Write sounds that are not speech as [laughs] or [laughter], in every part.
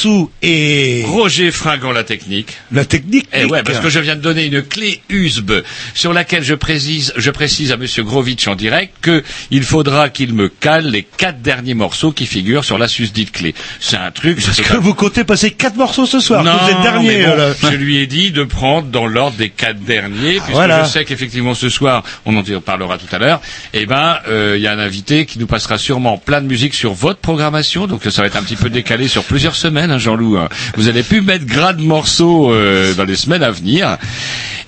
sou e Roger Fringant la technique. la technique. Eh ouais, parce que je viens de donner une clé USB sur laquelle je précise, je précise à Monsieur Grovitch en direct que il faudra qu'il me cale les quatre derniers morceaux qui figurent sur la susdite clé. C'est un truc. Parce que un- vous comptez passer quatre morceaux ce soir. non, vous êtes dernier. mais bon, là. je lui ai dit de prendre dans l'ordre des quatre derniers, puisque voilà. je sais qu'effectivement ce soir, on en parlera tout à l'heure. Eh ben, euh, il y a un invité qui nous passera sûrement plein de musique sur votre programmation, donc ça va être un petit peu décalé sur plusieurs semaines, hein, Jean-Loup. hein. Vous allez plus mettre gras de morceaux euh, dans les semaines à venir.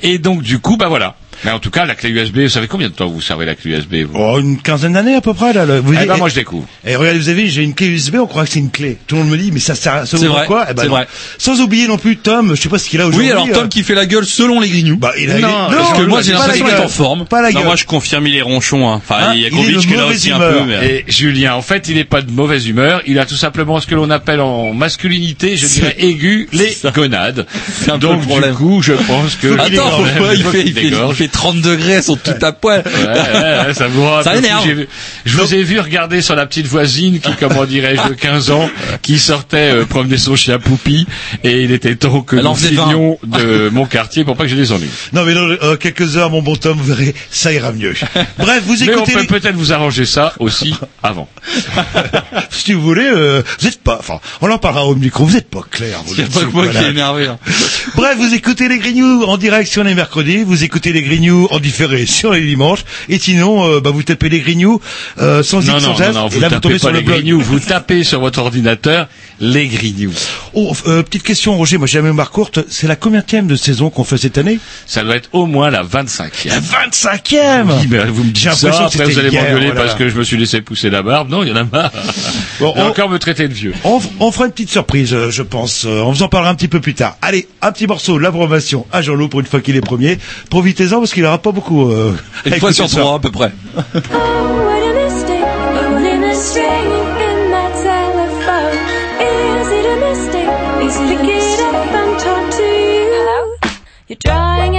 Et donc du coup, bah voilà. Mais en tout cas, la clé USB, vous savez combien de temps vous servez la clé USB vous? Oh, une quinzaine d'années à peu près là. là. Vous Eh ben et- moi je découvre. Et regardez, vous avez, j'ai une clé USB, on croit que c'est une clé. Tout le monde me dit, mais ça sert, ça C'est ouvre vrai, quoi? Eh ben c'est non. vrai. Sans oublier non plus Tom, je sais pas ce qu'il a aujourd'hui. Oui, alors Tom euh, qui fait la gueule selon les grignoux. Bah, il a, non, est- parce que non, moi j'ai la l'impression qu'il est en forme. Pas la Non, gueule. moi je confirme, il est ronchon. Hein. Enfin, Hein, il y a de qui mauvaise aussi un humeur. peu. Mais... Et Julien, en fait, il n'est pas de mauvaise humeur. Il a tout simplement ce que l'on appelle en masculinité, je dirais aigu, les gonades. Un peu Donc du coup, je pense que Attends, pourquoi il fait, il fait, il dégorge. fait 30 degrés, elles sont tout à poil. Ouais, ouais, ouais, ça vous rend Ça énerve. Vu- Je vous ai vu regarder sur la petite voisine qui, comment dirais-je, de 15 ans, qui sortait euh, promener son chien Poupi, et il était temps que nous faisait 20. finions [laughs] de mon quartier pour pas que j'ai des ennuis. Non, mais dans euh, quelques heures, mon bon Tom, vous verrez, ça ira mieux. [laughs] Bref, vous Mais on écoutez, peut les- peut-être vous arranger ça aussi [laughs] avant. si vous voulez, euh, vous êtes pas, enfin, on en parlera au micro, vous êtes pas clair. vous Il y a êtes pas que moi qui est énervé. hein. Bref, vous écoutez les Grignoux en direct sur les mercredis, vous écoutez les Grignoux en différé sur les dimanches, et sinon, euh, bah, vous tapez les Grignoux euh, sans Non, X, non, sans non, S, non, et vous là vous tapez tombez pas sur le les blog. grignoux, vous [laughs] tapez sur votre ordinateur les grignoux. Oh, euh, petite question, Roger, moi j'ai la mémoire courte, c'est la combienième de saison qu'on fait cette année? Ça doit être au moins la 25e. La 25e Oui, mais vous me dites ça, l'impression que après vous allez m'engueuler voilà. parce que je me suis laissé pousser la barbe. Non, il y en a marre. [laughs] Bon, on- encore me traiter de vieux. On, on fera une petite surprise, euh, je pense. Euh, on vous en parlera un petit peu plus tard. Allez, un petit morceau, la promotion à Jean-Loup pour une fois qu'il est premier. Profitez-en parce qu'il n'aura pas beaucoup. Euh, Une fois sur trois, à peu près. You're drawing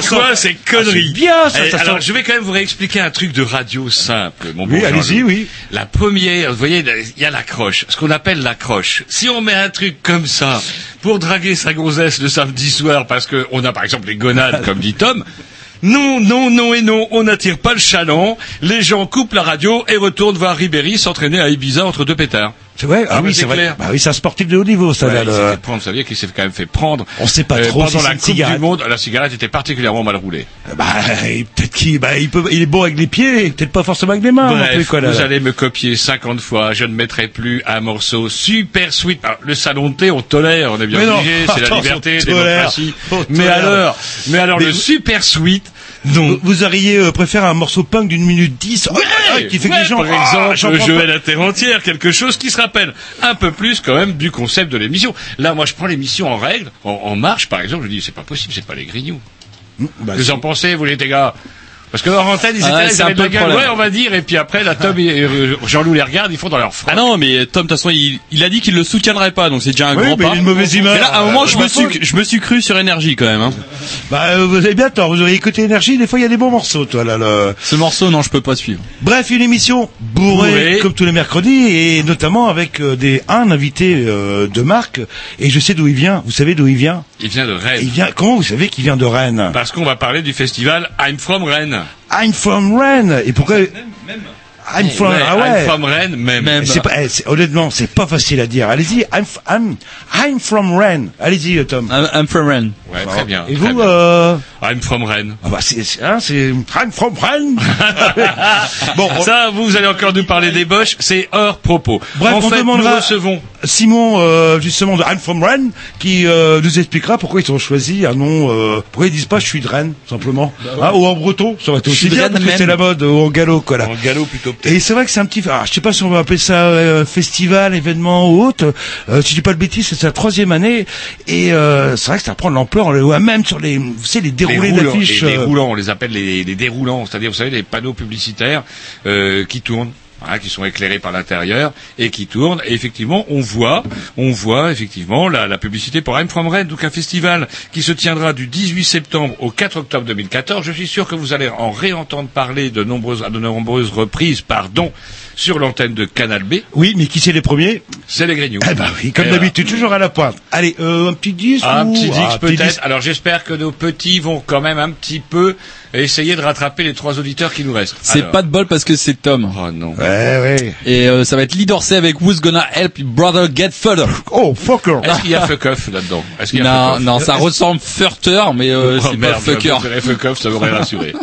c'est quoi ces conneries Ah, c'est bien, ça, Eh, ça Alors, je vais quand même vous réexpliquer un truc de radio simple, mon bon Oui, allez-y, oui. La première, vous voyez, il y a l'accroche, ce qu'on appelle l'accroche. Si on met un truc comme ça pour draguer sa gonzesse le samedi soir, parce que on a par exemple les gonades, comme dit Tom. Non, non, non et non, on n'attire pas le chaland. Les gens coupent la radio et retournent voir Ribéry s'entraîner à Ibiza entre deux pétards. C'est vrai, ah, Ah, oui, bah, c'est vrai. Bah oui, c'est un sportif de haut niveau, ça, Ouais, là, le- s'est fait prendre, vous saviez qu'il s'est quand même fait prendre. On sait pas Euh, trop si pendant c'est la Coupe cigarette. du Monde, la cigarette était particulièrement mal roulée. Bah, et peut-être qu'il, bah, il peut, il est bon avec les pieds, peut-être pas forcément avec les mains, non Bref, plus, quoi, là, vous là. allez me copier 50 fois, je ne mettrai plus un morceau super sweet. Alors, le salon de thé, on tolère, on est bien Mais non, obligé, c'est la [laughs] liberté, démocratie. Mais alors, mais alors Mais le vous- super sweet, non. vous auriez euh, préféré un morceau punk d'une minute dix, oh, ah, qui fait que Ouais, les gens, par ah, exemple, pas. la Terre entière, quelque chose qui se rappelle un peu plus quand même du concept de l'émission. Là, moi, je prends l'émission en règle, en, en marche, par exemple, je dis, c'est pas possible, c'est pas les grignoux. Bah, Vous en pensez, vous les gars Parce que hors antenne, ils Ah étaient ouais, là, ils avaient de la gueule, ouais, on va dire, et puis après, la Tom et euh, Jean-Loup les regardent, ils font dans leur froc. Ah non, mais Tom, de toute façon, il, il a dit qu'il le soutiendrait pas, donc c'est déjà un Oui, grand mais pas. il a une mauvaise image. Mais là, à un moment, je me Euh, suis, je me suis cru sur énergie quand même. Hein. Bah, euh, vous avez bien tort, vous auriez écouté énergie, des fois il y a des bons morceaux, toi, là, le... Ce morceau, non, je peux pas suivre. Bref, une émission bourrée, Bourrée. comme tous les mercredis, et notamment avec euh, des un invité euh, de marque, et je sais d'où il vient, vous savez d'où il vient? Il vient de Rennes. Il vient, comment vous savez qu'il vient de Rennes? Parce qu'on va parler du festival I'm from Rennes. I'm from Rennes, et pourquoi I'm from, Ouais, ah ouais I'm from Rennes, même. Même. C'est pas, eh, c'est- honnêtement, c'est pas facile à dire. Allez-y, I'm, f- I'm, I'm from Rennes. Allez-y, Tom. I'm, I'm from Rennes. Ouais, très bien. Et très vous, bien. euh, I'm from Rennes. ah bah c'est, c'est- hein, c'est I'm from Rennes. [laughs] bon, on- Ça, vous allez encore nous parler des Boches, c'est hors propos. Bref, en on fait, demandera- nous recevons. Simon, euh, justement, de I'm from Rennes, qui euh, nous expliquera pourquoi ils ont choisi un nom. Euh, pourquoi ils disent pas je suis de Rennes, simplement. Hein, ou en breton, ça aurait été Je aussi bien parce que c'est la mode, ou en gallo, quoi là. En galop plutôt. Et c'est vrai que c'est un petit, alors, je sais pas si on va appeler ça euh, festival, événement ou autre. Euh, si je dis pas de bêtises, c'est sa troisième année et euh, c'est vrai que ça prend de l'ampleur. On le voit même sur les, vous savez, les déroulés d'affiches. les, les euh, roulants, on les appelle les, les déroulants, c'est-à-dire, vous savez, les panneaux publicitaires euh, qui tournent. Hein, qui sont éclairés par l'intérieur et qui tournent. Et effectivement, on voit, on voit effectivement la, la publicité pour I'm From Rennes, donc un festival qui se tiendra du 18 septembre au 4 octobre 2014. Je suis sûr que vous allez en réentendre parler de nombreuses, de nombreuses reprises, pardon, sur l'antenne de Canal B. Oui, mais qui c'est les premiers C'est les Grignoux. Eh ben oui, comme Et d'habitude, toujours à la pointe. Allez, euh, un petit disque Un ou- petit disque Ah, un petit peut-être. disque. Alors j'espère que nos petits vont quand même un petit peu essayer de rattraper les trois auditeurs qui nous restent. C'est Alors. pas de bol parce que c'est Tom. Oh non. Ouais, ouais. Et euh, ça va être Lee Dorsey avec Who's Gonna Help Your Brother Get Further. Oh, fucker. Est-ce qu'il y a fuck off là-dedans? Non, non, ça ressemble Furter, mais euh, Oh, c'est pas Fucker. fuck off, ça m'aurait rassuré. [laughs]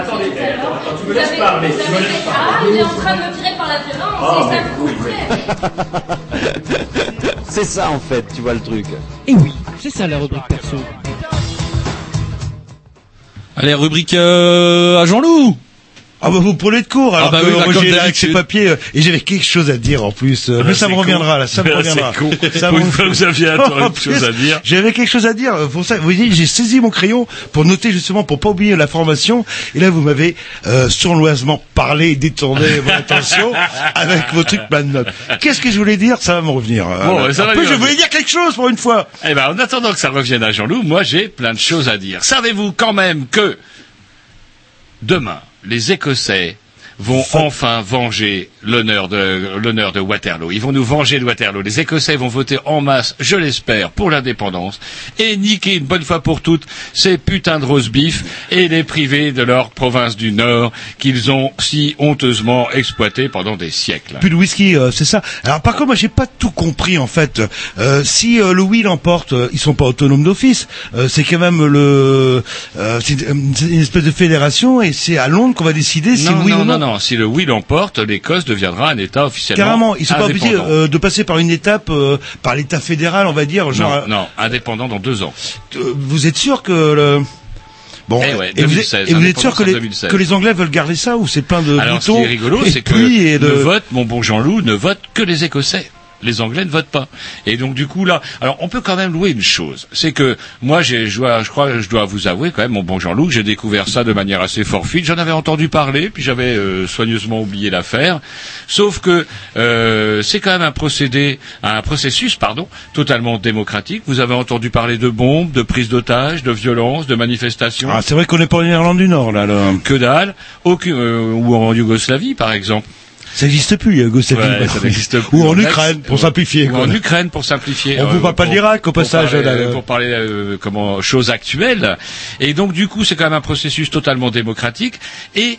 Attendez, attends, attends, tu me laisses parler, tu me laisses Ah, il est en train de me tirer par la violence, Oh, c'est ça que vous faites. [laughs] C'est ça en fait, tu vois le truc. Et oui, c'est ça la rubrique perso. Allez, rubrique euh, à Jean-Loup Ah bah vous prenez de cours alors Ah bah que oui, bah moi j'ai avec ces papiers euh, et j'avais quelque chose à dire en plus euh, Ah, mais ça c'est me con. reviendra là ça me [laughs] reviendra. con. Ça Pour me- une fois que Xavier a [laughs] encore En une chose à dire. j'avais quelque chose à dire euh, pour ça. Vous voyez j'ai saisi mon crayon pour noter justement pour pas oublier la formation. Et là vous m'avez euh, sournoisement parlé détourné [laughs] mon attention avec vos trucs plein de notes qu'est-ce que je voulais dire? Ça va me revenir. Bon, ça va je voulais dire quelque chose pour une fois. Eh ben, en attendant que ça revienne à Jean-Loup, moi j'ai plein de choses à dire. Savez-vous quand même que demain, les Écossais vont enfin venger l'honneur de l'honneur de Waterloo. Ils vont nous venger de Waterloo. Les Écossais vont voter en masse, je l'espère, pour l'indépendance et niquer une bonne fois pour toutes ces putains de roast beef et les priver de leur province du Nord qu'ils ont si honteusement exploité pendant des siècles. Plus de whisky, euh, c'est ça. Alors par contre, moi j'ai pas tout compris en fait. Euh, si euh, le oui l'emporte, euh, ils sont pas autonomes d'office. Euh, c'est quand même le, euh, c'est une c'est une espèce de fédération et c'est à Londres qu'on va décider si non, oui non, ou non. non, non. Si le oui l'emporte, l'Écosse deviendra un État officiellement Carrément, ils sont pas obligés euh, de passer par une étape, euh, par l'État fédéral, on va dire. Genre, non, non, indépendant dans deux ans. euh, vous êtes sûr que le... Bon, Eh ouais, et vous 2016, êtes, et vous êtes sûr que les, 2016. que les Anglais veulent garder ça ou c'est plein de Alors, ce qui est rigolo, et c'est que de... ne vote, mon bon Jean-Loup, ne vote que les Écossais. Les Anglais ne votent pas. Et donc du coup là, alors on peut quand même louer une chose, c'est que moi j'ai, je, dois- je crois, je dois vous avouer quand même, mon bon Jean-Loup, que j'ai découvert ça de manière assez fortuite. J'en avais entendu parler, puis j'avais euh, soigneusement oublié l'affaire. Sauf que euh, c'est quand même un procédé, un processus, pardon, totalement démocratique. Vous avez entendu parler de bombes, de prises d'otages, de violences, de manifestations. Ah, c'est vrai qu'on n'est pas en Irlande du Nord là. là. Que dalle, aucune, euh, ou en Yougoslavie par exemple. Ça n'existe plus, Yougoslavie. Ouais, ça n'existe plus. Ou en Ukraine, pour euh, simplifier. Ou quoi. en Ukraine, pour simplifier. On Euh, vous parle pas de l'Irak, au pour passage, parler, là, euh, là. Pour parler, euh, comment, choses actuelles. Et donc, du coup, c'est quand même un processus totalement démocratique. Et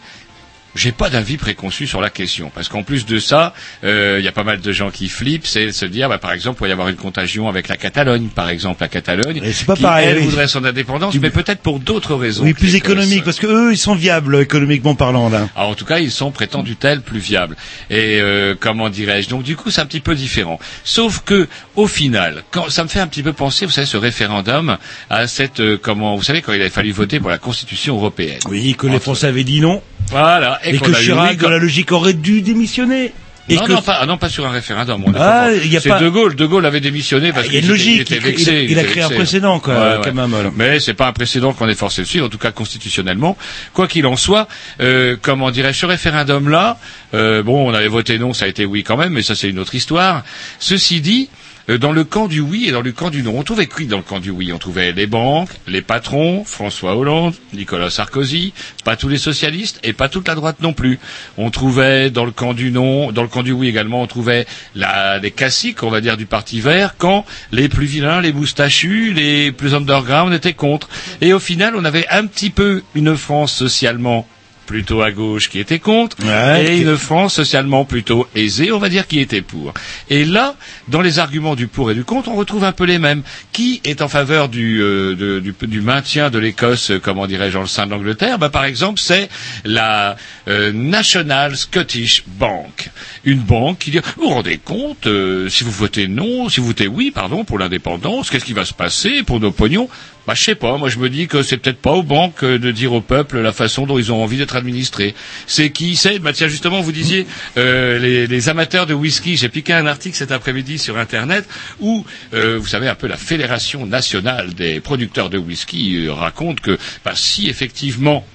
j'ai pas d'avis préconçu sur la question, parce qu'en plus de ça, euh, il y a pas mal de gens qui flippent, c'est de se dire, bah, par exemple, il va y avoir une contagion avec la Catalogne, par exemple, la Catalogne, Et c'est pas qui pareil, elle oui. voudrait son indépendance, mais peut-être pour d'autres raisons. Oui, plus économique, parce que eux, ils sont viables économiquement parlant là. Ah, en tout cas, ils sont prétendus tels plus viables. Et euh, comment dirais-je? Donc du coup, c'est un petit peu différent. Sauf que au final, quand ça me fait un petit peu penser, vous savez, ce référendum à cette euh, comment, vous savez, quand il a fallu voter pour la Constitution européenne. Oui, que les Français avaient dit non, Voilà. Et, que Chirac, dans la logique, aurait dû démissionner. Et non, que non, pas, ah non, pas sur un référendum. on Ah, c'est pas- De Gaulle. De Gaulle avait démissionné parce Ah, il y a qu'il était- logique, il il- a créé un précédent, quoi, Ouais, ouais. quand même, voilà. Mais c'est pas un précédent qu'on est forcé de suivre, en tout cas constitutionnellement. Quoi qu'il en soit, euh, comment dirais-je, ce référendum-là, euh, bon, on avait voté non, ça a été oui quand même, mais ça c'est une autre histoire. Ceci dit, dans le camp du oui et dans le camp du non, on trouvait qui dans le camp du oui On trouvait les banques, les patrons, François Hollande, Nicolas Sarkozy, pas tous les socialistes et pas toute la droite non plus. On trouvait dans le camp du non, dans le camp du oui également, on trouvait la, les caciques, on va dire, du Parti vert, quand les plus vilains, les moustachus, les plus underground étaient contre. Et au final, on avait un petit peu une France socialement plutôt à gauche qui était contre Ouais, et qui- une France socialement plutôt aisée, on va dire, qui était pour. Et là, dans les arguments du pour et du contre, on retrouve un peu les mêmes. Qui est en faveur du, euh, de- du, du maintien de l'Écosse, euh, comment dirais-je, dans le sein de l'Angleterre? Bah, Par exemple, c'est la euh, National Scottish Bank. Une banque qui dit, vous vous rendez compte, euh, si vous votez non, si vous votez oui, pardon, pour l'indépendance, qu'est-ce qui va se passer pour nos pognons bah, je sais pas. Moi, je me dis que c'est peut-être pas aux banques de dire au peuple la façon dont ils ont envie d'être administrés. C'est qui c'est Bah justement, vous disiez euh, les, les amateurs de whisky. J'ai piqué un article cet après-midi sur Internet où, euh, vous savez, un peu la fédération nationale des producteurs de whisky euh, raconte que, bah, si effectivement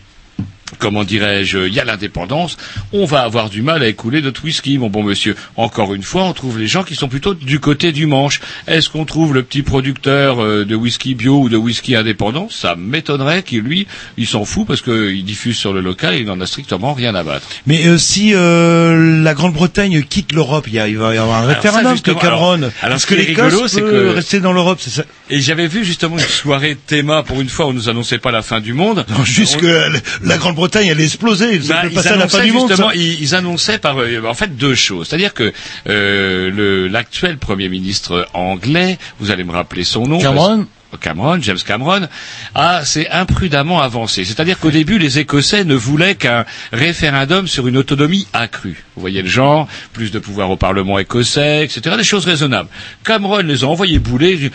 comment dirais-je, il y a l'indépendance, on va avoir du mal à écouler notre whisky, mon bon monsieur. Encore une fois, on trouve les gens qui sont plutôt du côté du manche. Est-ce qu'on trouve le petit producteur euh, de whisky bio ou de whisky indépendant? Ça m'étonnerait qu'il, lui, il s'en fout parce qu'il diffuse sur le local et il n'en a strictement rien à battre. Mais euh, si euh, la Grande-Bretagne quitte l'Europe, il va y avoir un référendum que justement, Cameron. alors- ce que qui est rigolo, c'est que- rester dans l'Europe, c'est ça? Et j'avais vu justement une soirée théma pour une fois où on nous annonçait pas la fin du monde. Non, Juste On- que la- la Grande-Bretagne allait exploser. Bah, peut ils passer à la fin annonçaient du monde. justement, ils, ils annonçaient par euh, en fait deux choses. C'est-à-dire que euh, l'actuel Premier ministre anglais, vous allez me rappeler son nom. Cameron parce- Cameron, James Cameron, a s'est imprudemment avancé. C'est-à-dire qu'au début, les Écossais ne voulaient qu'un référendum sur une autonomie accrue. Vous voyez le genre, plus de pouvoir au Parlement écossais, etc. Des choses raisonnables. Cameron les a envoyés bouler. Dit,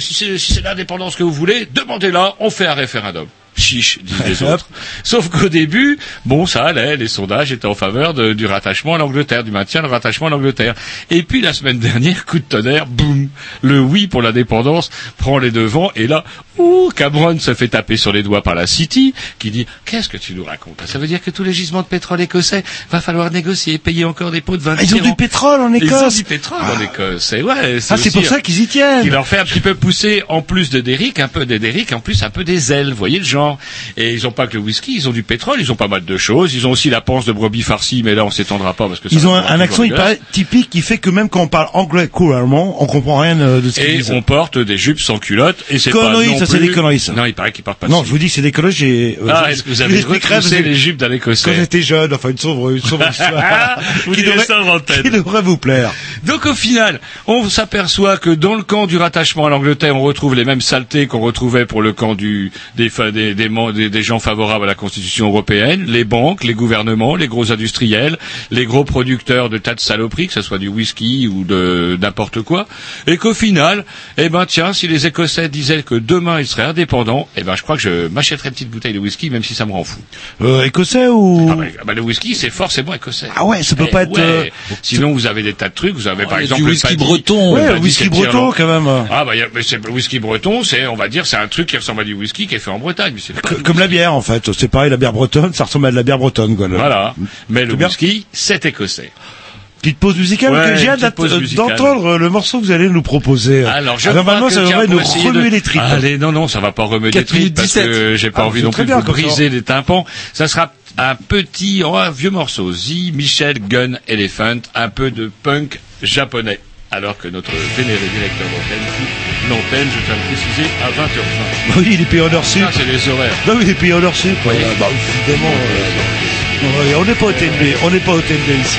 c'est si c'est l'indépendance que vous voulez, demandez-la, on fait un référendum. Chiche, disent les autres. Sauf qu'au début, bon, ça allait, les sondages étaient en faveur de- du rattachement à l'Angleterre, du maintien du rattachement à l'Angleterre. Et puis la semaine [laughs] dernière, coup de tonnerre, boum, le oui pour l'indépendance prend les devants, et là, ouh, Cameron se fait taper sur les doigts par la City, qui dit, qu'est-ce que tu nous racontes Ça veut dire que tous les gisements de pétrole écossais, va falloir négocier, payer encore des pots de vin. Ah, Ils ont du pétrole en Ils ont Écosse. du pétrole en Écosse, et ouais. Ah, c'est pour ça qu'ils y tiennent. qui leur fait un petit peu pousser, en plus de Derrick, un peu des Derrick, en plus un peu des ailes, vous voyez le genre Et ils ont pas que le whisky, ils ont du pétrole, ils ont pas mal de choses. Ils ont aussi la panse de brebis farcie, mais là on s'étendra pas parce que ça Ils ont un, un accent paraît typique qui fait que même quand on parle anglais couramment, on comprend rien euh, de ce qu'ils Et disent. on porte des jupes sans culotte et c'est pas non ça, c'est des conneries, ça. Non, il paraît qu'ils portent pas Non, je vous dis, c'est des conneries. J'ai. euh, Ah, est-ce que vous avez retroussé les jupes d'un écossais Quand j'étais jeune, enfin une sombre, une sombre [laughs] histoire. Qui, devrait, ça en qui devrait vous plaire. Donc au final, on s'aperçoit que dans le camp du rattachement à l'Angleterre, on retrouve les mêmes saletés qu'on retrouvait pour le camp du, des, des, des, mem- des- des gens favorables à la Constitution européenne, les banques, les gouvernements, les gros industriels, les gros producteurs de tas de saloperies, que ce soit du whisky ou de n'importe quoi, et qu'au final, eh ben tiens, si les Écossais disaient que demain ils seraient indépendants, eh ben je crois que je m'achèterais une petite bouteille de whisky, même si ça me rend fou. Euh, écossais ou? Ah bah, le whisky, c'est forcément écossais. Ah ouais, ça peut Eh pas être, ouais. euh, Sinon, vous avez des tas de trucs. Vous avez par y a exemple du le whisky paddy. breton. Le Ouais, paddy, whisky le breton, quand même. Ah bah, il y a- mais c'est le whisky breton, c'est, on va dire, c'est un truc qui ressemble à du whisky qui est fait en Bretagne. C'est pas comme la bière en fait, c'est pareil, la bière bretonne, ça ressemble à de la bière bretonne quoi. Voilà. Mais le whisky, c'est écossais. Petite pause musicale, Ouais, j'ai hâte d'entendre le morceau que vous allez nous proposer. Alors, je Ah, Normalement, ça devrait nous remuer de- les tripes. Allez, non, non, ça va pas remuer les 4 tripes parce 17. que j'ai pas Ah, envie non plus de briser les tympans. Ça sera un petit, oh, un vieux morceau. The Michel Gun Elephant, un peu de punk japonais. Alors que notre vénéré directeur d'antenne quitte l'antenne, je tiens à le préciser, à 20h20. Oui, il est payé en heure sup. Ça, c'est les horaires. Non, mais il est payé en heure sup. Oui. Bah, évidemment. on n'est pas au TNB, on n'est pas au TNB ici.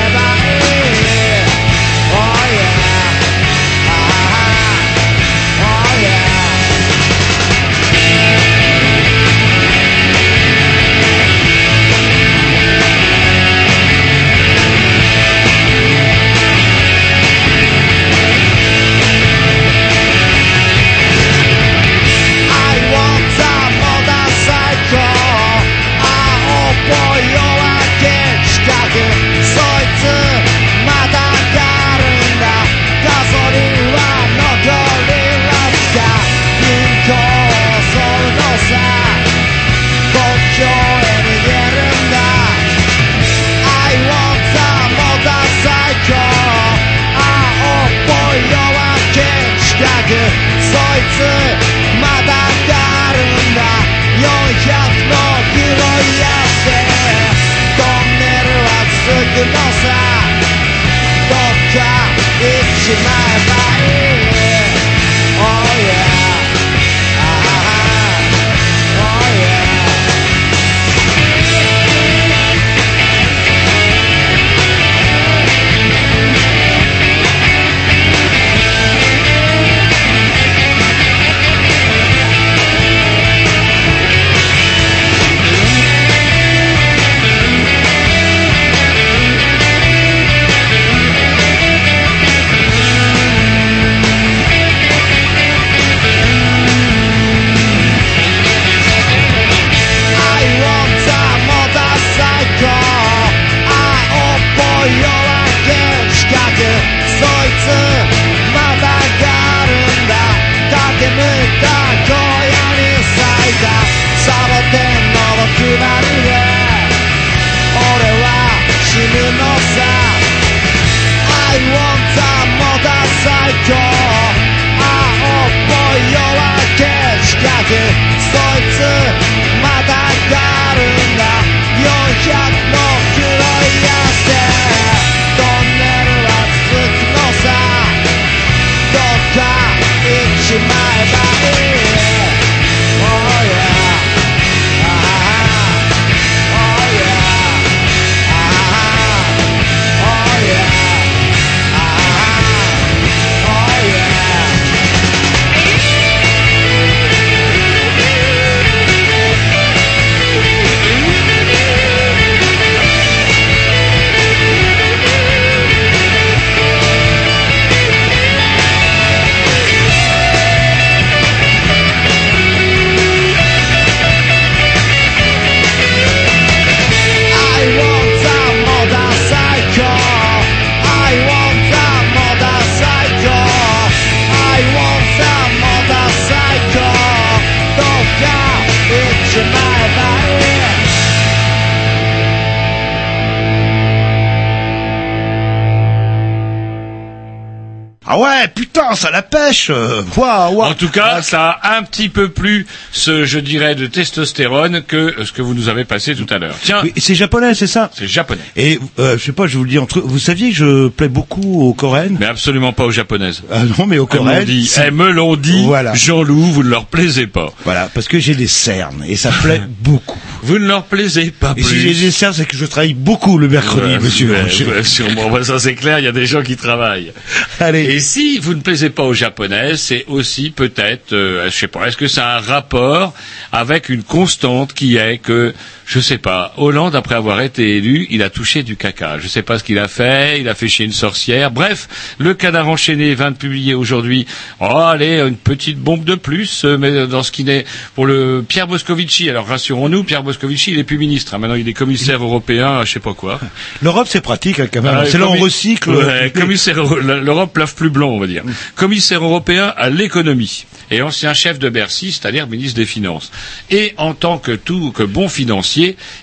pêche. euh. En tout cas, ça a un petit peu plus ce, je dirais, de testostérone que euh, ce que vous nous avez passé tout à l'heure. Tiens, Oui, c'est japonais, c'est ça c'est japonais. Et euh, je sais pas, je vous le dis entre vous saviez que je plais beaucoup aux coréennes Mais absolument pas aux japonaises. Ah non, mais aux coréennes. elles me l'ont dit, Voilà. Jean-Loup, vous ne leur plaisez pas. Voilà, parce que j'ai des cernes et ça plaît [laughs] beaucoup. Vous ne leur plaisez pas Et plus. si j'ai des cernes, c'est que je travaille beaucoup le mercredi, Ouais, monsieur. ouais, ouais, sûrement. Ouais, ça c'est clair, il y a des gens qui travaillent. Allez. Et si vous ne plaisez pas aux japonaises, c'est aussi peut-être, euh, je sais pas, est-ce que ça a un rapport avec une constante qui est que, je sais pas, Hollande après avoir été élu, il a touché du caca. Je sais pas ce qu'il a fait, il a fait chier une sorcière. Bref, le canard enchaîné vient de publier aujourd'hui, oh allez, une petite bombe de plus, euh, mais dans ce qui n'est pour le Pierre Moscovici. Alors rassurons-nous, Pierre Moscovici, il est plus ministre. hein. Maintenant, il est commissaire européen, à je sais pas quoi. L'Europe, c'est pratique hein, quand même. Ah, c'est là on recycle. Ouais, commissaire, euro- l'Europe lave plus blanc, on va dire. Commissaire européen à l'économie et ancien chef de Bercy, c'est-à-dire ministre des Finances. Et en tant que tout, que bon financier,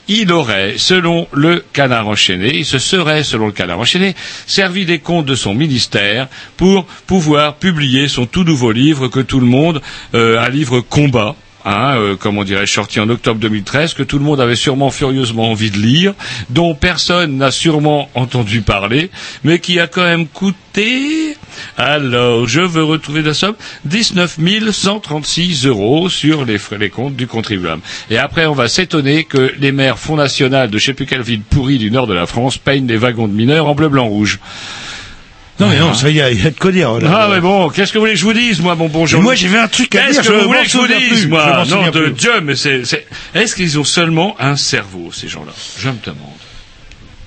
il aurait, selon le canard enchaîné, il se serait, selon le canard enchaîné, servi des comptes de son ministère pour pouvoir publier son tout nouveau livre que tout le monde, euh, un livre combat, hein, euh, comme on dirait, sorti en octobre 2013, que tout le monde avait sûrement furieusement envie de lire, dont personne n'a sûrement entendu parler, mais qui a quand même coûté, alors je veux retrouver la somme, 19 136 euros sur les frais, les comptes du contribuable. Et après, on va s'étonner que les maires Fonds National de je sais plus quelle ville pourrie du nord de la France peignent des wagons de mineurs en bleu, blanc, rouge. Non, mais non, ça y a, il y a de quoi dire. là. Ah mais bon, qu'est-ce que vous voulez que je vous dise, moi, mon bon Jean Mais moi, j'avais un truc à Qu'est-ce dire. que je vous voulez que je vous dise, plus, moi? Non, de plus. Dieu, mais c'est... Est-ce qu'ils ont seulement un cerveau, ces gens-là? Je me demande.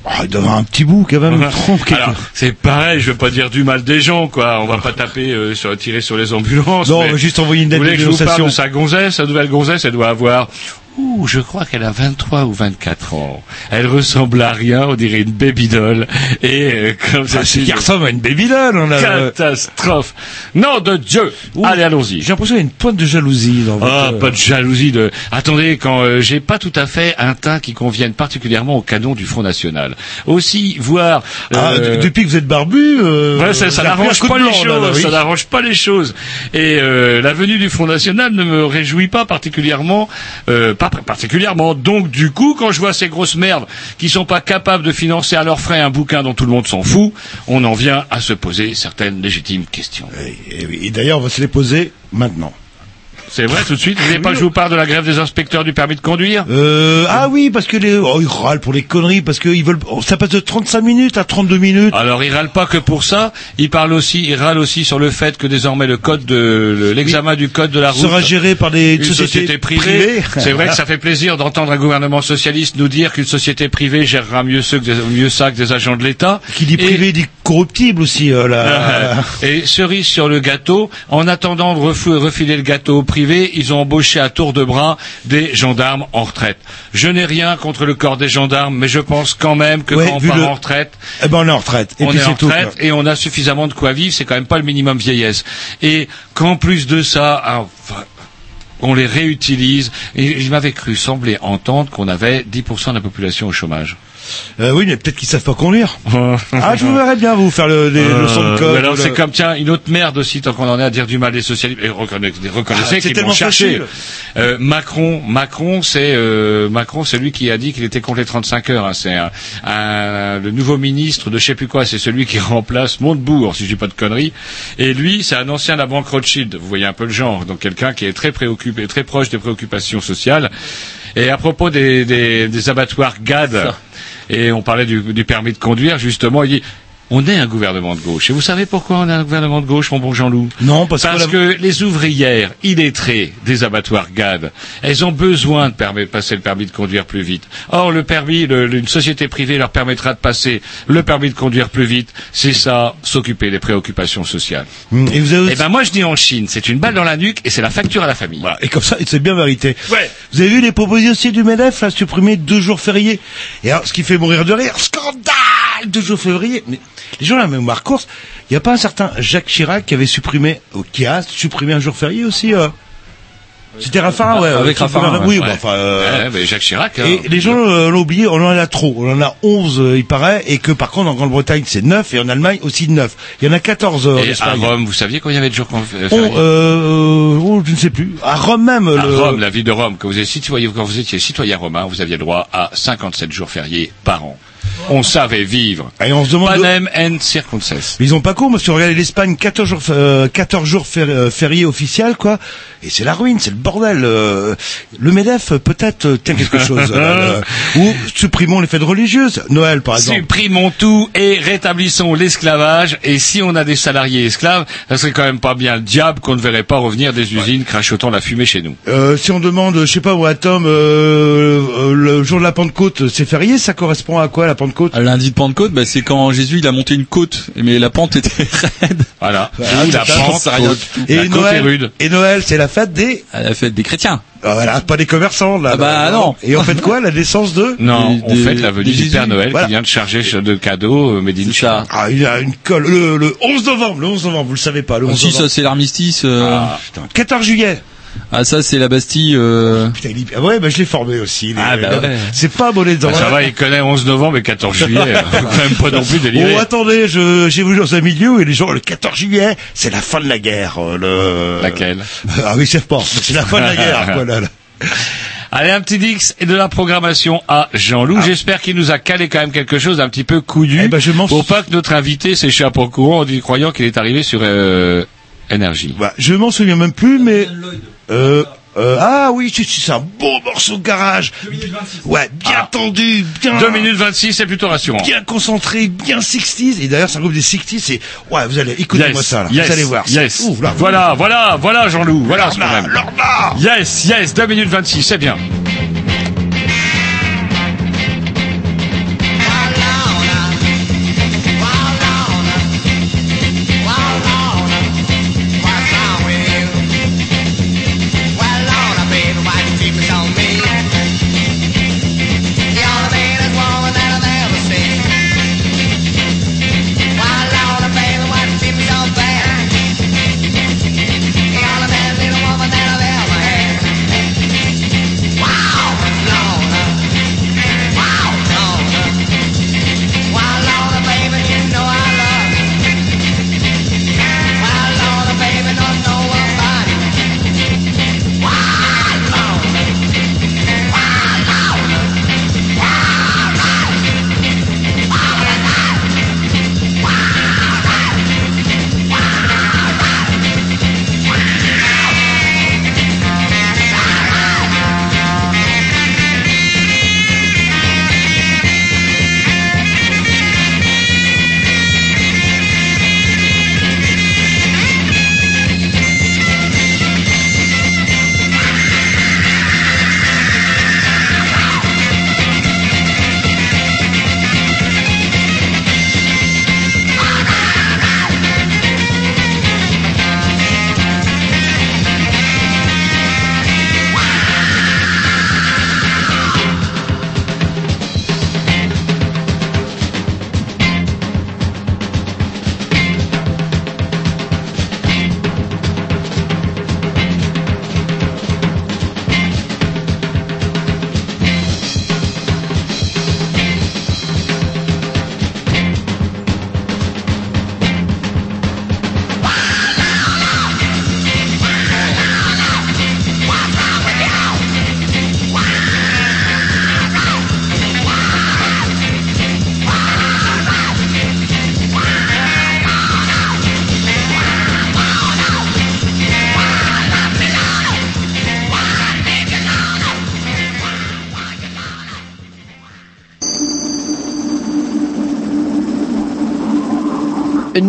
Ah, il un petit bout quand même. [laughs] Alors, c'est pareil, je veux pas dire du mal des gens, quoi. On va pas taper, euh, sur, tirer sur les ambulances. Non, mais on va juste envoyer une vous lettre de voulez que je vous parle de sa gonzesse, sa nouvelle gonzesse, elle doit avoir... Ouh, je crois qu'elle a 23 ou 24 ans. Elle ressemble à rien, on dirait une baby doll. Et euh, comme ça, Ah, c'est qui ressemble à une baby doll. On a, euh, catastrophe. Nom de Dieu. Ouh. Allez, allons-y. J'ai l'impression qu'il y a une pointe de jalousie dans votre... Ah, euh, pas de jalousie de. Attendez, quand euh, j'ai pas tout à fait un teint qui convienne particulièrement au canon du Front National. Aussi, voir. Ah, euh, depuis que vous êtes barbu, euh, Ouais, ça, ça n'arrange pas les blanc, choses. là, oui. Ça n'arrange pas les choses. Et euh, la venue du Front National ne me réjouit pas particulièrement, euh, pas particulièrement. Donc du coup, quand je vois ces grosses merdes qui sont pas capables de financer à leurs frais un bouquin dont tout le monde s'en fout, on en vient à se poser certaines légitimes questions. Et d'ailleurs, on va se les poser maintenant. C'est vrai, tout de suite. Vous voulez pas que je vous parle de la grève des inspecteurs du permis de conduire? Euh, ah oui, parce que les, oh, ils râlent pour les conneries, parce qu'ils veulent, oh, ça passe de 35 minutes à 32 minutes. Alors, il râle pas que pour ça. Il parle aussi, il râle aussi sur le fait que désormais le code de le- l'examen du code de la route sera géré par des une sociétés, société privée. privées. C'est vrai que ça fait plaisir d'entendre un gouvernement socialiste nous dire qu'une société privée gérera mieux, ceux que des- mieux ça que des agents de l'État. Qui dit Et- privé dit corruptible aussi. Euh, là. [laughs] Et cerise sur le gâteau, en attendant de refiler le gâteau au privé, ils ont embauché à tour de bras des gendarmes en retraite. Je n'ai rien contre le corps des gendarmes, mais je pense quand même que Ouais, quand on part le- en retraite, Eh ben on est en retraite. Et on puis est en c'est tout. retraite quoi. et on a suffisamment de quoi vivre, c'est quand même pas le minimum vieillesse. Et qu'en plus de ça, ah, on les réutilise. Et il m'avait cru sembler entendre qu'on avait 10% de la population au chômage. Euh, oui, mais peut-être qu'ils savent pas conduire. [laughs] ah, je vous verrais bien vous faire le, les Euh, leçons de code. alors le- c'est comme tiens une autre merde aussi tant qu'on en est à dire du mal des socialistes et reconnaissez, reconnaissez Ah, c'est qu'ils vont chercher. Euh, Macron Macron c'est euh, Macron c'est lui qui a dit qu'il était contre les 35 heures hein. c'est un- un- le nouveau ministre de je sais plus quoi c'est celui qui [laughs] remplace Montebourg si je dis pas de conneries et lui c'est un ancien de la banque Rothschild vous voyez un peu le genre donc quelqu'un qui est très préoccupé très proche des préoccupations sociales et à propos des, des, des abattoirs GAD et on parlait du, permis de conduire justement il dit on est un gouvernement de gauche. Et vous savez pourquoi on est un gouvernement de gauche, mon bon Jean-Loup? Non, parce, Parce que, la- que les ouvrières illettrées des abattoirs GAD, elles ont besoin de passer le permis de conduire plus vite. Or, le permis, le- une société privée leur permettra de passer le permis de conduire plus vite. C'est ça, s'occuper des préoccupations sociales. Hum, et vous avez Eh ben, moi, je dis en Chine, c'est une balle dans la nuque et c'est la facture à la famille. Voilà, et comme ça, c'est bien vérité. Ouais. Vous avez vu les propositions du MEDEF, là, supprimer deux jours fériés? Et alors, ce qui fait mourir de rire, scandale, deux jours fériés. Mais les gens, la mémoire course, il n'y a pas un certain Jacques Chirac qui avait supprimé, ou qui a supprimé un jour férié aussi, euh C'était Raffarin, ouais. Avec Raffarin, gouvernement- Oui, ouais. bah, enfin. euh, Ouais, mais Jacques Chirac. hein. Et les gens euh, l'ont oublié, on en a trop. On en a 11, euh, il paraît, et que par contre en Grande-Bretagne c'est 9 et en Allemagne aussi 9. Il y en a 14 euh, en Et à. Rome, vous saviez combien il y avait de jours qu'on On, euh, oh, je ne sais plus. À Rome même. À le... Rome, la ville de Rome, quand vous, êtes citoyen, quand vous étiez citoyen romain, vous aviez droit à 57 jours fériés par an. On savait vivre. Et on se demande. Panem and. Mais ils ont pas parce que regardez l'Espagne, 14 jours, euh, 14 jours euh, fériés officiels, quoi. Et c'est la ruine, c'est le bordel. euh. le Medef, peut-être, euh, tient quelque chose. euh, [laughs] ou supprimons les fêtes religieuses. Noël, par exemple. Supprimons tout et rétablissons l'esclavage. Et si on a des salariés esclaves, ça serait quand même pas bien le diable qu'on ne verrait pas revenir des usines crachotant la fumée chez nous. Euh, si on demande, je sais pas, où à Tom, euh, euh, le jour de la Pentecôte, c'est férié, ça correspond à quoi la Pentecôte À lundi de Pentecôte, bah, c'est quand Jésus il a monté une côte, mais la pente était [laughs] raide. Voilà. La pente. Et la côte est Noël, rude. et Noël, c'est la fête des, À la fête des chrétiens. Ah, voilà, pas des commerçants, là. Ah bah, là, non. Et on fait quoi, la naissance de Non, Des- on fête la venue du Jésus. Père Noël Voilà. qui vient de charger de cadeaux euh. Ah, il y a une colle, le, le 11 novembre, le 11 novembre, vous le savez pas, le 11 Aussi, novembre. ça c'est l'armistice. euh, Ah. Putain, 14 juillet. Ah ça c'est la Bastille. euh, Putain, il est- ah ouais, bah, je l'ai formé aussi. les- Ah, bah les- ouais. C'est pas abonné dedans. Ah, ça va, il connaît 11 novembre et 14 juillet. [laughs] Faut quand même pas non plus délirer. Oh, attendez, je, j'ai vu dans un milieu et les gens, le 14 juillet, c'est la fin de la guerre, euh, le... Laquelle? Ah oui, c'est pas. C'est la fin de la guerre, quoi, là, là. [laughs] Allez, un petit Dix et de la programmation à Jean-Loup. J'espère qu'il nous a calé quand même quelque chose d'un petit peu couillu. Ah. Eh ben, je m'en pour pas que notre invité s'échappe en courant en croyant qu'il est arrivé sur euh, énergie. Bah, je m'en souviens même plus, mais... Euh, euh, ah oui, c'est, c'est un beau morceau de garage. Ouais, bien Ah. tendu, bien... 2 minutes 26, c'est plutôt rassurant. Bien concentré, bien 60s. Et d'ailleurs, c'est un groupe des 60s. Et ouais, vous allez, écoutez-moi Yes, ça, là. yes, vous allez voir. Yes. Ouh, là. Voilà, voilà, voilà Jean-Loup. Voilà ce problème. Lorna. Yes, yes, 2 minutes 26, c'est bien.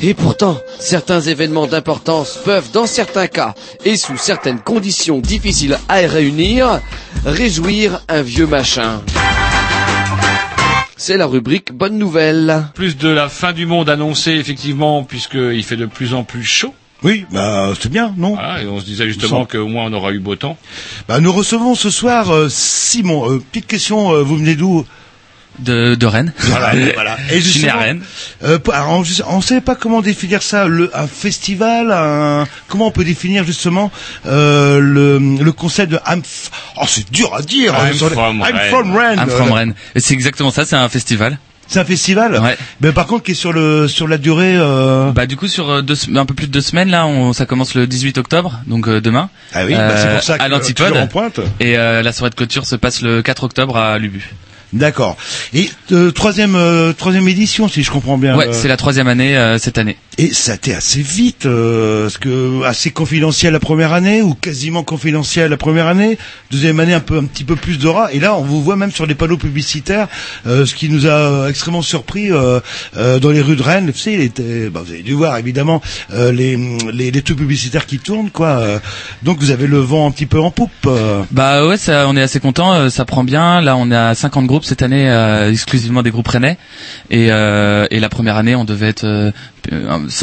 et pourtant, certains événements d'importance peuvent, dans certains cas, et sous certaines conditions difficiles à réunir, réjouir un vieux machin. c'est la rubrique Bonne Nouvelle. Plus de la fin du monde annoncée, effectivement, puisqu'il fait de plus en plus chaud. Oui, bah c'est bien, non? Voilà, et on se disait justement qu'au moins on aura eu beau temps. Bah nous recevons ce soir euh, Simon. Euh, petite question, euh, vous venez d'où? De, de Rennes. Voilà, [laughs] voilà. Je suis né à justement, Rennes. euh, alors, on ne sait pas comment définir ça. Le, un festival, un, comment on peut définir justement euh, le, le concept de I'm f- Oh, c'est dur à dire. I'm hein, les- from I'm Rennes. from Rennes. I'm from Euh, Rennes. Et c'est exactement ça, c'est un festival. C'est un festival. Ouais. Mais par contre, qui est sur le sur la durée. Euh... Bah du coup sur euh, deux, un peu plus de deux semaines là, on, ça commence le 18 octobre, donc euh, demain. Ah oui, bah, c'est pour ça que à euh, l'Antipode. toujours en pointe. Et euh, la soirée de clôture se passe le 4 octobre à Lubu. D'accord. Et euh, troisième euh, troisième édition, si je comprends bien. Ouais, euh, c'est la troisième année euh, cette année. Et ça a été assez vite, euh, parce que assez confidentiel la première année ou quasiment confidentiel la première année, deuxième année un peu un petit peu plus d'aura. Et là, on vous voit même sur les panneaux publicitaires, euh, ce qui nous a extrêmement surpris euh, euh, dans les rues de Rennes. Vous savez, il était, bah, vous avez dû voir évidemment euh, les, les les publicitaires qui tournent, quoi. Euh, donc vous avez le vent un petit peu en poupe. euh. Bah ouais, ça, on est assez content, ça prend bien. Là, on est à 50 groupes cette année, euh, exclusivement des groupes rennais. Et, euh, et la première année, on devait être euh,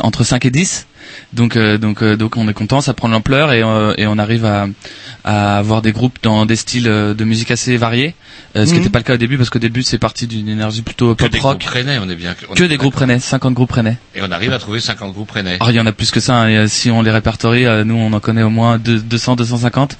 entre 5 et 10. Donc, euh, donc, euh, donc, on est content, ça prend de l'ampleur et, euh, et on arrive à, à avoir des groupes dans des styles de musique assez variés. Euh, ce qui Mhm. n'était pas le cas au début parce qu'au début, c'est parti d'une énergie plutôt Que pop des rock. groupes rennais, on est bien. on Que est des groupes rennais, 50 groupes rennais. Et on arrive à trouver 50 groupes rennais. Alors, il y en a plus que ça. hein, et, si on les répertorie, euh, nous, on en connaît au moins deux- 200, 250.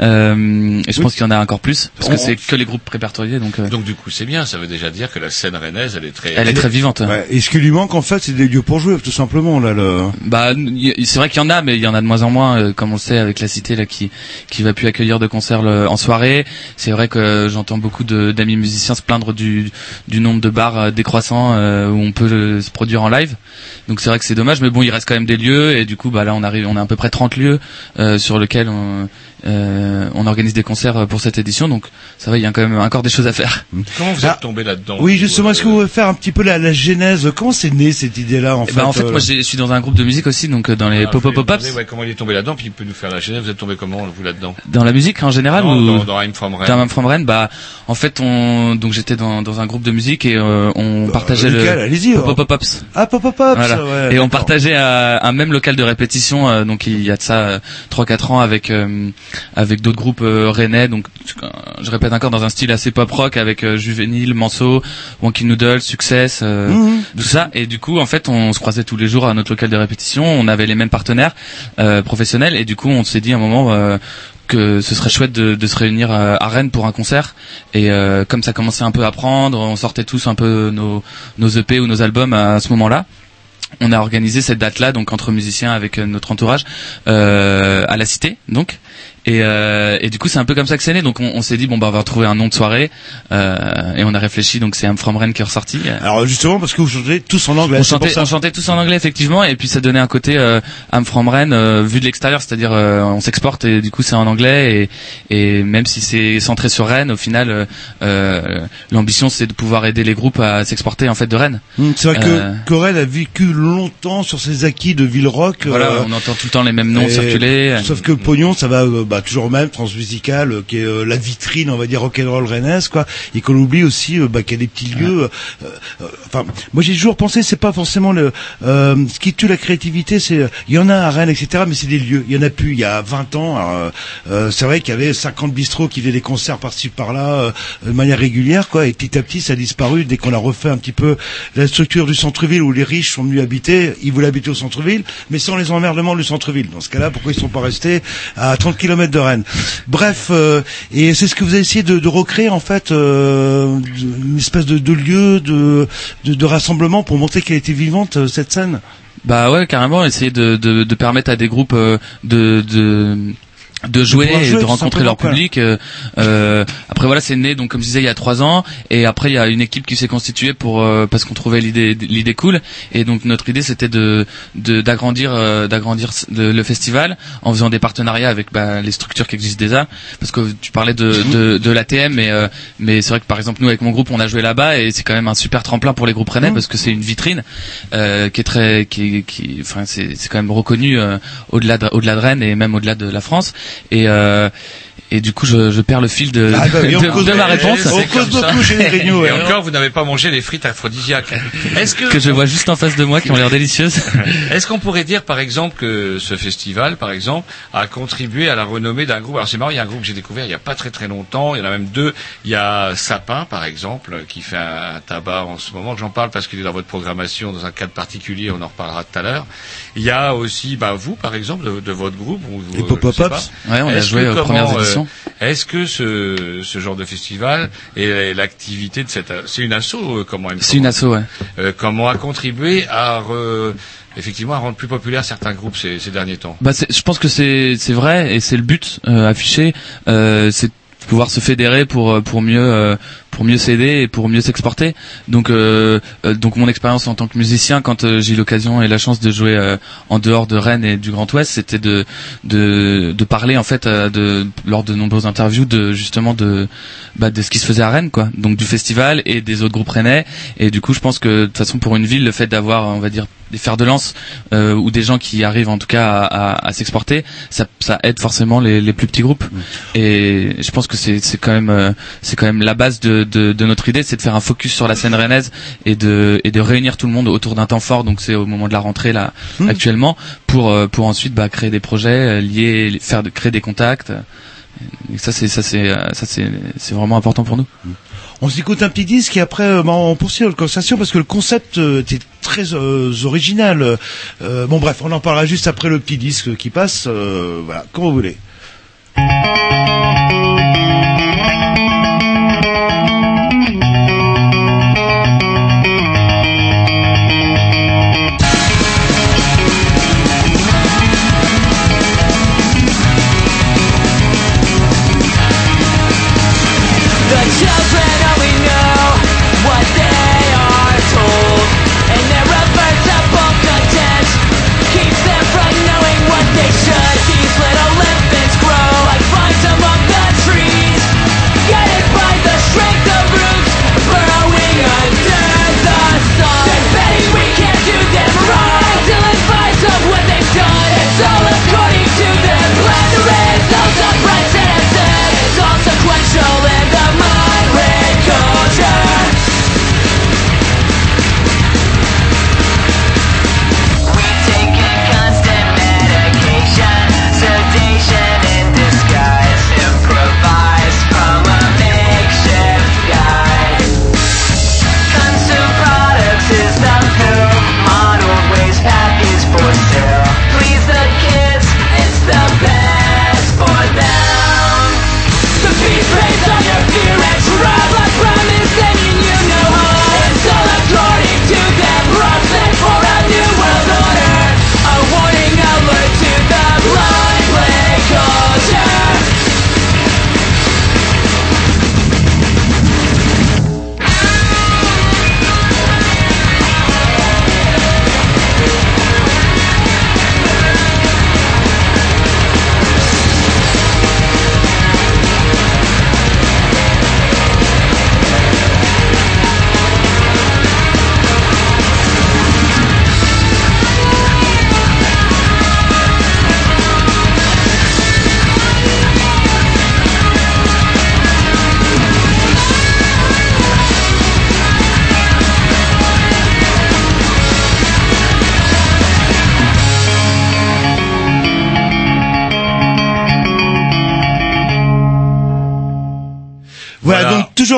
Euh, et je Oui. pense qu'il y en a encore plus, parce que On- c'est que les groupes répertoriés. Donc, euh, Donc du coup c'est bien, ça veut déjà dire que la scène rennaise elle est très... elle est très vivante. Ouais. Et ce qui lui manque en fait, c'est des lieux pour jouer, tout simplement là. Le... Bah, c'est vrai qu'il y en a, mais il y en a de moins en moins, euh, comme on le sait avec la cité là qui qui va plus accueillir de concerts en soirée. C'est vrai que j'entends beaucoup d'amis musiciens se plaindre du du nombre de bars euh, décroissant euh, où on peut se produire en live. Donc c'est vrai que c'est dommage, mais bon, il reste quand même des lieux et du coup, bah là, on arrive, on a à peu près 30 lieux sur lesquels on euh, on organise des concerts pour cette édition. Donc ça va, il y a quand même encore des choses à faire. Comment vous êtes tombé là-dedans Oui, justement, euh, est-ce que vous pouvez faire un petit peu la, la genèse? Comment c'est né cette idée-là en Eh fait ben, en fait, euh, moi, j'ai- je suis dans un groupe de musique aussi, donc euh, dans les ah, pop pop pop ouais, comment il est tombé là-dedans, puis il peut nous faire la genèse, vous êtes tombé comment vous là-dedans? Dans la musique en général Non, ou dans, dans I'm From Rennes. Dans I'm From Rennes, bah en fait on donc j'étais dans, dans un groupe de musique et euh, on partageait lequel le Allez-y, Pop. Pop Pops. Ah, Pop Pop Pops, Voilà. ouais, et on partageait euh, un même local de répétition euh, donc il y a de ça euh, trois 4 quatre ans avec euh, avec d'autres groupes euh, rennais. Donc je répète encore dans un style assez pop rock avec euh, Juvénile, Manso, Wonky Noodle, Success, euh, Mhm. tout ça. Et du coup en fait on se croisait tous les jours à notre local de répétition, on avait les mêmes partenaires professionnels. Et du coup on s'est dit à un moment que ce serait chouette de, de se réunir à Rennes pour un concert. Et euh, comme ça commençait un peu à prendre, on sortait tous un peu nos, nos EP ou nos albums à ce moment-là. On a organisé cette date-là donc entre musiciens avec notre entourage euh, à la Cité donc et, euh, et du coup c'est un peu comme ça que c'est né donc on, on s'est dit bon bah on va trouver un nom de soirée euh, et on a réfléchi donc c'est I'm From Rennes qui est ressorti. Alors justement parce que vous chantez tous en anglais. On chantait, on chantait tous en anglais effectivement et puis ça donnait un côté euh, I'm from Rennes euh, vu de l'extérieur, c'est-à-dire euh, on s'exporte et du coup c'est en anglais et, et même si c'est centré sur Rennes, au final euh, l'ambition c'est de pouvoir aider les groupes à s'exporter en fait de Rennes. Hum, C'est vrai que, Rennes a vécu longtemps sur ses acquis de ville rock. voilà, on entend tout le temps les mêmes noms circuler. Sauf que le pognon, ça va euh, bah, toujours au même, transmusical, euh, qui est euh, la vitrine, on va dire rock'n'roll rennaise, quoi. Et qu'on oublie aussi euh, bah, qu'il y a des petits lieux. euh, euh, Enfin, moi j'ai toujours pensé, c'est pas forcément le euh, ce qui tue la créativité, c'est euh, il y en a à Rennes, etc. Mais c'est des lieux. Il y en a plus. Il y a 20 ans, alors, c'est vrai qu'il y avait 50 bistrots qui faisaient des concerts par-ci par-là euh, de manière régulière, quoi. Et petit à petit, ça a disparu dès qu'on a refait un petit peu la structure du centre-ville où les riches sont venus habiter. Ils voulaient habiter au centre-ville, mais sans les emmerdements du centre-ville. Dans ce cas-là, pourquoi ils sont pas restés à 30 km de Rennes Bref, euh, et c'est ce que vous avez essayé de, recréer en fait, euh, une espèce de, lieu de, de, rassemblement pour montrer qu'elle était vivante euh, cette scène? Bah ouais, carrément, essayer de, de, de permettre à des groupes de, de de jouer de tout rencontrer leur public. euh, euh, après voilà, c'est né donc comme je disais il y a trois ans et après il y a une équipe qui s'est constituée pour euh, parce qu'on trouvait l'idée l'idée cool et donc notre idée c'était de de- d'agrandir euh, d'agrandir le, festival en faisant des partenariats avec bah, les structures qui existent déjà parce que tu parlais de de, de l'ATM mais euh, mais c'est vrai que par exemple nous avec mon groupe on a joué là-bas et c'est quand même un super tremplin pour les groupes rennais parce que c'est une vitrine euh, qui est très qui qui enfin c'est c'est quand même reconnu euh, au-delà de, au-delà de Rennes et même au-delà de la France et euh, et du coup, je, je perds le fil de, Ah bah oui, [laughs] de, cause- de ma réponse. on cause beaucoup chez les Grignoux, Et ouais. encore, vous n'avez pas mangé les frites aphrodisiaques. Est-ce que, que je vois juste en face de moi qui ont l'air délicieuses. [laughs] est-ce qu'on pourrait dire, par exemple, que ce festival, par exemple, a contribué à la renommée d'un groupe? Alors c'est marrant, il y a un groupe que j'ai découvert il y a pas très très longtemps. Il y en a même deux. Il y a Sapin, par exemple, qui fait un tabac en ce moment. J'en parle parce qu'il est dans votre programmation dans un cadre particulier. On en reparlera tout à l'heure. Il y a aussi, bah, vous, par exemple, de, de votre groupe. ou- Les ou- Pop-Up je sais Pops. pas. Ouais, on a joué aux premières euh, éditions. Est-ce que ce, ce genre de festival et l'activité de cette, c'est une asso, euh, comment C'est une asso, ouais. euh, comment a contribué à re- effectivement à rendre plus populaires certains groupes ces, ces derniers temps. Bah, c'est- je pense que c'est c'est vrai et c'est le but euh, affiché, euh, c'est de pouvoir se fédérer pour euh, pour mieux euh, pour mieux s'aider et pour mieux s'exporter. Donc euh, euh, donc mon expérience en tant que musicien quand euh, j'ai eu l'occasion et la chance de jouer euh, en dehors de Rennes et du Grand Ouest, c'était de de de parler en fait de lors de nombreuses interviews de justement de bah, de ce qui se faisait à Rennes quoi. Donc du festival et des autres groupes rennais et du coup je pense que de toute façon pour une ville le fait d'avoir on va dire des fers de lance euh, ou des gens qui arrivent en tout cas à, à- à s'exporter, ça, ça aide forcément les, les plus petits groupes. Et je pense que c'est c'est quand même euh, c'est quand même la base de, de, de notre idée, c'est de faire un focus sur la scène rennaise et de et de réunir tout le monde autour d'un temps fort. Donc c'est au moment de la rentrée là actuellement pour euh, pour ensuite bah, créer des projets euh, liés, faire créer des contacts. Et ça c'est ça c'est euh, ça c'est c'est vraiment important pour nous. On s'écoute un petit disque et après bah, on poursuit notre conversation parce que le concept était très euh, original. Euh, bon bref, on en parlera juste après le petit disque qui passe. euh, voilà, comme vous voulez.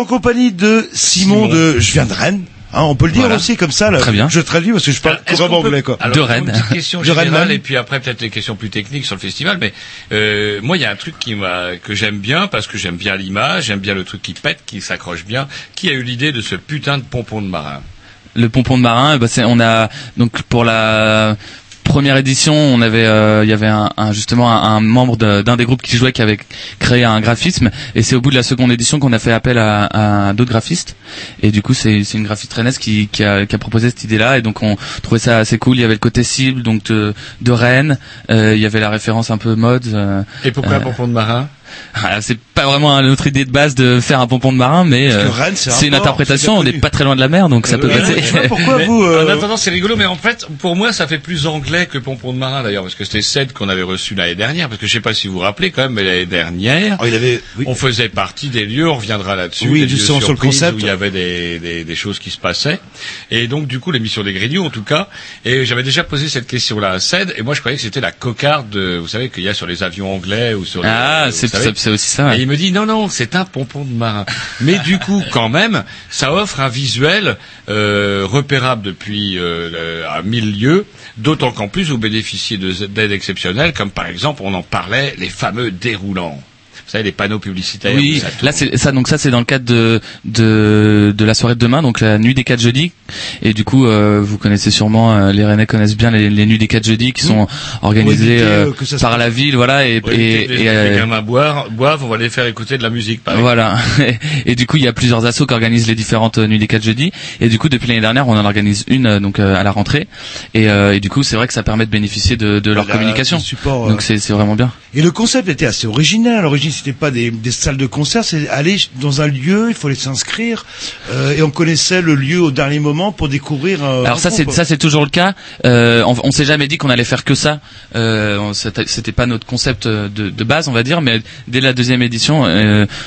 Compagnie de Simon, Simon. de Je viens de Rennes. Hein, on peut le dire Voilà. aussi comme ça. Là. Très bien. Je traduis parce que je parle couramment anglais. Quoi. Alors, De Une Rennes. petite question [laughs] De Rennes et puis après peut-être les questions plus techniques sur le festival. Mais euh, moi, il y a un truc qui m'a que j'aime bien parce que j'aime bien l'image, j'aime bien le truc qui pète, qui s'accroche bien. Qui a eu l'idée de ce putain de pompon de marin? Le pompon de marin eh ben, c'est on a donc pour la première édition on avait euh, il y avait un, un- justement un, un membre de- d'un des groupes qui jouait qui avait créé un graphisme. Et c'est au bout de la seconde édition qu'on a fait appel à, à d'autres graphistes. Et du coup c'est une graphiste rennaise qui, qui, a, qui a proposé cette idée là et donc on trouvait ça assez cool. Il y avait le côté cible donc de, de Rennes. Euh, il y avait la référence un peu mode euh, Et pourquoi Euh, pompon de marin? Ah, c'est pas vraiment notre idée de base de faire un pompon de marin, mais euh, c'est un c'est une interprétation. On n'est pas très loin de la mer, donc ça peut Ouais, passer. pourquoi Mais, [laughs] vous. euh, En attendant, c'est rigolo, mais en fait, pour moi, ça fait plus anglais que pompon de marin d'ailleurs, parce que c'était celle qu'on avait reçue l'année dernière, parce que je sais pas si vous vous rappelez quand même, mais l'année dernière, oh, il avait. oui. on faisait partie des lieux, on reviendra là-dessus, Oui, justement, sur le concept. où il y avait des, des, des choses qui se passaient, et donc du coup l'émission des Grignoux en tout cas, et j'avais déjà posé cette question-là à Ced, et moi je croyais que c'était la cocarde, euh, vous savez qu'il y a sur les avions anglais ou sur les, Ah, c'est aussi ça. Et il me dit non non c'est un pompon de marin. Mais du coup [laughs] quand même ça offre un visuel euh, repérable depuis euh, à mille lieues. D'autant qu'en plus vous bénéficiez de- d'aides exceptionnelles comme par exemple on en parlait les fameux déroulants. Vous savez les panneaux publicitaires. Oui, ça là c'est ça donc ça c'est dans le cadre de de de la soirée de demain donc la nuit des 4 jeudis. Et du coup euh, vous connaissez sûrement euh, les Rennais connaissent bien les, les nuits des 4 jeudis qui sont organisées éviter, euh, euh, par la ville voilà et et, les, et, les gamins boivent, boivent, on va les faire écouter de la musique. Voilà. [laughs] et du coup il y a plusieurs assos qui organisent les différentes euh, nuits des 4 jeudis. Et du coup depuis l'année dernière on en organise une euh, donc euh, à la rentrée. Et, euh, et du coup c'est vrai que ça permet de bénéficier de, de leur la- communication support, donc c'est c'est vraiment bien. Et le concept était assez original. À c'était pas des, des salles de concert, c'est aller dans un lieu, il fallait s'inscrire, euh, et on connaissait le lieu au dernier moment pour découvrir. euh, Alors ça c'est ça c'est toujours le cas. Euh, on on s'est jamais dit qu'on allait faire que ça. Euh, c'était pas notre concept de, de base on va dire, mais dès la deuxième édition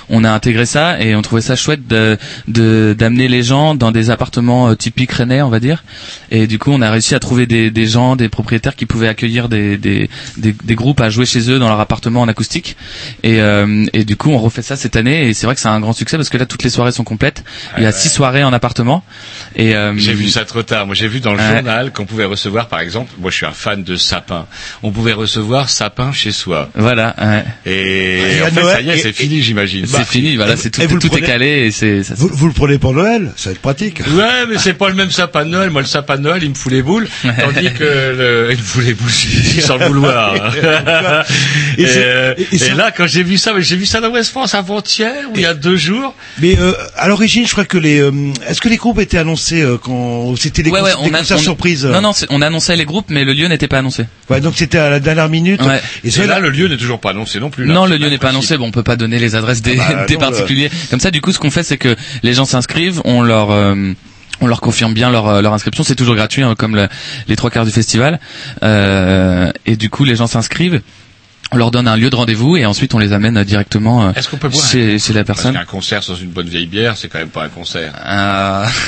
on a intégré ça et on trouvait ça chouette de d'amener les gens dans des appartements typiques rennais on va dire. Et du coup on a réussi à trouver des, des gens, des propriétaires qui pouvaient accueillir des, des, des, des groupes à jouer chez eux dans leur appartement en acoustique. Et, euh, et du coup on refait ça cette année et c'est vrai que c'est un grand succès parce que là toutes les soirées sont complètes. Il y a six soirées en appartement. Et euh, J'ai vu ça trop tard. Moi, j'ai vu dans le Ouais. journal qu'on pouvait recevoir, par exemple, moi je suis un fan de sapin. On pouvait recevoir sapin chez soi. Voilà. ouais. Et, en fait, Noël- ça y est, c'est fini, j'imagine. c'est fini, voilà, c'est tout, et vous le tout est prenez- calé et c'est. Vous, vous le prenez pour Noël, ça va être pratique. Ouais, mais c'est pas le même sapin de Noël. Moi, le sapin de Noël, il me fout les boules, tandis que le, il me fout les boules sans le vouloir. Et euh, et- et là, quand j'ai vu ça, mais j'ai vu ça dans West France avant-hier, ou il y a deux jours. Mais euh, à l'origine, je crois que les, euh, est-ce que les groupes étaient annoncés euh, quand c'était des, Ouais, ouais, des on a, concerts on- surprises euh Non, non, on annonçait les groupes, mais le lieu n'était pas annoncé. Ouais, donc c'était à la dernière minute. Ouais. Et Et c'est là, le lieu n'est toujours pas annoncé non plus. là. Non, le lieu n'est pas annoncé. Bon, on peut pas donner les adresses des, Ah bah, [laughs] des non, le- particuliers. Comme ça, du coup, ce qu'on fait, c'est que les gens s'inscrivent, on leur euh, on leur confirme bien leur, leur inscription. C'est toujours gratuit, hein, comme le- les trois quarts du festival. Euh, et du coup, les gens s'inscrivent. On leur donne un lieu de rendez-vous et ensuite on les amène directement euh, Est-ce qu'on peut boire chez, chez la Parce personne. qu'un concert sans une bonne vieille bière, c'est quand même pas un concert. Euh, [laughs]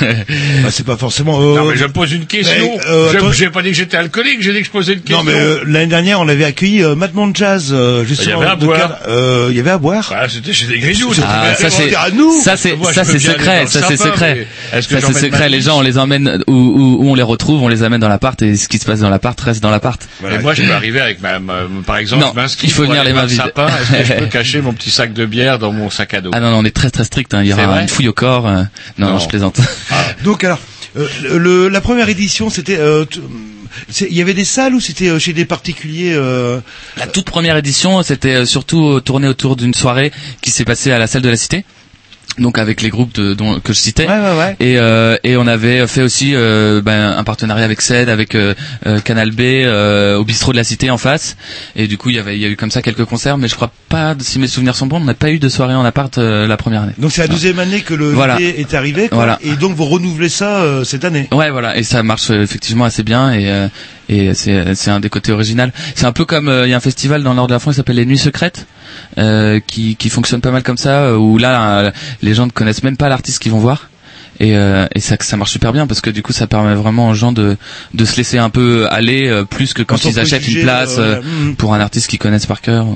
bah, c'est pas forcément. euh, Non, mais je me pose une question. Mais, euh, Je- J'ai pas dit que j'étais alcoolique, j'ai dit que je posais une question. Non mais euh, l'année dernière on avait accueilli euh, Madman Jazz euh, justement. Il y avait à boire. Euh, Il y avait à boire. Ah, c'était chez des grignoux. Ah, ça c'est à nous. ça c'est ça c'est secret, ça c'est secret. Ça c'est secret. Les gens on les emmène où, on les retrouve, on les amène dans l'appart et ce qui se passe dans l'appart reste dans l'appart. Et moi, je peux [clears throat] arriver avec ma- par exemple, Il faut pour venir aller les mains vides. sapin. Est-ce que je peux [laughs] cacher mon petit sac de bière dans mon sac à dos Ah non, non, on est très très strict. Hein. Il y aura une fouille au corps. euh, Non, Non. je plaisante. [laughs] Donc alors, euh, le, la première édition c'était, euh, il y avait des salles ou c'était euh, chez des particuliers. Euh... La toute première édition, c'était euh, surtout euh, tourné autour d'une soirée qui s'est passée à la salle de la Cité. Donc avec les groupes de, dont, que je citais. Ouais ouais ouais. Et, euh, et on avait fait aussi euh, ben, un partenariat avec CED, avec euh, euh, Canal B, euh, au bistrot de la Cité en face. Et du coup, il y avait, il y a eu comme ça quelques concerts, mais je crois pas, si mes souvenirs sont bons, on n'a pas eu de soirée en appart euh, la première année. Donc c'est la deuxième année que le Voilà. est arrivé. Quoi, Voilà. Et donc vous renouvelez ça euh, cette année. Ouais, voilà, et ça marche effectivement assez bien et euh, et c'est c'est un des côtés original. C'est un peu comme euh, il y a un festival dans le nord de la France qui s'appelle les Nuits secrètes. Euh, qui, qui fonctionne pas mal comme ça euh, où là euh, les gens ne connaissent même pas l'artiste qu'ils vont voir et, euh, et ça ça marche super bien parce que du coup ça permet vraiment aux gens de de se laisser un peu aller euh, plus que quand ils achètent une place euh, euh, mm. pour un artiste qu'ils connaissent par cœur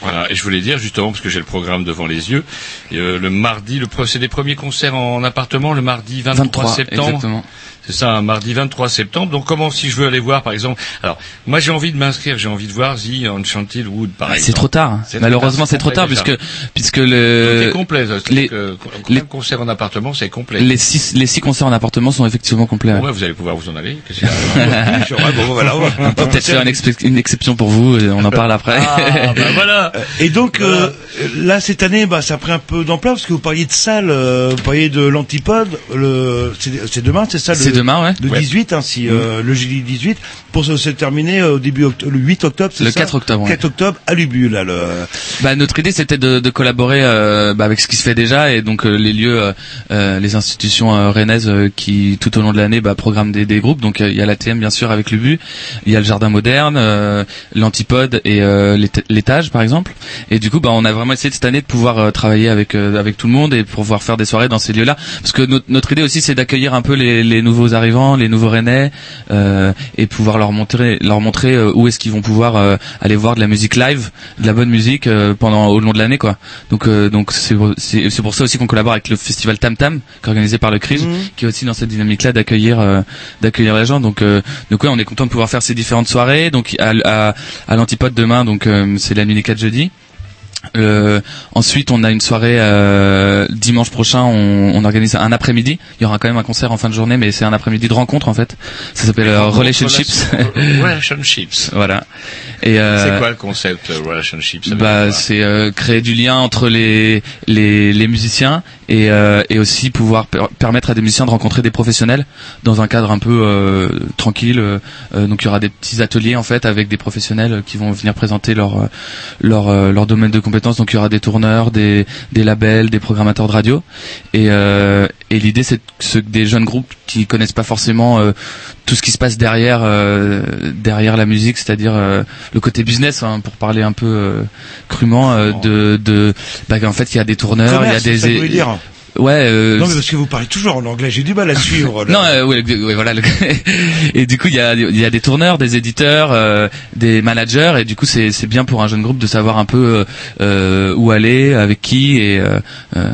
Voilà, et je voulais dire justement parce que j'ai le programme devant les yeux, euh, le mardi, le c'est des premiers concerts en appartement, le mardi 23, 23 septembre. exactement C'est ça, un mardi 23 septembre. Donc comment si je veux aller voir par exemple Alors, moi j'ai envie de m'inscrire, j'ai envie de voir The Enchanted Wood par Ah, exemple. c'est trop tard malheureusement c'est trop tard, puisque puisque le c'est complet, ça. les- que, concerts en appartement, c'est complet. les six les six concerts en appartement sont effectivement complets ouais. Bon, ouais, vous allez pouvoir vous en aller. Qu'est-ce qu'il y a? [laughs] Ouais, bon, voilà, on va- On peut peut-être faire une, exception pour vous, on en parle après. Ah, bah [laughs] voilà. Et donc euh, là cette année, bah ça a pris un peu d'ampleur parce que vous parliez de salle, euh, vous parliez de l'antipode. Le c'est c'est demain, c'est ça le c'est demain, ouais. Le Ouais. 18, hein, si euh, le jeudi 18, pour se, se terminer euh, au début octo- le 8 octobre, c'est Le ça 4 octobre, ouais. 4 octobre à Lubu, là. Le... Bah, notre idée c'était de, de collaborer euh, bah, avec ce qui se fait déjà et donc euh, les lieux, euh, euh, les institutions euh, rennaises euh, qui tout au long de l'année bah, programment des, des groupes. Donc il y a l'ATM bien sûr avec l'UBU, il y a le Jardin Moderne, euh, l'Antipode et euh, l'Éta- l'étage par exemple. Et du coup bah, on a vraiment essayé cette année de pouvoir euh, travailler avec euh, avec tout le monde et pouvoir faire des soirées dans ces lieux-là. Parce que notre, notre idée aussi c'est d'accueillir un peu les, les nouveaux arrivants, les nouveaux rennais euh, et pouvoir leur montrer leur montrer euh, où est-ce qu'ils vont pouvoir euh, aller voir de la musique live, de la bonne musique euh, pendant au long de l'année quoi. Donc donc c'est pour ça aussi qu'on collabore avec le festival Tam Tam qui est organisé par le CRIJ qui est aussi dans cette dynamique là d'accueillir euh, d'accueillir les gens. Donc euh, donc ouais, on est content de pouvoir faire ces différentes soirées. Donc à à, à l'Antipode demain donc euh, c'est la nuit des 4 jeudi. Euh, ensuite, on a une soirée euh, dimanche prochain. On, on organise un après-midi. Il y aura quand même un concert en fin de journée, mais c'est un après-midi de rencontre en fait. Ça s'appelle euh, Relationships. [laughs] Relationships. voilà. Et euh, C'est quoi le concept euh, relationships bah, c'est euh, créer du lien entre les les, les musiciens et euh, et aussi pouvoir per- permettre à des musiciens de rencontrer des professionnels dans un cadre un peu euh, tranquille. euh, euh, donc il y aura des petits ateliers en fait avec des professionnels qui vont venir présenter leur euh, leur leur domaine de compétences. Donc il y aura des tourneurs, des des labels, des programmateurs de radio et euh, et l'idée c'est que des jeunes groupes qui connaissent pas forcément euh, tout ce qui se passe derrière euh, derrière la musique, c'est-à-dire euh, le côté business, hein, pour parler un peu euh, crûment, euh, de de bah, en fait il y a des tourneurs, il y a des ouais euh, non, mais parce que vous parlez toujours en anglais, j'ai du mal à suivre. [laughs] non, euh, ouais, voilà. le- [laughs] et du coup, il y a, y a des tourneurs, des éditeurs, euh, des managers, et du coup, c'est c'est bien pour un jeune groupe de savoir un peu euh, où aller, avec qui, et euh, euh,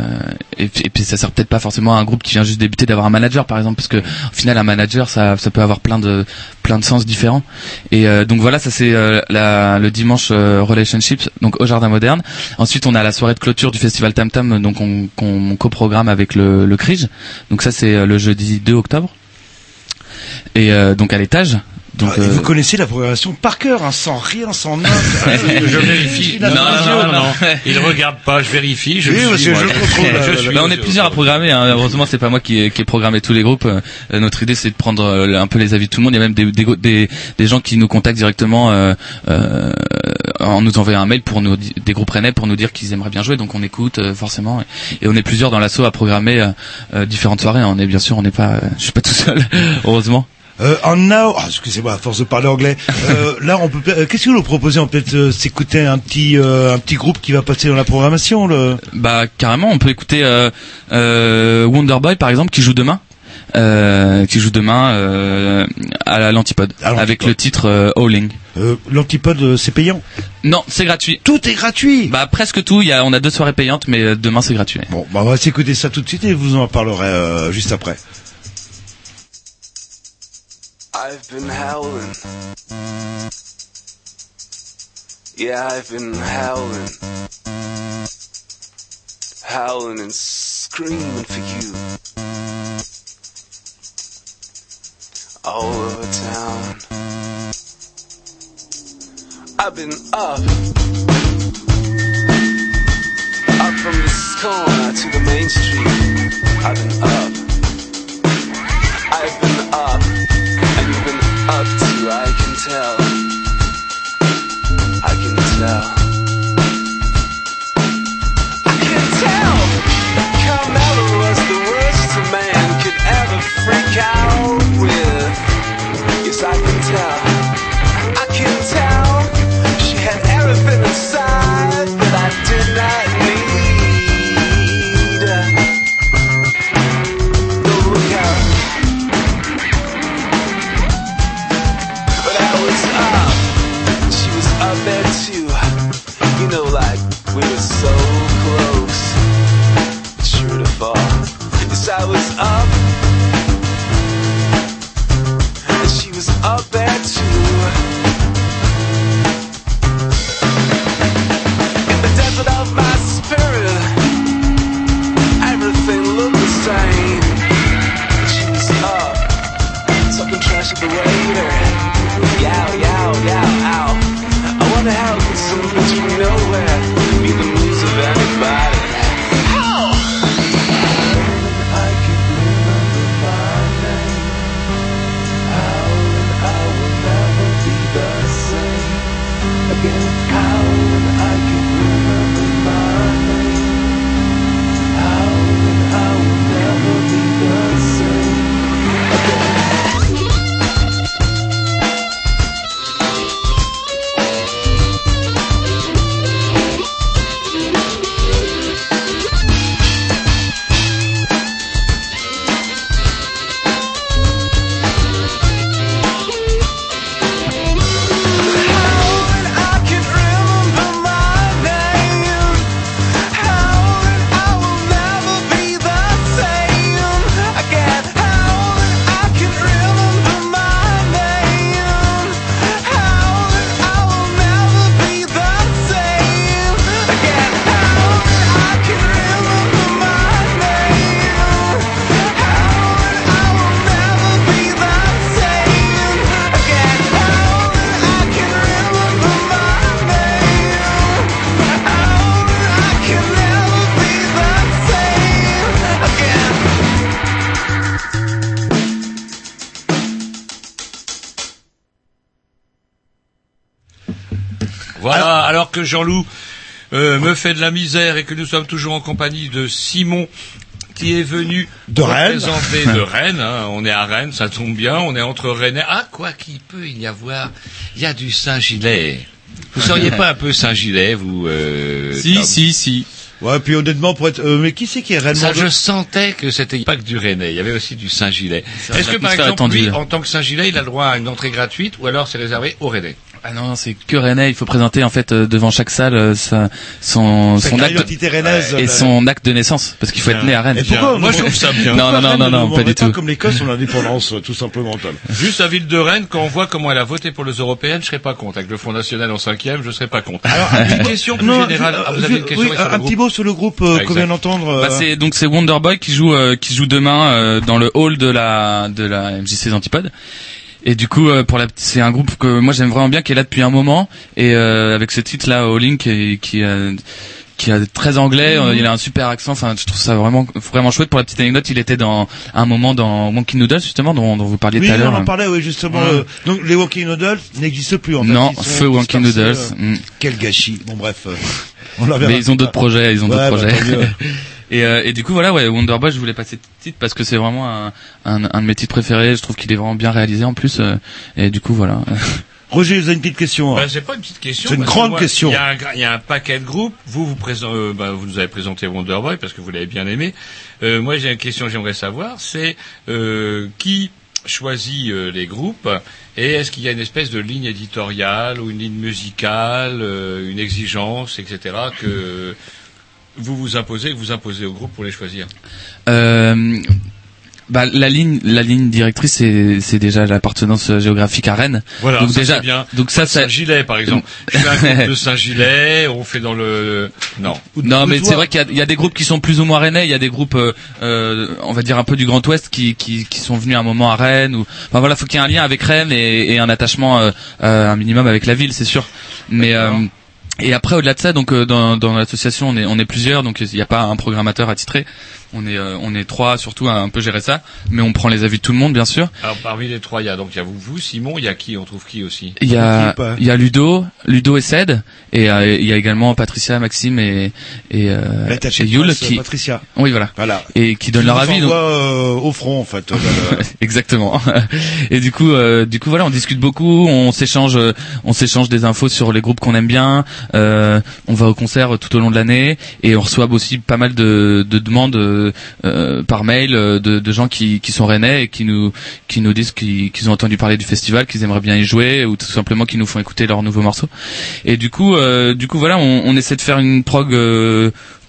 et, et puis ça sert peut-être pas forcément à un groupe qui vient juste débuter d'avoir un manager, par exemple, parce que au final, un manager, ça ça peut avoir plein de plein de sens différents. Et euh, donc voilà, ça c'est euh, le dimanche euh, relationships, donc au Jardin Moderne. Ensuite, on a la soirée de clôture du festival Tam Tam, donc on, coprogramme avec le, le CRIJ. Donc ça c'est le jeudi 2 octobre. Et donc à l'étage. Donc, Ah, et euh, vous connaissez la programmation par cœur, hein, sans rien, sans notes. [laughs] je vérifie. Non, Non, non, non. Il regarde pas, je vérifie. Je Oui, suis, parce que moi. je contrôle, [laughs] Je suis, Bah, on est plusieurs à programmer. Hein. Heureusement, c'est pas moi qui ai, qui ai programmé tous les groupes. Euh, notre idée, c'est de prendre euh, un peu les avis de tout le monde. Il y a même des, des, des, des gens qui nous contactent directement euh, euh, en nous envoyant un mail pour nous des groupes rennais pour nous dire qu'ils aimeraient bien jouer. Donc on écoute euh, forcément. Et, et on est plusieurs dans l'assaut à programmer euh, euh, différentes soirées. On est bien sûr, on n'est pas, je suis pas tout seul, [laughs] heureusement. Euh, en now, ah, excusez-moi, à force de parler anglais. Euh, [laughs] là, on peut. euh, Qu'est-ce que vous nous proposez On peut euh, s'écouter un petit, euh, un petit groupe qui va passer dans la programmation. Le... Bah carrément, on peut écouter euh, euh, Wonderboy par exemple qui joue demain. Euh, qui joue demain euh, à l'antipode avec le titre euh, Howling. Euh, L'antipode, c'est payant? Non, c'est gratuit. Tout est gratuit. Bah presque tout. Il y a, on a deux soirées payantes, mais demain c'est gratuit. Bon, bah, on va s'écouter ça tout de suite et vous en parlerez euh, juste après. I've been howling. Yeah, I've been howling. Howling and screaming for you. All over town. I've been up. Up from this corner to the main street. I've been up. I've been the waiter. Que Jean-Loup euh, me fait de la misère et que nous sommes toujours en compagnie de Simon qui est venu De Rennes. de [laughs] Rennes. hein. On est à Rennes, ça tombe bien. On est entre Rennes. Ah, quoi qu'il peut y avoir, il y a du Saint-Gilet. Vous seriez pas un peu Saint-Gilet, vous euh, Si, Tom si, si. Ouais, puis honnêtement, pour être, euh, mais qui c'est qui est Ça, je sentais que c'était pas que du Rennais. Il y avait aussi du Saint-Gilet. Est-ce que par exemple, lui, en tant que Saint-Gilet, il a le droit à une entrée gratuite ou alors c'est réservé aux Rennais? Ah non, non, c'est que Rennais. Il faut présenter en fait euh, devant chaque salle euh, sa- son, son acte rennaise, et euh, son acte de naissance, parce qu'il faut être né à Rennes. Et pourquoi Moi, je trouve ça bien. Non, non, non, non, non, pas du tout. comme l'Écosse, on a l'indépendance, tout simplement, Tom. Juste la ville de Rennes, quand on voit comment elle a voté pour les européennes, je serais pas contre. Avec le Front National en cinquième, je serais pas contre. Alors, [laughs] une question plus Non, générale. Ah, vous avez une question oui, sur un petit mot sur le groupe euh, Ah, qu'on vient d'entendre. euh, Bah, c'est donc c'est Wonderboy qui joue euh, qui joue demain euh, dans le hall de la de la MJC Antipode. Et du coup, euh, pour la, c'est un groupe que moi j'aime vraiment bien, qui est là depuis un moment, et euh, avec ce titre là, All In, qui, qui, euh, qui a très anglais, euh, il a un super accent. Enfin, je trouve ça vraiment vraiment chouette. Pour la petite anecdote, il était dans un moment dans Monkey Noodles justement, dont, dont vous parliez oui, tout à on l'heure. en parlait, oui, justement. Ouais. euh, donc, les Walking Noodles n'existent plus, en fait. Non, feu Walking dispersés, Noodles. euh, Mm. Quel gâchis. Bon, bref. euh, [laughs] on Mais ils ont d'autres tard. projets, ils ont Ouais, d'autres bah, projets. [laughs] et, euh, et du coup voilà, ouais, Wonderboy, je voulais passer ce titre parce que c'est vraiment un, un, un de mes titres préférés. Je trouve qu'il est vraiment bien réalisé en plus. euh, et du coup voilà. [laughs] Roger, vous avez une petite question. hein. Ben, c'est pas une petite question. C'est une que grande moi, question. Il y, a un, gra- il y a un paquet de groupes. Vous, vous, présent- euh, ben, vous nous avez présenté Wonderboy parce que vous l'avez bien aimé. Euh, moi, j'ai une question que j'aimerais savoir. C'est euh, qui choisit euh, les groupes et est-ce qu'il y a une espèce de ligne éditoriale ou une ligne musicale, euh, une exigence, etc. que vous vous imposez, que vous imposez au groupe pour les choisir Euh, bah, la ligne, la ligne directrice, c'est, c'est déjà l'appartenance géographique à Rennes. Voilà, donc ça, déjà, c'est bien. donc ça, ça. Saint-Gilet, par exemple. Je fais un [laughs] groupe de Saint-Gilet, on fait dans le... Non. Non, mais c'est vrai qu'il y a, il y a des groupes qui sont plus ou moins rennais. Il y a des groupes, euh, euh, on va dire un peu du Grand Ouest, qui, qui, qui sont venus à un moment à Rennes. Ou, enfin voilà, faut qu'il y ait un lien avec Rennes et, et un attachement euh, euh, un minimum avec la ville, c'est sûr. Mais euh, et après, au-delà de ça, donc euh, dans, l'association, on est, on est plusieurs, donc il n'y a pas un programmateur attitré. On est, euh, on est trois, surtout à un peu gérer ça. Mais on prend les avis de tout le monde, bien sûr. Alors parmi les trois, il y a donc il y a vous, vous, Simon, il y a qui On trouve qui aussi? Il y a, il y a Ludo, Ludo et Ced, et euh, il y a également Patricia, Maxime et et, euh, et Yul qui, Patricia. oui voilà, Voilà. et qui donnent Qui leur nous avis. donc- euh, au front, en fait. euh, [laughs] Exactement. [laughs] Et du coup, euh, du coup voilà, on discute beaucoup, on s'échange, euh, on s'échange des infos sur les groupes qu'on aime bien. euh, on va au concert tout au long de l'année et on reçoit aussi pas mal de, de demandes euh, par mail euh, de, gens qui, sont rennais et qui nous qui nous disent qu'ils ont entendu parler du festival, qu'ils aimeraient bien y jouer ou tout simplement qu'ils nous font écouter leurs nouveaux morceaux. Et du coup, euh, du coup voilà, on, on essaie de faire une prog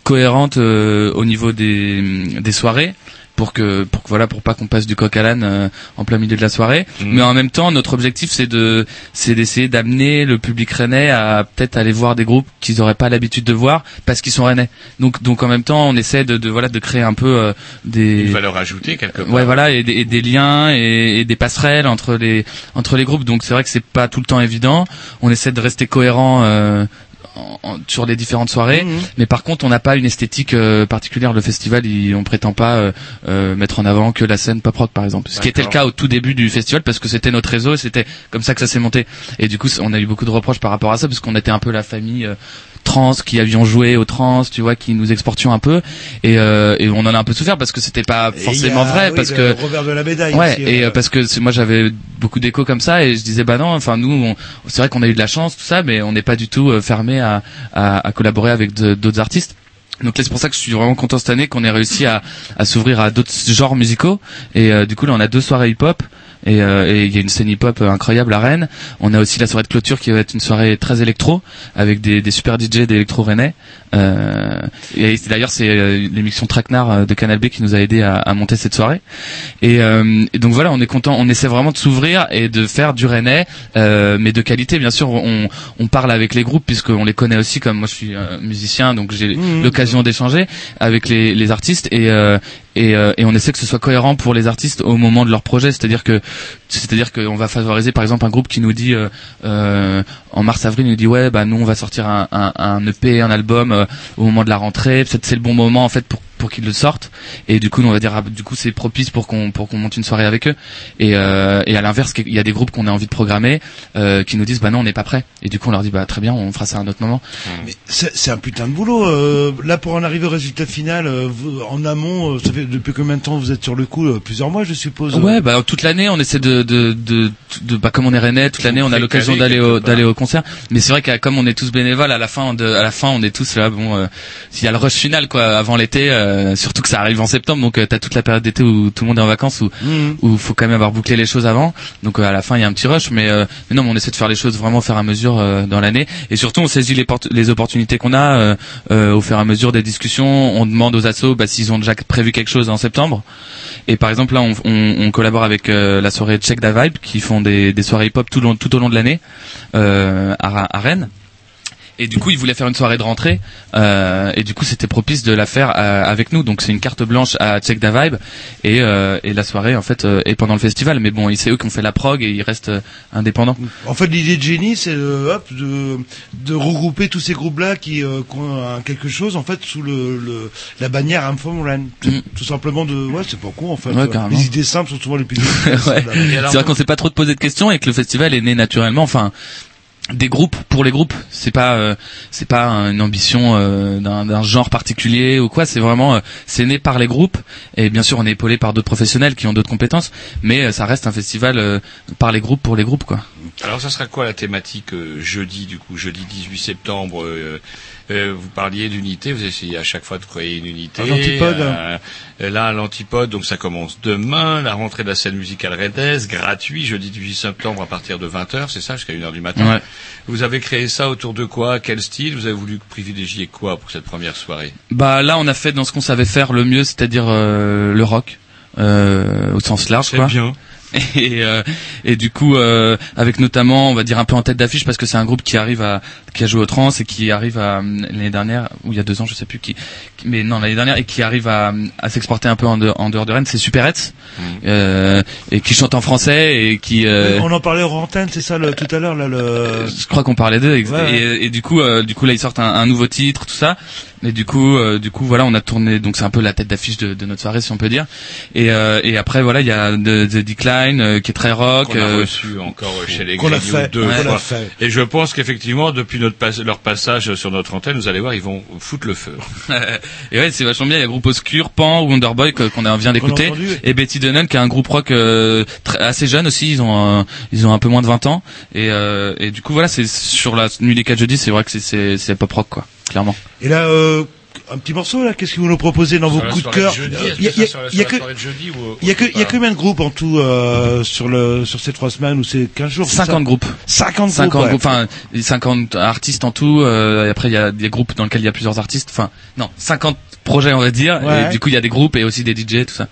cohérente euh, au niveau des, des soirées pour que pour que voilà pour pas qu'on passe du coq à l'âne euh, en plein milieu de la soirée Mhm. mais en même temps notre objectif c'est de c'est d'essayer d'amener le public rennais à peut-être aller voir des groupes qu'ils auraient pas l'habitude de voir parce qu'ils sont rennais donc donc en même temps on essaie de, de voilà de créer un peu euh, des Une valeur ajoutée quelque part. Ouais, voilà, et des, et des liens et, et des passerelles entre les entre les groupes. Donc c'est vrai que c'est pas tout le temps évident. On essaie de rester cohérent euh, en- en- sur les différentes soirées, Mhm. mais par contre, on n'a pas une esthétique euh, particulière. Le festival, il, on prétend pas euh, euh, mettre en avant que la scène pop rock, par exemple. Ce qui était le cas au tout début du festival, parce que c'était notre réseau, et c'était comme ça que ça s'est monté. Et du coup, on a eu beaucoup de reproches par rapport à ça, parce qu'on était un peu la famille. Trans qui avions joué au trans tu vois qui nous exportions un peu et, euh, et on en a un peu souffert parce que c'était pas forcément a, vrai oui, parce le que revers de la médaille. Ouais, aussi, et euh, parce que moi j'avais beaucoup d'échos comme ça et je disais bah non, enfin nous, c'est vrai qu'on a eu de la chance tout ça, mais on n'est pas du tout euh, fermé à, à, à collaborer avec d'autres artistes. Donc là c'est pour ça que je suis vraiment content cette année qu'on ait réussi à, à s'ouvrir à d'autres genres musicaux et euh, du coup là on a deux soirées hip-hop et euh, et il y a une scène hip-hop euh, incroyable à Rennes. On a aussi la soirée de clôture qui va être une soirée très électro avec des, des super DJ d'électro rennais. Euh, et d'ailleurs c'est euh, l'émission Traquenard de Canal B qui nous a aidé à, à monter cette soirée. Et, euh, et donc voilà, on est content, on essaie vraiment de s'ouvrir et de faire du rennais, euh, mais de qualité. Bien sûr, on, on parle avec les groupes puisqu'on les connaît aussi. Comme moi, je suis musicien, donc j'ai Mhm. l'occasion d'échanger avec les, les artistes et euh, et, euh, et on essaie que ce soit cohérent pour les artistes au moment de leur projet. C'est-à-dire que c'est-à-dire qu'on va favoriser par exemple un groupe qui nous dit euh, euh, en mars avril il nous dit ouais bah nous on va sortir un, un, un EP un album euh, au moment de la rentrée. Peut-être c'est le bon moment en fait pour pour qu'ils le sortent. Et du coup, nous, on va dire, ah, du coup, c'est propice pour qu'on pour qu'on monte une soirée avec eux. Et, euh, et à l'inverse, il y a des groupes qu'on a envie de programmer euh, qui nous disent, bah non, on n'est pas prêt. Et du coup, on leur dit, bah très bien, on fera ça à un autre moment. Mais c'est c'est un putain de boulot. euh, là, pour en arriver au résultat final, euh, vous- en amont, euh, ça fait depuis combien de temps vous êtes sur le coup euh, Plusieurs mois, je suppose. euh? Ouais, bah toute l'année, on essaie de de de, de bah comme on est rennais, toute l'année, on a l'occasion d'aller au d'aller au concert. Mais c'est vrai que comme on est tous bénévoles, à la fin de à la fin, on est tous là. Bon, euh, il y a le rush final quoi avant l'été, euh, surtout que ça arrive en septembre, donc euh, t'as toute la période d'été où tout le monde est en vacances, où Mhm. où faut quand même avoir bouclé les choses avant. Donc euh, à la fin, il y a un petit rush, mais euh, mais non, mais on essaie de faire les choses vraiment au fur et à mesure euh, dans l'année. Et surtout, on saisit les opportunités qu'on a euh, euh, au fur et à mesure des discussions. On demande aux assos bah, s'ils ont déjà prévu quelque chose en septembre. Et par exemple là, on, on, on collabore avec euh, la soirée Check Da Vibe qui font des, des soirées hip-hop tout, long- tout au long de l'année euh, à, à Rennes. Et du coup, ils voulaient faire une soirée de rentrée, euh, et du coup, c'était propice de la faire euh, avec nous. Donc, c'est une carte blanche à Check Da Vibe, et, euh, et la soirée, en fait, euh, est pendant le festival. Mais bon, c'est eux qui ont fait la prog, et ils restent euh, indépendants. En fait, l'idée de génie, c'est euh, hop, de, de regrouper tous ces groupes-là qui, euh, qui ont un- quelque chose, en fait, sous le, le la bannière I'm from Rennes. Tout, tout simplement de, ouais, c'est pas con, en fait. Ouais, carrément. les idées simples sont souvent les plus [laughs] Ouais. C'est vrai qu'on s'est pas trop de poser de questions et que le festival est né naturellement. Enfin, des groupes pour les groupes. C'est pas euh, c'est pas une ambition euh, d'un genre particulier ou quoi. C'est vraiment euh, c'est né par les groupes et bien sûr on est épaulé par d'autres professionnels qui ont d'autres compétences. Mais euh, ça reste un festival par les groupes pour les groupes quoi. Alors ça sera quoi la thématique jeudi du coup jeudi 18 septembre euh, vous parliez d'unité, vous essayez à chaque fois de créer une unité. Un antipode. Euh, là, l'antipode, donc ça commence demain, la rentrée de la scène musicale Redès, gratuit, jeudi 18 septembre à partir de 20h, c'est ça, jusqu'à 1h du matin. Ouais. Vous avez créé ça autour de quoi? Quel style? Vous avez voulu privilégier quoi pour cette première soirée? Bah là on a fait dans ce qu'on savait faire le mieux, c'est-à-dire euh, le rock euh, au sens large quoi. bien. Et, euh, et du coup euh, avec notamment on va dire un peu en tête d'affiche parce que c'est un groupe qui arrive à qui a joué au trans et qui arrive à euh, l'année dernière ou il y a deux ans je sais plus qui, qui- mais non l'année dernière et qui arrive à, à s'exporter un peu en, de- en dehors de Rennes c'est Superettes euh, et qui chante en français et qui euh, On en parlait hors antenne, c'est ça, le, tout à l'heure, là, le... je crois qu'on parlait d'eux Ouais, et, et du coup euh, du coup là ils sortent un, un nouveau titre tout ça et du coup euh, du coup voilà on a tourné donc c'est un peu la tête d'affiche de, de notre soirée si on peut dire et, euh, et après voilà il y a The, The Decline euh, qui est très rock qu'on a euh, reçu encore chez les qu'on a Grignoux fait, deux fois. fait. Et je pense qu'effectivement, depuis notre pas- leur passage sur notre antenne, vous allez voir, ils vont foutre le feu. [laughs] et ouais, c'est vachement bien. Il y a le groupe Oscure, Pan, Wonderboy qu'on a vient d'écouter, et Betty Dunn qui est un groupe rock euh, très- assez jeune aussi. Ils ont euh, ils ont un peu moins de 20 ans. Et, euh, et du coup voilà, c'est sur la nuit des 4 jeudis, c'est vrai que c'est c'est c'est pop rock quoi, clairement. Et là, euh, un petit morceau, là, qu'est-ce que vous nous proposez dans Sur vos coups de cœur Il y a- que il y a- ça, sur la- il y a sur la que- soirée de jeudi ou- il y a que- ou il y a pas combien de groupes en tout euh, sur le sur ces trois semaines ou ces 15 jours c'est 50 ça groupes. 50 50 groupes, ouais. groupes, enfin 50 artistes en tout. euh, et après il y a des groupes dans lesquels il y a plusieurs artistes. Enfin non, 50 projets on va dire. Ouais. Et du coup il y a des groupes et aussi des DJ tout ça.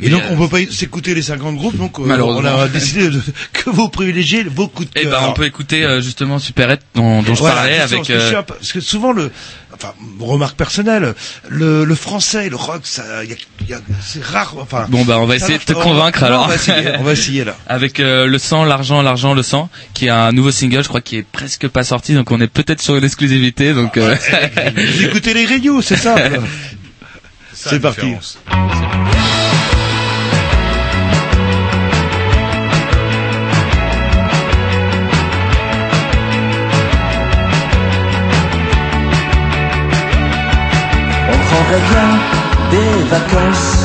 Et donc on peut pas s'écouter les 50 groupes, donc euh, Malheureusement. on a décidé de- [laughs] que vous privilégiez vos coups de Et cœur. ben on peut écouter euh, justement Superette dont, dont je Voilà, parlais avec. parce que euh, parce que souvent le, enfin remarque personnelle, le, le français le rock, ça, y a- y a- c'est rare. Enfin. Bon bah on va essayer de te convaincre alors. On va essayer. On va essayer là. [laughs] Avec euh, le sang, l'argent, l'argent, le sang, qui est un nouveau single, je crois, qui est presque pas sorti, donc on est peut-être sur une exclusivité, donc. euh, Vous écoutez les radios, c'est ça. [laughs] Ça, c'est parti. Bien des vacances,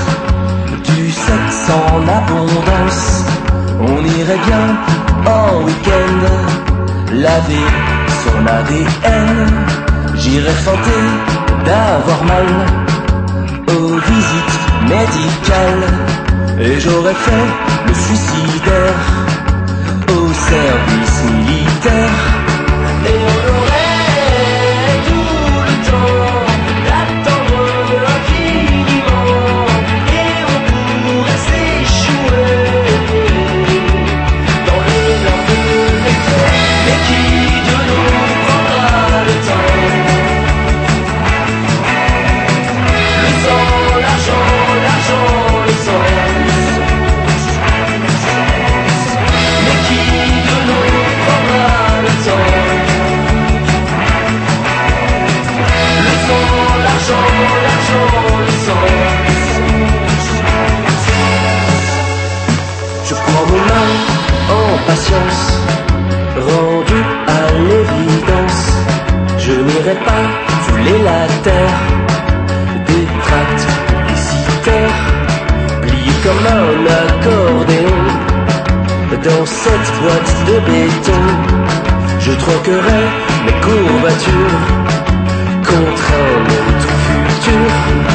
du sexe en abondance. On irait bien en week-end, laver son ADN. J'irais tenter d'avoir mal aux visites médicales. Et j'aurais fait le suicidaire au service militaire. rendu à l'évidence, je n'irai pas fouler la terre, des tracts licitaires, pliés comme un accordéon, dans cette boîte de béton, je troquerai mes courbatures contre un autre futur.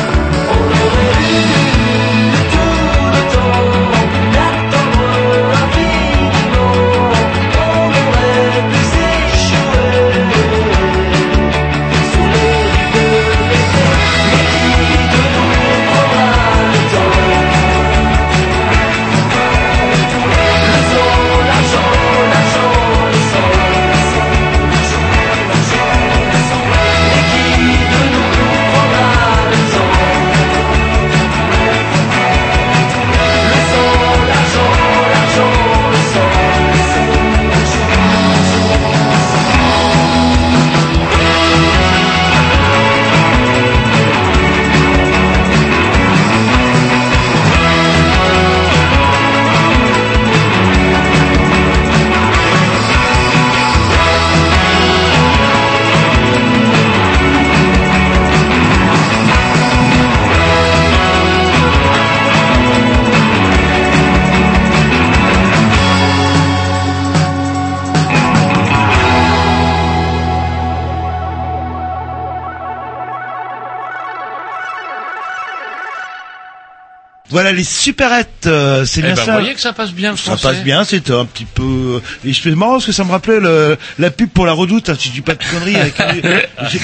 Les supérettes, euh, c'est Eh bien ben, ça. vous voyez que ça passe bien le Ça français. passe bien, c'était un petit peu. Et je fais marrant parce que ça me rappelait le, la pub pour la Redoute. hein, si je dis pas de conneries. Avec un- [laughs]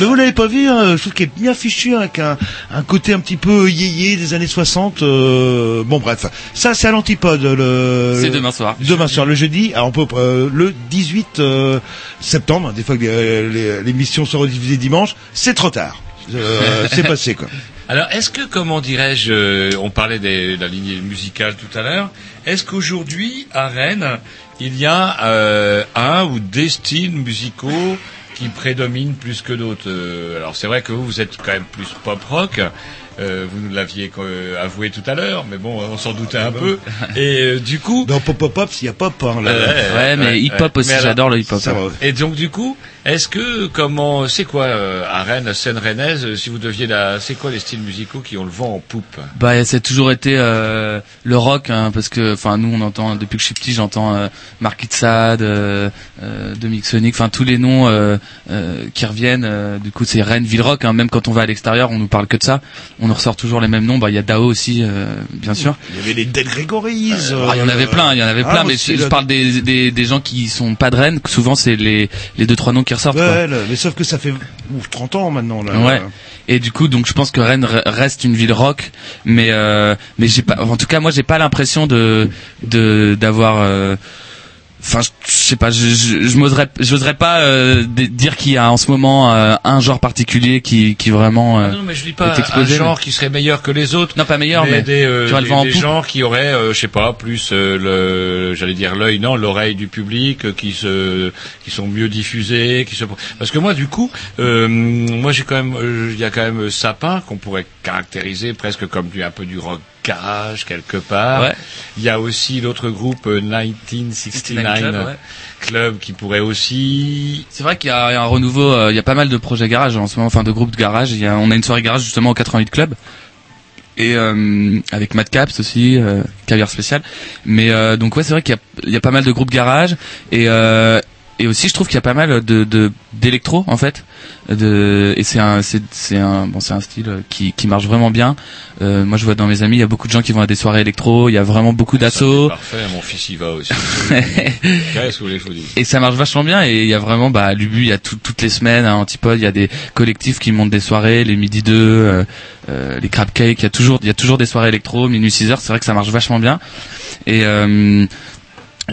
Mais vous l'avez pas vu hein, Je trouve qu'il est bien fichu avec un, un côté un petit peu yéyé des années 60. euh, Bon bref, ça c'est à l'antipode. Le... C'est demain soir. Demain soir, le jeudi. Alors on peut euh, le 18 euh, septembre. Des fois que euh, les- l'émission sera diffusée dimanche, c'est trop tard. Euh, c'est [laughs] passé quoi. Alors, est-ce que, comment dirais-je, euh, on parlait de la lignée musicale tout à l'heure, est-ce qu'aujourd'hui, à Rennes, il y a euh, un ou des styles musicaux qui prédominent plus que d'autres? Euh, Alors, c'est vrai que vous, vous êtes quand même plus pop-rock, euh, vous nous l'aviez euh, avoué tout à l'heure, mais bon, on s'en doutait un peu. [laughs] Et euh, du coup... Dans Pop Pop Pop, s'il y a pop, hein, là. Ouais, mais hip-hop aussi, Mais alors- j'adore le hip-hop. Ça va. Et donc du coup, est-ce que comment c'est quoi euh, à Rennes, la scène rennaise, si vous deviez la, c'est quoi les styles musicaux qui ont le vent en poupe? Bah, a toujours été euh, le rock, hein, parce que, enfin, nous, on entend depuis que je suis petit, j'entends euh, Marquis de Sade, euh, euh, Sonic, enfin tous les noms euh, euh, qui reviennent. euh, du coup, c'est Rennes, ville rock. Hein, même quand on va à l'extérieur, on nous parle que de ça. On nous ressort toujours les mêmes noms. Bah, il y a Dao aussi, euh, bien sûr. Il y avait les Dead Gregories. Ah, il y en avait plein, il y en avait Ah, plein, mais je, je le- parle des, des, des gens qui sont pas de Rennes. que Souvent, c'est les, les deux trois noms qui ressortent. quoi. Ouais, mais sauf que ça fait ouf, 30 ans maintenant. Là. Ouais. Et du coup, donc je pense que Rennes re- reste une ville rock, mais euh, mais j'ai pas, en tout cas moi j'ai pas l'impression de de d'avoir. Enfin, je je sais pas, je, je, je m'oserais, j'oserais pas euh, dire qu'il y a en ce moment euh, un genre particulier qui, qui vraiment euh, Non, mais je dis pas est un explosé. genre qui serait meilleur que les autres. Non, pas meilleur, mais, des, euh, tu vois le des- vent en des poupe. gens qui auraient, euh, je sais pas, plus euh, le, j'allais dire l'œil, non, l'oreille du public, euh, qui se, qui sont mieux diffusés, qui se. Parce que moi, du coup, euh, moi j'ai quand même, euh, il y a quand même Sapin qu'on pourrait caractériser presque comme du un peu du rock garage quelque part. Ouais. Il y a aussi l'autre groupe euh, 1969 Club, ouais. Club qui pourrait aussi. C'est vrai qu'il y a un renouveau, euh, il y a pas mal de projets garage en ce moment, enfin de groupes de garage. Il y a, on a une soirée garage justement au 88 Club. Et euh, avec Mad Caps aussi, euh, caviar spécial. Mais euh, donc ouais, c'est vrai qu'il y a, il y a pas mal de groupes garage et euh, et aussi je trouve qu'il y a pas mal de de- d'électro en fait. De, et c'est un c'est c'est un bon c'est un style qui qui marche vraiment bien. Euh, moi je vois dans mes amis, il y a beaucoup de gens qui vont à des soirées électro. Il y a vraiment beaucoup d'assauts. Parfait, mon fils y va aussi. [laughs] Et ça marche vachement bien et il y a vraiment bah à Lubu il y a tout- toutes les semaines à Antipode il y a des collectifs qui montent des soirées les midi 2 euh, euh, les crab cakes il y a toujours il y a toujours des soirées électro minuit 6 heures c'est vrai que ça marche vachement bien et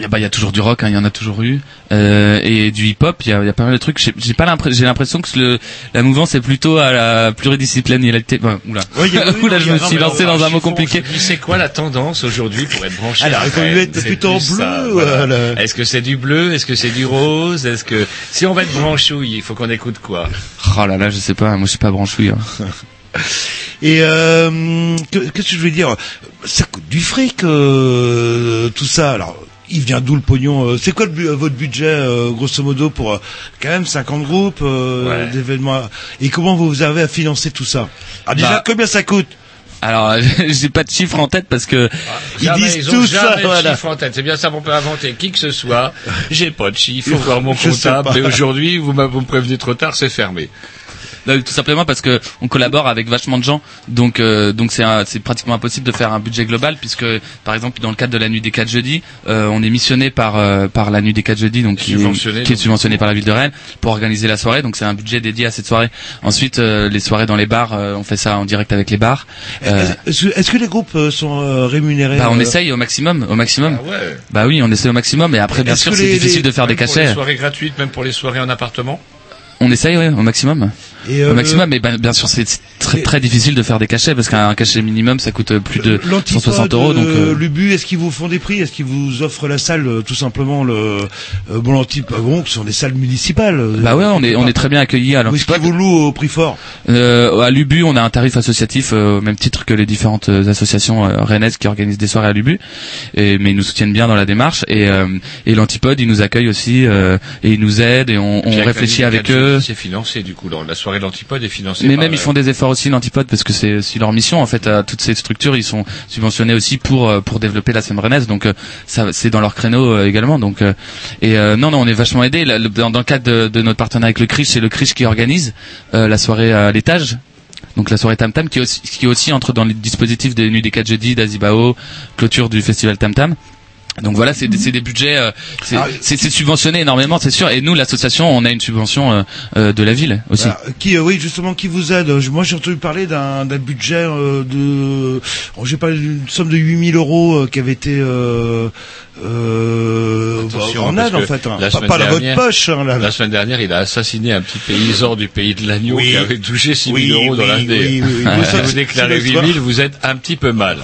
bah il y a toujours du rock hein, il y en a toujours eu euh, et du hip hop il y a, il y a pas mal de trucs. J'ai j'ai pas l'impression j'ai l'impression que le la mouvance est plutôt à la pluridisciplinarité bon, oula. Ouais, il y a- oui, [laughs] oula je me suis lancé dans un mot compliqué. C'est quoi la tendance aujourd'hui pour être branché Alors, il faut être C'est plutôt plus bleu, ça, voilà. Est-ce que c'est du bleu? Est-ce que c'est du rose? Est-ce que si on va être branchouille, il faut qu'on écoute quoi? Oh là là je sais pas moi je suis pas branchouille hein. [laughs] Et euh, que- qu'est-ce que je veux dire? Ça coûte du fric, euh, tout ça. Alors, il vient d'où le pognon euh, C'est quoi le euh, votre budget, euh, grosso modo, pour quand même 50 groupes Ouais. d'événements Et comment vous avez à financer tout ça? Ah, déjà, Bah, combien ça coûte? Alors, [laughs] j'ai pas de chiffre en tête parce que Ils Jamais, disent ils ont tout ça, de voilà. chiffre en tête. C'est bien ça qu'on peut inventer qui que ce soit. J'ai pas de chiffre, faut [laughs] voir mon comptable. Et aujourd'hui, vous, m'a- vous me prévenez trop tard, c'est fermé. Non, tout simplement parce que on collabore avec vachement de gens, donc euh, donc c'est un- c'est pratiquement impossible de faire un budget global puisque par exemple dans le cadre de la nuit des 4 jeudis, euh, on est missionné par euh, par la nuit des 4 jeudis donc qui, est- Subventionné, qui est subventionné par la ville de Rennes pour organiser la soirée, donc c'est un budget dédié à cette soirée. Ensuite euh, les soirées dans les bars, euh, on fait ça en direct avec les bars. Euh, Est-ce est-ce que les groupes euh, sont rémunérés bah, on euh, essaye au maximum, au maximum. Ah ouais. Bah oui, on essaye au maximum et après bien sûr c'est difficile les- de faire des Même Pour cachets. les soirées gratuites, même pour les soirées en appartement? On essaye ouais, au maximum. Et, euh, au maximum, mais ben, bien sûr c'est très très difficile de faire des cachets parce qu'un cachet minimum ça coûte plus de L'Antipode, 160 euros donc. euh, l'Ubu, est-ce qu'ils vous font des prix? Est-ce qu'ils vous offrent la salle, euh, tout simplement le euh, bon l'Antipode, bon, ce sont des salles municipales. Bah ouais, on est on est très bien accueillis à Ou est-ce l'Antipode. qu'ils vous louent au prix fort? Euh, à l'Ubu, on a un tarif associatif euh, au même titre que les différentes associations euh, rennaises qui organisent des soirées à l'Ubu, et mais ils nous soutiennent bien dans la démarche. Et euh, et l'Antipode, ils nous accueillent aussi euh, et ils nous aident et on, on réfléchit avec eux. C'est financé du coup. dans La soirée de l'Antipode est financée. Mais par même ils font des efforts aussi l'Antipode parce que c'est aussi leur mission en fait à toutes ces structures ils sont subventionnés aussi pour euh, pour développer la scène rennaise donc euh, ça c'est dans leur créneau euh, également donc et euh, non non on est vachement le- dans, dans le cadre de, de notre partenariat avec le Criche c'est le Criche qui organise euh, la soirée à l'étage donc la soirée Tam Tam qui aussi, qui aussi entre dans les dispositifs des Nuits des 4 jeudis d'Azibao clôture du festival Tam Tam donc voilà, c'est des, c'est des budgets, euh, c'est Ah, c'est- subventionné énormément, c'est sûr. Et nous, l'association, on a une subvention euh, euh, de la ville aussi. Voilà. Qui, euh, oui, justement, qui vous aide? Moi, j'ai entendu parler d'un d'un budget euh, de. oh, j'ai parlé d'une somme de 8000 euros euh, qui avait été euh, euh, Attention, en aide, en fait. hein. la Pas, pas dans votre poche. Hein, là. La semaine dernière, il a assassiné un petit paysan du pays de l'agneau Oui. qui avait touché 6 000 Oui, euros dans oui, l'année. oui, oui, oui. Ah, Bon, si ça, vous déclarez c'est 8 l'histoire. 000, vous êtes un petit peu mal.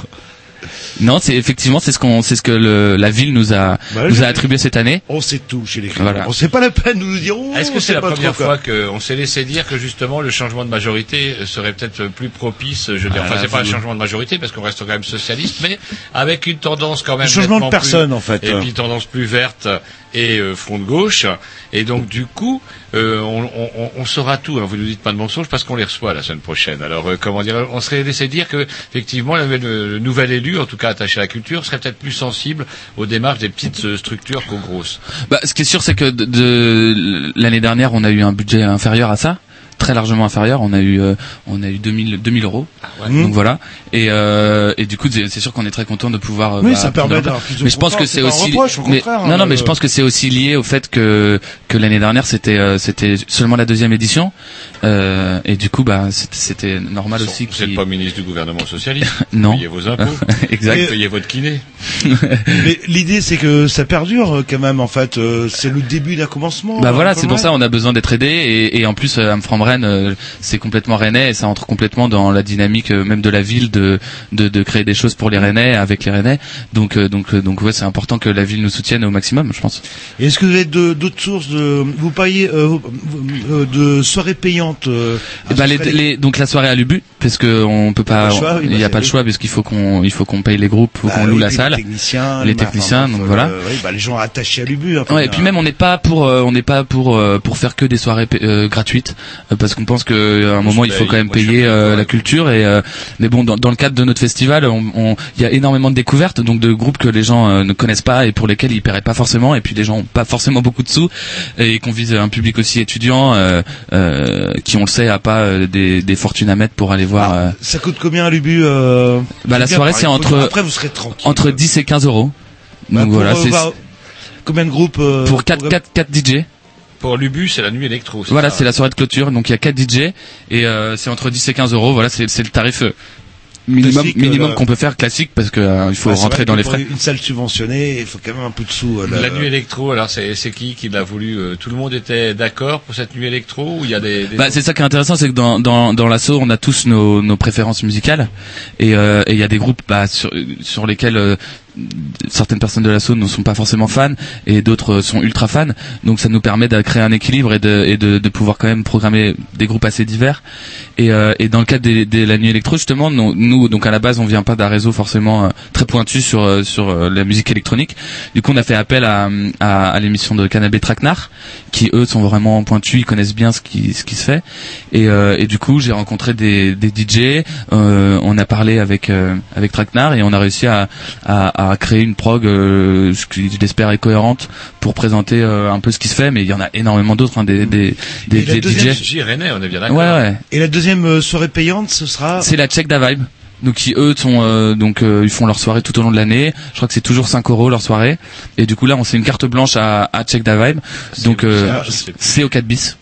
Non, c'est effectivement c'est ce qu'on c'est ce que le, la ville nous a Bah, nous a attribué cette année. On sait tout chez les. Voilà. On sait pas la peine de nous dire. oh, Est-ce que c'est la pas première fois qu'on s'est laissé dire que justement le changement de majorité serait peut-être plus propice Je veux dire, Ah, enfin, c'est pas un changement de majorité parce qu'on reste quand même socialiste, mais avec une tendance quand même. Un changement de personne, plus- en fait. Et puis tendance plus verte et euh, front de gauche. Et donc du coup, euh, on, on, on- saura tout. hein. Vous nous dites pas de mensonges parce qu'on les reçoit la semaine prochaine. Alors euh, comment dire On serait laissé dire que effectivement le, le- le nouvel élu, en tout cas attaché à la culture, serait peut-être plus sensible aux démarches des petites euh, structures qu'aux grosses. Bah, ce qui est sûr, c'est que de, de- l'année dernière, on a eu un budget inférieur à ça, très largement inférieur. On a eu euh, on a eu 2000 2000 euros. ouais. Donc voilà. Et euh, et du coup, c'est sûr qu'on est très content de pouvoir. euh, Oui, bah, ça permet de Mais je pense que c'est aussi. reproche, au mais- non, non, hein, mais je pense que c'est aussi lié au fait que que l'année dernière c'était euh, c'était seulement la deuxième édition. Euh, et du coup, bah c'était- normal aussi. Vous n'êtes pas ministre du gouvernement socialiste. [laughs] Non. Payez vos impôts. [laughs] Exact. Vous payez votre kiné. [laughs] Mais l'idée, c'est que ça perdure euh, quand même. En fait, Euh, c'est le début d'un commencement. Bah hein, voilà, c'est pour ça on a besoin d'être aidé et, et en plus euh, Amfram Rennes euh, c'est complètement rennais et ça entre complètement dans la dynamique euh, même de la ville de, de de créer des choses pour les rennais avec les rennais. Donc euh, donc donc ouais, c'est important que la ville nous soutienne au maximum, je pense. Est-ce que vous avez d'autres sources de vous payez euh, de soirées payantes euh, Eh ben, les, les- donc la soirée à l'Ubu parce que on peut pas il bah, n'y a pas le choix parce qu'il faut qu'on il faut qu'on paye les groupes, faut Bah qu'on oui, loue la salle. Les techniciens, les bah, techniciens, enfin, donc voilà. euh, oui, bah, les gens attachés à l'Ubu. hein, Ouais, et puis même on n'est pas pour on n'est pas pour pour faire que des soirées gratuites parce qu'on pense qu'à un moment il faut quand même payer euh, la culture et euh, mais bon dans, dans le cadre de notre festival on on- il y a énormément de découvertes donc de groupes que les gens euh, ne connaissent pas et pour lesquels ils paieraient pas forcément et puis les gens ont pas forcément beaucoup de sous et qu'on vise un public aussi étudiant euh, euh, qui on le sait a pas euh, des, des fortunes à mettre pour aller voir euh, Ça coûte combien à l'Ubu euh, bah la soirée parler, c'est entre Après, vous serez tranquille. entre 10 et 15 euros. Bah, donc voilà euh, c'est combien de groupes euh, pour 4 pour- 4 4 DJ Pour l'Ubu, c'est la nuit électro. Voilà, c'est la soirée de clôture. Donc il y a 4 DJ et euh, c'est entre 10 et 15 euros. Voilà, c'est c'est le tarif euh, minimum Classique, minimum euh, qu'on peut faire classique parce que euh, il faut rentrer vrai dans que les pour frais. Une salle subventionnée, il faut quand même un peu de sous. euh, là. La nuit électro, alors c'est c'est qui qui l'a voulu euh, Tout le monde était d'accord pour cette nuit électro ou il y a des, des Bah, c'est ça qui est intéressant, c'est que dans dans dans l'assaut, on a tous nos nos préférences musicales et euh, et il y a des groupes bah, sur sur lesquels euh, certaines personnes de l'assaut ne sont pas forcément fans et d'autres sont ultra fans. Donc ça nous permet de créer un équilibre et de, de, pouvoir quand même programmer des groupes assez divers. Et, euh, dans le cadre de la nuit électro, justement, nous, donc à la base, on vient pas d'un réseau forcément euh, très pointu sur euh, sur la musique électronique. Du coup, on a fait appel à, à, l'émission de Canabé Traquenard, qui eux sont vraiment pointus, ils connaissent bien ce qui ce qui se fait. Et, et du coup, j'ai rencontré des, des DJ, on a parlé avec avec Traquenard et on a réussi à créer une prog, euh, ce qui j'espère est cohérente pour présenter euh, un peu ce qui se fait. Mais il y en a énormément d'autres, hein, des des des, Et la des deuxième- DJ. René, on est bien d'accord. Ouais, ouais. Et la deuxième euh, soirée payante, ce sera. C'est la Check Da Vibe. Donc qui eux sont euh, donc euh, ils font leur soirée tout au long de l'année. Je crois que c'est toujours 5 euros leur soirée. Et du coup là on fait une carte blanche à, à Check Da Vibe. Donc euh, c'est au 4 bis.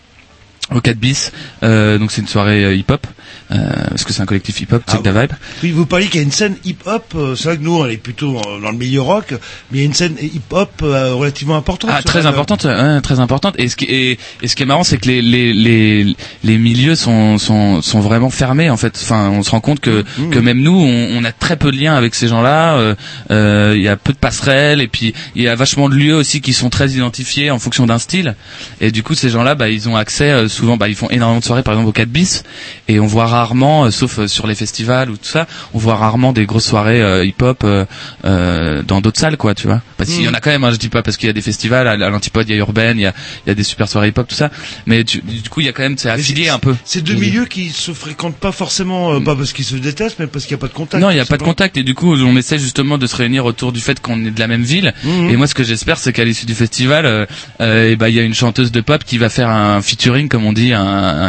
Au 4 bis. Euh, donc c'est une soirée hip hop. Euh, parce que c'est un collectif hip hop, Check Da Vibe. Oui, vous parliez qu'il y a une scène hip-hop. euh, C'est vrai que nous, on est plutôt dans, dans le milieu rock, mais il y a une scène hip-hop euh, relativement importante. Ah, très la- importante, ouais, très importante. Et ce qui est, et ce qui est marrant, c'est que les, les, les, les milieux sont, sont, sont vraiment fermés, en fait. Enfin, on se rend compte que, Mmh. que même nous, on, on a très peu de liens avec ces gens-là. euh, euh, Il y a peu de passerelles, et puis il y a vachement de lieux aussi qui sont très identifiés en fonction d'un style. Et du coup, ces gens-là, bah, ils ont accès euh, souvent, bah, ils font énormément de soirées, par exemple au 4 bis, et on voit rarement, euh, sauf euh, sur les festivals ou tout ça, on voit rarement des grosses soirées euh, hip-hop euh, euh, dans d'autres salles, quoi, tu vois. Parce qu'il y en a quand même, hein, je dis pas parce qu'il y a des festivals, à, à l'Antipode, il y a Urbaine, il y a, il y a des super soirées hip-hop, tout ça. Mais tu- du coup, il y a quand même, c'est affilié un peu. C'est deux milieux qui se fréquentent pas forcément, pas parce qu'ils se détestent, mais parce qu'il n'y a pas de contact. Non, il n'y a pas de contact et du coup on essaie justement de se réunir autour du fait qu'on est de la même ville. Mhm. Et moi ce que j'espère c'est qu'à l'issue du festival, eh ben, il y a une chanteuse de pop qui va faire un featuring comme on dit, un,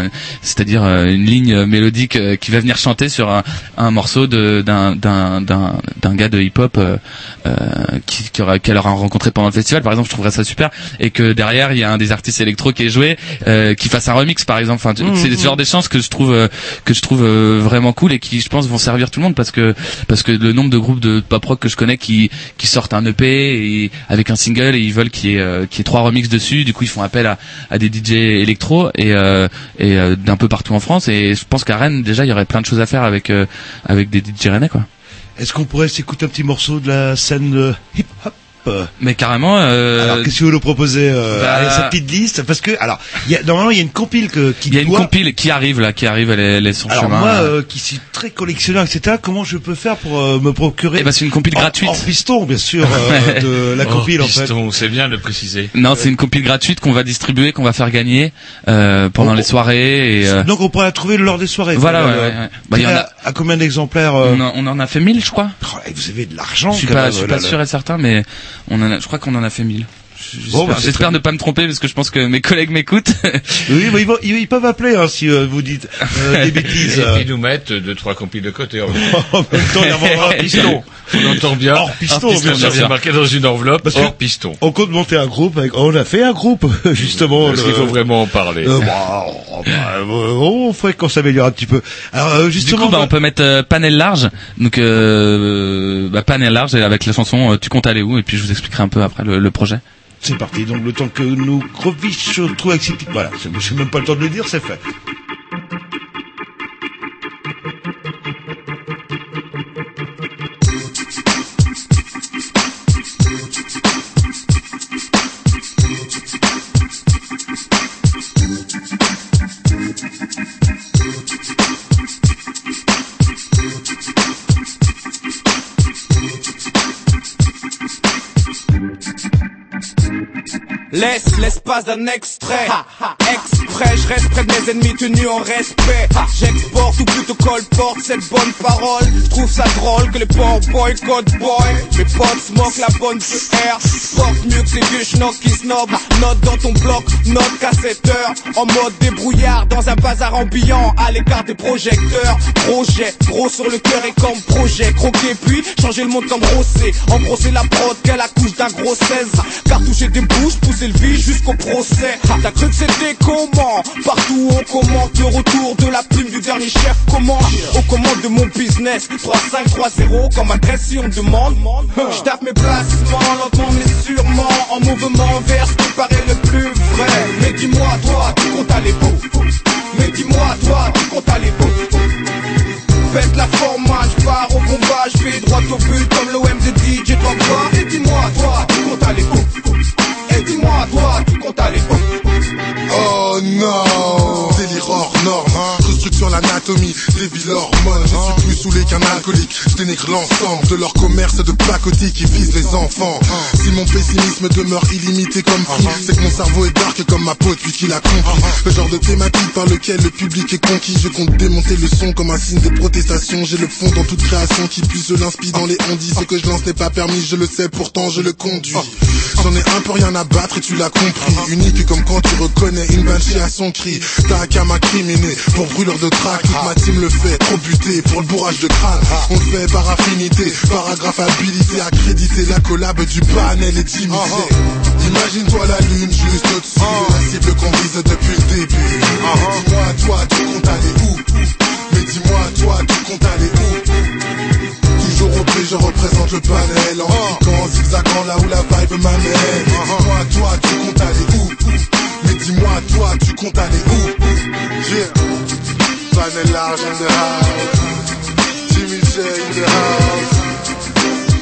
un- c'est-à-dire euh, une ligne mélodique euh, qui va venir chanter sur un, un morceau de- d'un d'un d'un d'un gars de hip-hop euh, qui qui aura- qu'elle aura rencontré pendant le festival. Par exemple, je trouverais ça super et que derrière il y a un des artistes électro qui est joué, euh, qui fasse un remix par exemple. Enfin, Mhm. c'est ce genre d'échanges que je trouve que je trouve vraiment cool et qui je pense vont servir tout le monde parce que parce que le nombre de groupes de pop rock que je connais qui qui sortent un EP et avec un single et ils veulent qu'il y ait qu'il y ait trois remixes dessus du coup ils font appel à, à des DJ électro et euh, et euh, d'un peu partout en France. Et je pense qu'à Rennes déjà il y aurait plein de choses à faire avec euh, avec des DJ rennais quoi. Est-ce qu'on pourrait s'écouter un petit morceau de la scène euh, hip-hop? Euh mais carrément euh, Alors, qu'est-ce que vous nous proposez euh, bah- allez, cette petite liste Parce que, alors, il y a, normalement, il y a une compile que, qui il y a une compile qui arrive là qui arrive elle est, elle est sur Alors chemin moi, euh, qui suis très collectionneur, etc., comment je peux faire pour euh, me procurer Eh ben, c'est une compile gratuite. hors piston, bien sûr, euh, [laughs] de la Oh, compile, en fait. piston, c'est bien de le préciser. non, c'est une compile gratuite qu'on va distribuer, qu'on va faire gagner euh, pendant Oh, les soirées. Et, euh, Donc on pourra la trouver lors des soirées. Voilà, ouais, euh, ouais, ouais. Bah, il y en a- à, combien d'exemplaires euh, on, en, on en a fait 1000 je crois. oh, Vous avez de l'argent. Je suis pas, je suis là, pas là. sûr et certain, mais on en a, je crois qu'on en a fait 1000. J'espère, Bon, bah, ne pas me tromper parce que je pense que mes collègues m'écoutent. [laughs] Oui, mais ils, vont- ils- ils peuvent appeler hein, si euh, vous dites euh, des [laughs] bêtises. Et euh. puis nous mettre deux, trois compiles de côté. En [laughs] en même temps, il y a Hors piston. On entend bien. Hors piston, Hors bien sûr. C'est marqué dans une enveloppe. Parce que- hors piston. On compte monter un groupe. Avec... On a fait un groupe, justement. Est-ce le- qu'il faut vraiment en parler Euh, bah, oh, bah, euh, on ferait qu'on s'améliore un petit peu. Alors euh, du justement, coup, bah, on peut mettre euh, panel large. Donc, euh, bah, panel large avec la chanson euh, Tu comptes aller où? Et puis je vous expliquerai un peu après le, le projet. C'est parti. Donc le temps que nous Grovich trouve avec. Voilà, c'est- même pas le temps de le dire, c'est fait. Laisse l'espace d'un extrait. Exprès, je reste près de mes ennemis tenus en respect. J'exporte ou plutôt colporte cette bonne parole Je trouve ça drôle que les porcs boycott boy. Mes potes smoke la bonne PR Porte mieux que ces vieux schnocks qui snob Note dans ton bloc, note cassetteur En mode débrouillard dans un bazar ambiant À l'écart des projecteurs. Projet, gros sur le cœur et comme projet. Croquer puis changer le monde comme brosser Embrosser la prod qu'elle accouche d'un gros 16 Cartoucher des bouches, pousser jusqu'au procès. T'as cru que c'était comment? Partout on commente le retour de la plume du dernier chef. Comment? Aux commandes de mon business. 3530 comme adresse si on demande. Je tape mes placements lentement mais sûrement En mouvement vers ce qui paraît le plus vrai. Mais dis-moi toi, tu comptes aller où? Mais dis-moi toi, tu comptes aller où? Faites la format, je pars au combat, je vais droit au but comme l'OM de DJ, toi No. Vasectomie, débile hormones. Je suis plus saoulé qu'un alcoolique. Je dénigre l'ensemble de leur commerce de pacotille qui vise les enfants. Si mon pessimisme demeure illimité comme prix, c'est que mon cerveau est dark comme ma peau depuis qu'il a compris. Le genre de thématique par lequel le public est conquis. Je compte démonter le son comme un signe de protestation. J'ai le fond dans toute création qui puisse, l'inspire dans les ondits. Ce que je lance n'est pas permis, je le sais, pourtant je le conduis. J'en ai un peu rien à battre et tu l'as compris. Unique comme quand tu reconnais une banshee à son cri. T'as qu'à m'incriminé pour brûleur de ma team le fait, trop buté pour le bourrage de crâne. On le fait par affinité, paragraphe habilité, accrédité. La collab du panel est dimisée. Imagine-toi la lune juste au-dessus de la cible qu'on vise depuis le début. Dis-moi, toi, tu comptes aller où? Mais dis-moi, toi, tu comptes aller où? Toujours au prix, je représente le panel En cliquant, zigzagant là où la vibe m'amène dis-moi, toi, tu comptes aller où? Mais dis-moi, toi, tu comptes aller où? Yeah Panel large in the house Jimmy J in the house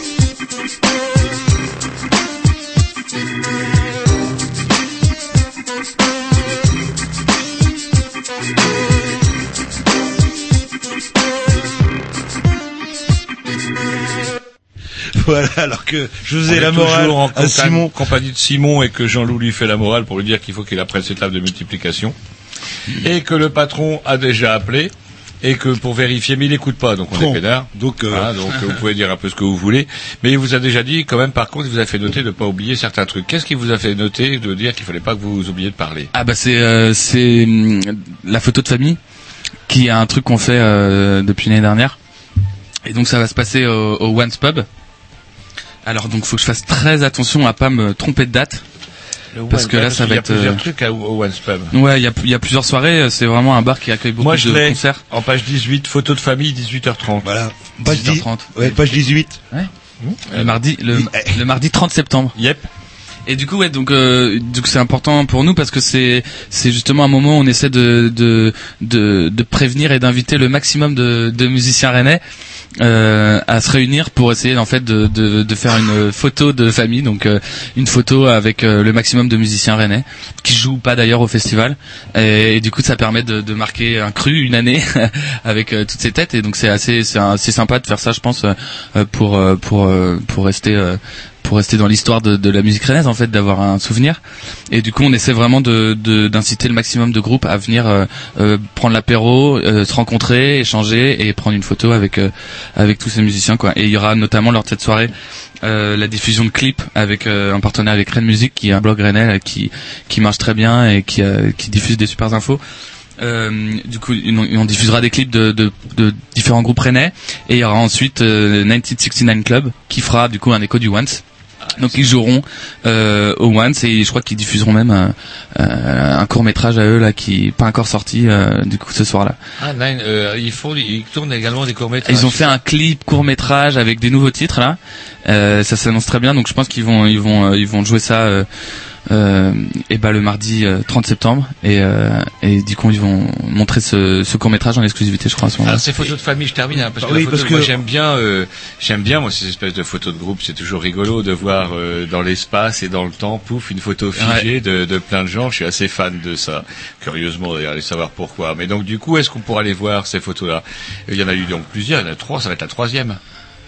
Voilà, alors que je faisais la morale en à compagnie- Simon. compagnie de Simon et que Jean-Loup lui fait la morale pour lui dire qu'il faut qu'il apprenne ses tables de multiplication. Et que le patron a déjà appelé. Et que pour vérifier, mais il n'écoute pas, donc on Bon, est pénard. donc, euh, Hein, donc vous pouvez dire un peu ce que vous voulez. Mais il vous a déjà dit, quand même, par contre, il vous a fait noter de ne pas oublier certains trucs. Qu'est-ce qui vous a fait noter de dire qu'il fallait pas que vous oubliez de parler? Ah bah c'est euh, c'est hum, la photo de famille qui est un truc qu'on fait euh, depuis l'année dernière. Et donc ça va se passer au, au Once Pub. Alors donc faut que je fasse très attention à pas me tromper de date. Parce que là ça va y a être plusieurs euh, trucs à, au Once Pub. Ouais, il y a, il y a plusieurs soirées, euh, c'est vraiment un bar qui accueille beaucoup Moi, je de l'ai concerts. en page 18, photo de famille, 18h30. Voilà. Page 10, 18h30. ouais, page 18. Ouais. Le mardi, le, le mardi 30 septembre. Yep. Et du coup, ouais, donc, euh, donc c'est important pour nous parce que c'est c'est justement un moment où on essaie de de de, de prévenir et d'inviter le maximum de, de musiciens rennais euh, à se réunir pour essayer en fait de, de, de faire une photo de famille, donc euh, une photo avec euh, le maximum de musiciens rennais qui jouent pas d'ailleurs au festival. Et, du coup, ça permet de, de marquer un cru une année [laughs] avec euh, toutes ces têtes. Et donc c'est assez c'est assez sympa de faire ça, je pense, euh, pour euh, pour pour rester pour rester dans l'histoire de, de la musique rennaise en fait d'avoir un souvenir. Et du coup on essaie vraiment de d'inciter le maximum de groupes à venir euh, euh, prendre l'apéro euh, se rencontrer échanger et prendre une photo avec euh, avec tous ces musiciens quoi. Et il y aura notamment lors de cette soirée euh, la diffusion de clips avec un partenaire avec Rennes Music qui est un blog rennais qui qui marche très bien et qui qui diffuse des super infos. Euh, du coup, on, on diffusera des clips de, de, de différents groupes rennais. Et il y aura ensuite euh, 1969 Club qui fera du coup un écho du Once. Donc ils joueront euh, au Once et je crois qu'ils diffuseront même euh, euh, un court métrage à eux là qui est pas encore sorti euh, du coup ce soir-là. Ah, nine, euh, ils font, ils tournent également des courts métrages. Ils ont fait un clip court métrage avec des nouveaux titres là. Euh, ça s'annonce très bien donc je pense qu'ils vont ils vont ils vont jouer ça et bah le mardi euh, 30 septembre et euh, et du coup ils vont montrer ce, ce court métrage en exclusivité je crois à ce moment-là. Alors ces photos de famille, je termine hein, parce que, Oui, photo, parce que- moi j'aime bien, euh, j'aime bien moi ces espèces de photos de groupe, c'est toujours rigolo de voir euh, dans l'espace et dans le temps, pouf, une photo figée de, de plein de gens. Je suis assez fan de ça. Curieusement d'ailleurs, allez savoir pourquoi. Mais donc du coup, est-ce qu'on pourra aller voir ces photos-là? Il y en a eu donc plusieurs, il y en a trois, ça va être la troisième.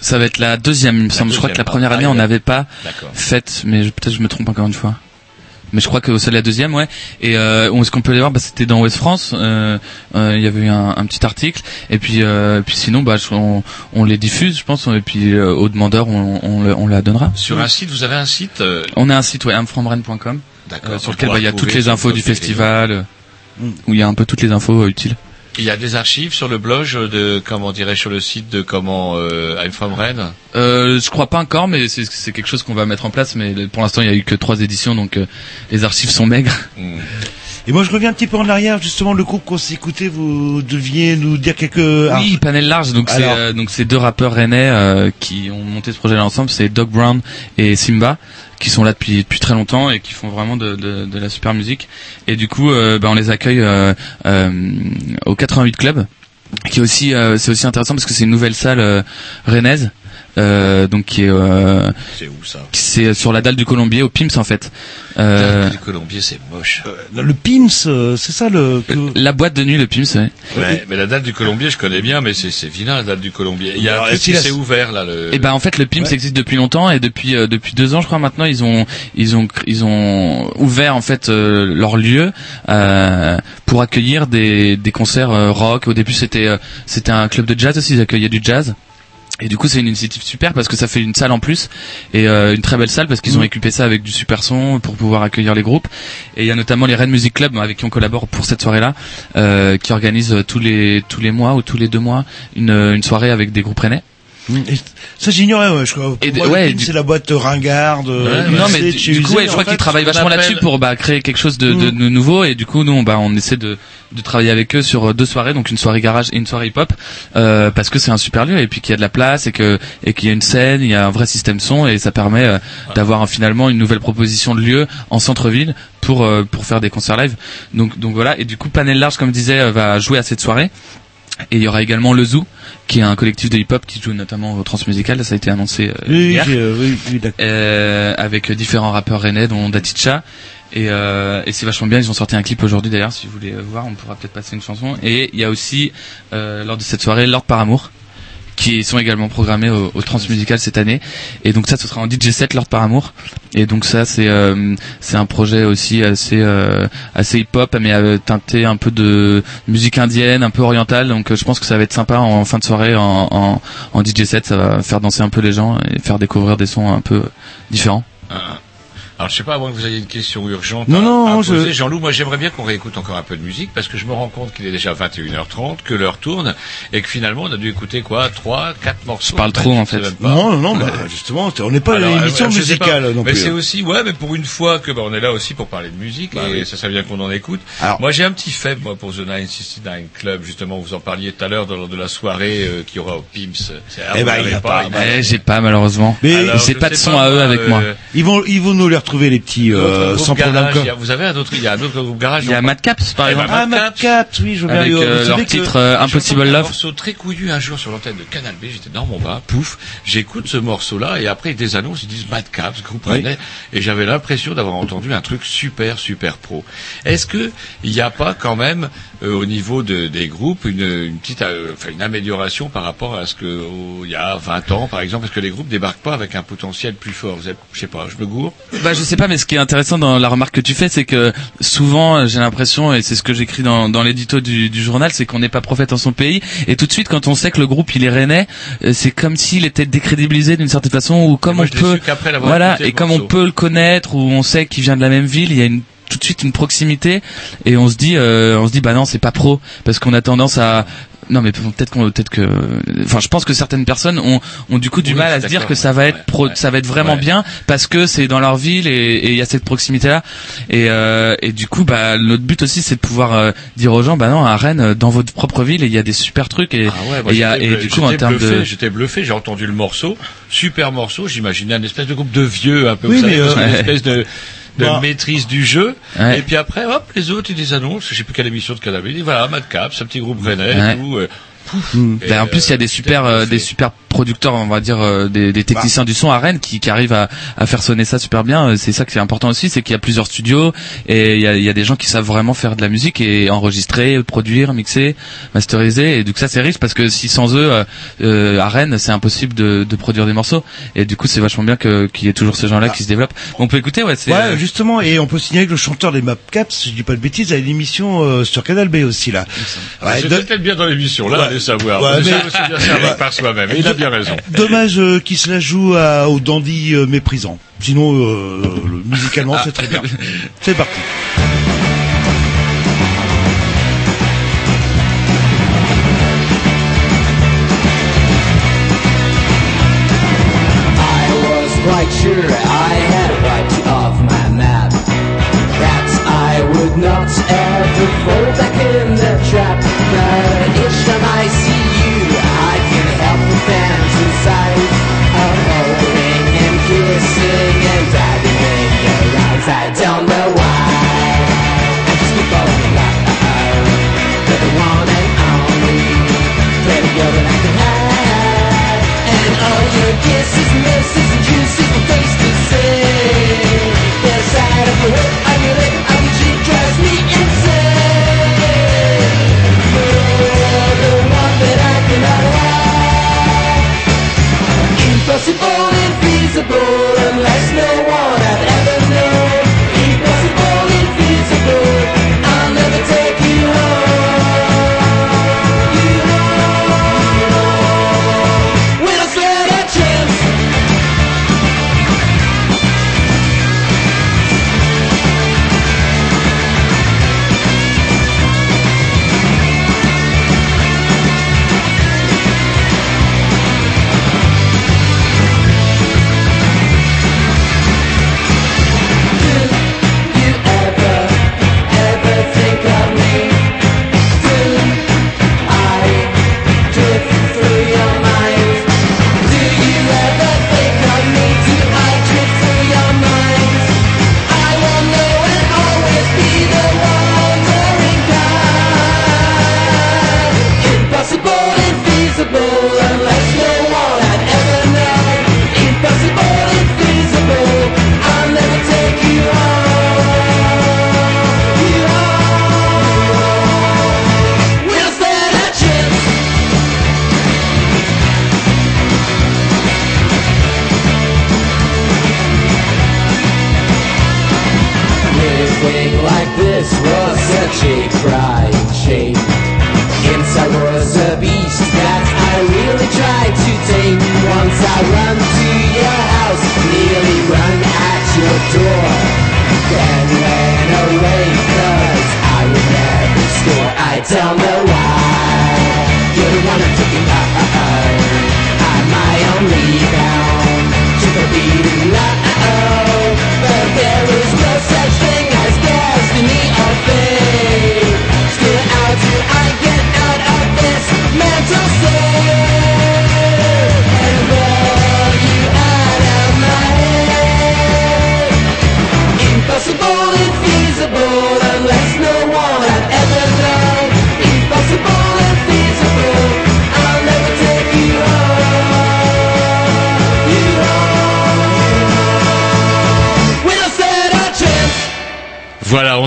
Ça va être la deuxième, il me semble. Je crois que la première année, ah, on n'avait pas D'accord. fait, mais je- peut-être je me trompe encore une fois. Mais je crois que c'est la deuxième, ouais. Et euh, où est-ce qu'on peut les voir? Bah, C'était dans Ouest France. euh, euh, Il y avait eu un, un petit article. Et puis, euh, puis sinon, bah, je- on, on les diffuse, je pense. Et puis euh, aux demandeurs, on, on, le- on la donnera. Sur un site, vous avez un site euh, On a un site, ouais, euh, sur lequel bah, il y a toutes les infos du festival, euh, où il y a un peu toutes les infos euh, utiles. Il y a des archives sur le blog de comment dirais sur le site de comment euh, I'm from Rennes. Euh, je crois pas encore, mais c'est c'est quelque chose qu'on va mettre en place. Mais pour l'instant, il y a eu que trois éditions, donc euh, les archives sont maigres. Et moi, je reviens un petit peu en arrière, justement, le groupe qu'on s'est écouté, vous deviez nous dire quelques... Ah, Oui, panel large. Donc c'est euh, donc c'est deux rappeurs rennais euh, qui ont monté ce projet-là ensemble. C'est Doc Brown et Simba qui sont là depuis depuis très longtemps et qui font vraiment de de, la super musique. Et du coup, euh, bah, on les accueille euh, euh, au 88 Club, qui est aussi c'est aussi intéressant parce que c'est une nouvelle salle euh, rennaise. Euh, donc qui est euh, C'est où ça c'est sur la dalle du Colombier au Pims en fait. Euh, Du Colombier, c'est moche. Le Pims, euh, c'est ça le. que- la boîte de nuit, le Pims, ouais. Ouais, mais la dalle du Colombier, je connais bien, mais c'est c'est vilain la dalle du Colombier. Il y a Alors, un truc est-ce s'est ouvert là. Le... Et ben en fait le PIMS Ouais. existe depuis longtemps et depuis euh, depuis deux ans je crois maintenant ils ont ils ont ils ont ouvert en fait euh, leur lieu euh, pour accueillir des des concerts euh, rock. Au début c'était euh, c'était un club de jazz aussi ils accueillaient du jazz. Et du coup, c'est une initiative super parce que ça fait une salle en plus et euh, une très belle salle parce qu'ils ont équipé ça avec du super son pour pouvoir accueillir les groupes. Et il y a notamment les Rennes Music Club avec qui on collabore pour cette soirée-là, euh, qui organise tous les tous les mois ou tous les deux mois une une soirée avec des groupes rennais. Et ça j'ignorais, ouais, je crois. Et moi, ouais, du- c'est la boîte ringarde. euh, non mais de du, coup ouais, je crois qu'ils travaillent vachement appelle- là-dessus pour bah, créer quelque chose de, de, de nouveau. Et du coup nous on, bah, on essaie de, de travailler avec eux sur deux soirées donc une soirée garage et une soirée hip-hop euh, parce que c'est un super lieu et puis qu'il y a de la place et que et qu'il y a une scène il y a un vrai système son et ça permet euh, d'avoir euh, finalement une nouvelle proposition de lieu en centre-ville pour euh, pour faire des concerts live. Donc donc voilà. Et du coup panel large comme je disais euh, va jouer à cette soirée et il y aura également le Zoo, qui est un collectif de hip-hop qui joue notamment au Transmusical. Ça a été annoncé euh, Oui, hier. j'ai- euh, oui, oui, d'accord. Euh, avec différents rappeurs rennais, dont Daticha. Et, euh, et c'est vachement bien. Ils ont sorti un clip aujourd'hui d'ailleurs. Si vous voulez voir, on pourra peut-être passer une chanson. Et il y a aussi euh, lors de cette soirée Lord par amour qui sont également programmés au, au Transmusical cette année. Et donc ça, ce sera en DJ set Lord par amour. Et donc ça, c'est euh, c'est un projet aussi assez euh, assez hip-hop, mais euh, teinté un peu de musique indienne, un peu orientale. Donc euh, je pense que ça va être sympa en fin de soirée en, en, en DJ set. Ça va faire danser un peu les gens et faire découvrir des sons un peu différents. Ah. Alors je sais pas, à moins que vous ayez une question urgente Non, à, non, à je- poser. Jean-Loup, moi j'aimerais bien qu'on réécoute encore un peu de musique parce que je me rends compte qu'il est déjà 21h30, que l'heure tourne et que finalement on a dû écouter quoi, trois, quatre morceaux. Je parle trop, en fait. pas. Non, non, bah, justement, on n'est pas Alors, une émission euh, pas, musicale non mais plus. c'est hein. aussi, ouais, mais pour une fois que bah, on est là aussi pour parler de musique Bah et oui. ça serait bien qu'on en écoute. Alors- moi j'ai un petit faible moi pour The 969 Club justement. Vous en parliez tout à l'heure lors de la soirée euh, qu'il y aura au Pims. C'est- ah, Eh ben, il y a pas, bah, m'a- Eh, j'ai pas malheureusement. Mais je pas de son pas, à eux avec euh, moi. Ils vont, ils vont nous les retrouver les petits euh, sans problème. garage, quoi. il y a- vous avez un autre, il y a un autre groupe garage. Il y a Mad Caps par ben, exemple. Ah, Mad Mad Caps, oui, je veux bien. Avec Vous euh, leur titre euh, J'ai Impossible entendu Un Love. morceau très couillu un jour sur l'antenne de Canal B, j'étais dans mon bain, pouf, j'écoute ce morceau-là et après ils désannoncent, ils disent Mad Caps, groupe Oui. rennais, et j'avais l'impression d'avoir entendu un truc super super pro. Est-ce que il n'y a pas quand même euh, au niveau de, des groupes une, une petite, euh, enfin une amélioration par rapport à ce que il y a 20 ans par exemple, parce que les groupes débarquent pas avec un potentiel plus fort. Vous êtes, je sais pas, je me gourre. Bah je sais pas, mais ce qui est intéressant dans la remarque que tu fais, c'est que souvent j'ai l'impression, et c'est ce que j'écris dans, dans l'édito du, du journal, c'est qu'on n'est pas prophète en son pays, et tout de suite quand on sait que le groupe il est rennais, euh, c'est comme s'il était décrédibilisé d'une certaine façon, ou comme moi, on peut, voilà, et comme on peut le connaître, ou on sait qu'il vient de la même ville, il y a une tout de suite une proximité et on se dit euh, on se dit bah non c'est pas pro. Parce qu'on a tendance à non mais peut-être qu'on peut-être que enfin je pense que certaines personnes ont ont du coup du Oui, mal à se dire que ça va être pro ouais, ça va être vraiment ouais. bien parce que c'est dans leur ville et et il y a cette proximité là et euh, et du coup bah notre but aussi c'est de pouvoir euh, dire aux gens bah non à Rennes dans votre propre ville il y a des super trucs et Ah ouais, moi, et il y a et du coup en termes de j'étais bluffé, j'ai entendu le morceau, super morceau, j'imaginais un espèce de groupe de vieux un peu, Oui, vous savez, euh, une espèce de de Bah. maîtrise du jeu. Ouais. Et puis après, hop, les autres, ils les annoncent. Je sais plus quelle émission de Canal. Ils disent, voilà, Mad Cap, ce petit groupe rennais Ouais. et tout. euh, pouf. Hmm. Et, Ben, en plus, il y a des super, euh, des super producteurs, on va dire, euh, des, des techniciens du son à Rennes qui, qui arrivent à, à faire sonner ça super bien. Euh, C'est ça qui est important aussi, c'est qu'il y a plusieurs studios et il y a, il y a des gens qui savent vraiment faire de la musique et enregistrer, produire, mixer, masteriser. Et donc ça, c'est riche parce que si sans eux, euh, euh, à Rennes, c'est impossible de, de produire des morceaux. Et du coup, c'est vachement bien que- qu'il y ait toujours ces gens-là qui se développent. On peut écouter, ouais. C'est, Ouais, euh, justement, et on peut signaler que le chanteur des Mapcaps, si je dis pas de bêtises, a une émission euh, sur Canal B aussi là. Ah, Ouais, de- peut-être bien dans l'émission, là, Ouais. allez savoir. Ouais, On mais- bien [laughs] par soi-même. Et il a bien raison. Dommage euh, qu'il se la joue à, au dandy euh, méprisant. Sinon, euh, le- musicalement, c'est très bien. C'est parti. I was quite sure I had wiped you off my map. That I would not ever fall like this.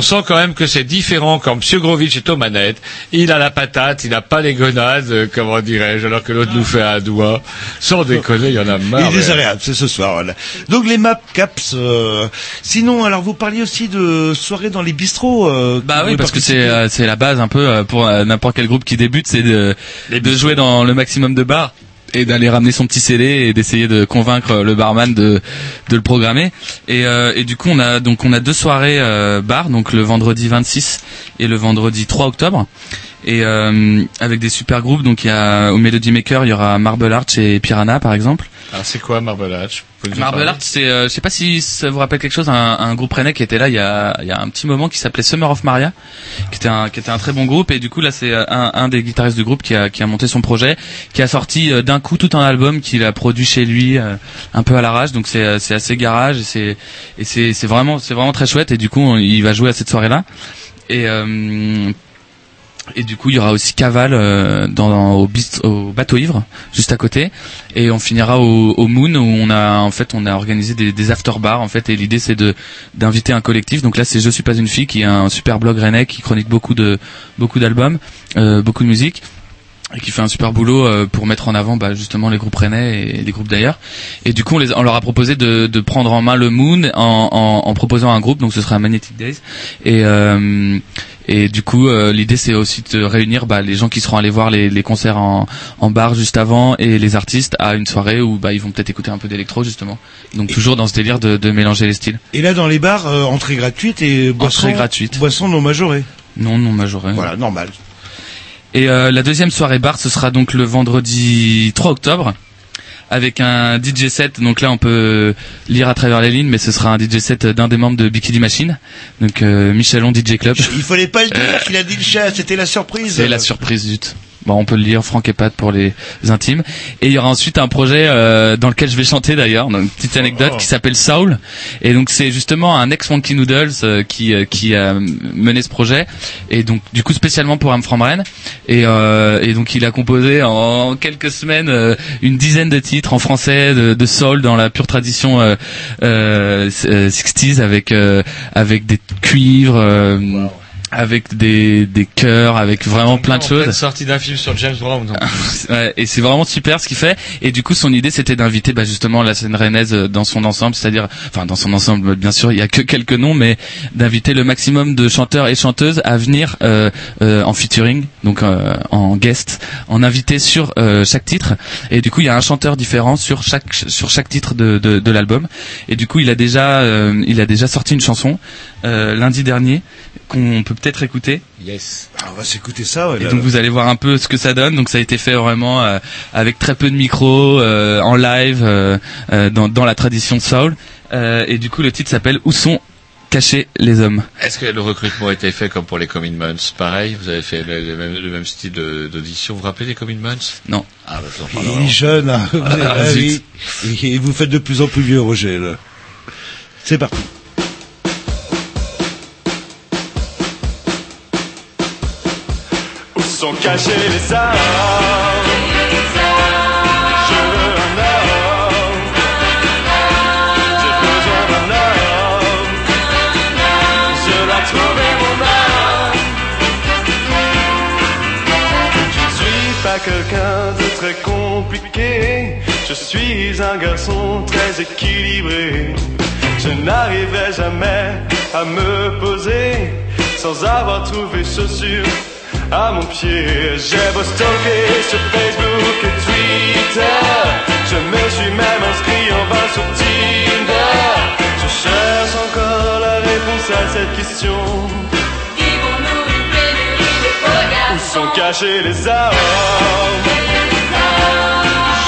On sent quand même que c'est différent quand M. Grovitch est aux manettes. Il a la patate, il n'a pas les gonades, euh, comment dirais-je, alors que l'autre nous fait un doigt. Sans déconner, il y en a Il marre. est désagréable, c'est ce soir. Voilà. Donc les map caps. euh, Sinon, alors vous parliez aussi de soirées dans les bistrots. euh, Bah oui, parce que c'est euh, c'est la base un peu euh, pour euh, n'importe quel groupe qui débute, c'est de, de jouer dans le maximum de bars et d'aller ramener son petit CD et d'essayer de convaincre le barman de de le programmer. Et, euh, et du coup on a donc on a deux soirées euh, bar donc le vendredi 26 et le vendredi 3 octobre et euh, avec des super groupes donc il y a au Melody Maker il y aura Marble Arch et Piranha par exemple. Alors c'est quoi Marble en Marble Arch, c'est, euh, je sais pas si ça vous rappelle quelque chose, un, un groupe rennais qui était là il y a, il y a un petit moment qui s'appelait Summer of Maria, qui était un, qui était un très bon groupe. Et du coup là c'est euh, un, un des guitaristes du groupe qui a, qui a monté son projet, qui a sorti euh, d'un coup tout un album qu'il a produit chez lui, euh, un peu à l'arrache, donc c'est, euh, c'est assez garage et c'est, et c'est, c'est vraiment, c'est vraiment très chouette. Et du coup on- il va jouer à cette soirée là et euh, et du coup, il y aura aussi Caval euh, dans, au, bateau ivre, juste à côté. Et on finira au, Moon où on a en fait on a organisé des, after bars en fait. Et l'idée c'est de d'inviter un collectif. Donc là, c'est Je suis pas une fille qui est un super blog rennais qui chronique beaucoup de beaucoup d'albums, euh, beaucoup de musique et qui fait un super boulot euh, pour mettre en avant bah, justement les groupes rennais et les groupes d'ailleurs. Et du coup, on, leur a proposé de, prendre en main le Moon en, proposant un groupe, donc ce sera Magnetic Days. Et, et du coup, euh, l'idée c'est aussi de réunir bah, les gens qui seront allés voir les, les concerts en, en bar juste avant et les artistes à une soirée où bah, ils vont peut-être écouter un peu d'électro justement. Donc toujours dans ce délire de, de mélanger les styles. Et là, dans les bars, euh, entrée gratuite et boisson Entrée gratuite. Boisson non majorée. Non, non majoré. Voilà, normal. Et euh, la deuxième soirée bar, ce sera donc le vendredi 3 octobre avec un DJ set. Donc là, on peut lire à travers les lignes, mais ce sera un DJ set d'un des membres de Bikini Machine, donc euh, Michelon DJ Club. Il fallait pas le dire qu'il a dit le chat, c'était la surprise. C'est la surprise zut. Bon, on peut le lire, Franck et Pat pour les intimes. Et il y aura ensuite un projet euh, dans lequel je vais chanter d'ailleurs, une petite anecdote qui s'appelle Soul. Et donc c'est justement un ex Funky Noodles euh, qui euh, qui a mené ce projet. Et donc du coup spécialement pour Am From Rennes. Et, euh, et donc il a composé en quelques semaines euh, une dizaine de titres en français de, de soul dans la pure tradition euh, euh, 60s avec euh, avec des cuivres. Avec des, des chœurs, avec vraiment plein de choses. sortie d'un film sur James Brown. [laughs] Ouais, et c'est vraiment super ce qu'il fait. Et du coup, son idée, c'était d'inviter bah, justement la scène rennaise euh, dans son ensemble, c'est-à-dire, enfin dans son ensemble, bien sûr, il y a que quelques noms, mais d'inviter le maximum de chanteurs et chanteuses à venir euh, euh, en featuring, donc euh, en guest, en invité sur euh, chaque titre. Et du coup, il y a un chanteur différent sur chaque sur chaque titre de, de, de l'album. Et du coup, il a déjà euh, il a déjà sorti une chanson euh, lundi dernier qu'on peut peut-être écouter. Yes. Ah, on va s'écouter ça. ouais, Et donc là. vous allez voir un peu ce que ça donne. Donc ça a été fait vraiment euh, avec très peu de micros, euh, en live, euh, dans, dans la tradition de soul. Euh, et du coup le titre s'appelle Où sont cachés les hommes? Est-ce que le recrutement a été fait comme pour les Commitments Pareil, vous avez fait le, le même, le même style de- d'audition. Vous vous rappelez des Commitments Non. Ah, bah, je en Il est jeune. hein. Vous Ah, avez- ah, oui. Et vous faites de plus en plus vieux, Roger. là. C'est parti. Sont cachés les armes Je veux un homme. J'ai besoin d'un homme. Je dois trouver mon âme Je ne suis pas quelqu'un de très compliqué. Je suis un garçon très équilibré. Je n'arriverai jamais à me poser Sans avoir trouvé chaussures à mon pied. J'ai beau stalker sur Facebook et Twitter. Je me suis même inscrit en vain sur Tinder. Je cherche encore la réponse à cette question. Où cacher les armes.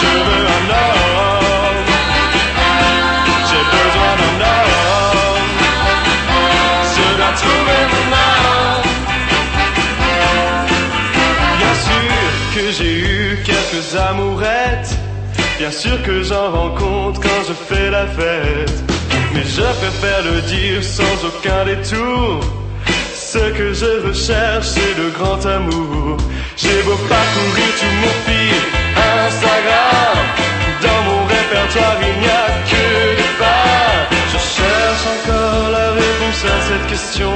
Je veux un homme. Bien sûr que j'en rencontre quand je fais la fête. Mais je préfère le dire sans aucun détour. Ce que je recherche, c'est le grand amour. J'ai beau parcourir tout mon fil Instagram. Dans mon répertoire, il n'y a que des bars. Je cherche encore la réponse à cette question.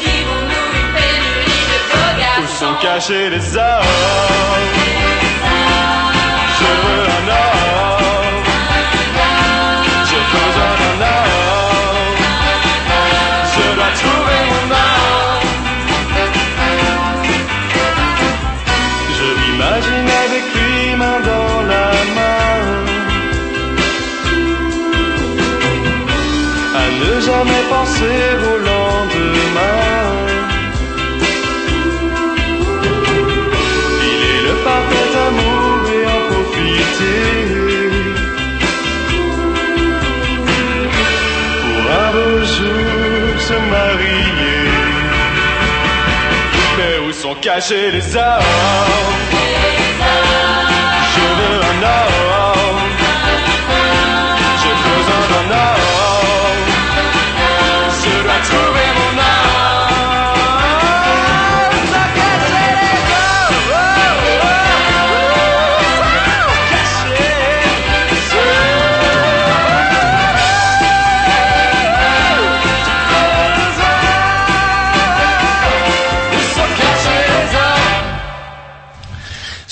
Vivons-nous une pénurie de beaux Où sont cachés les hommes? Je veux Cachés les hommes Je veux un homme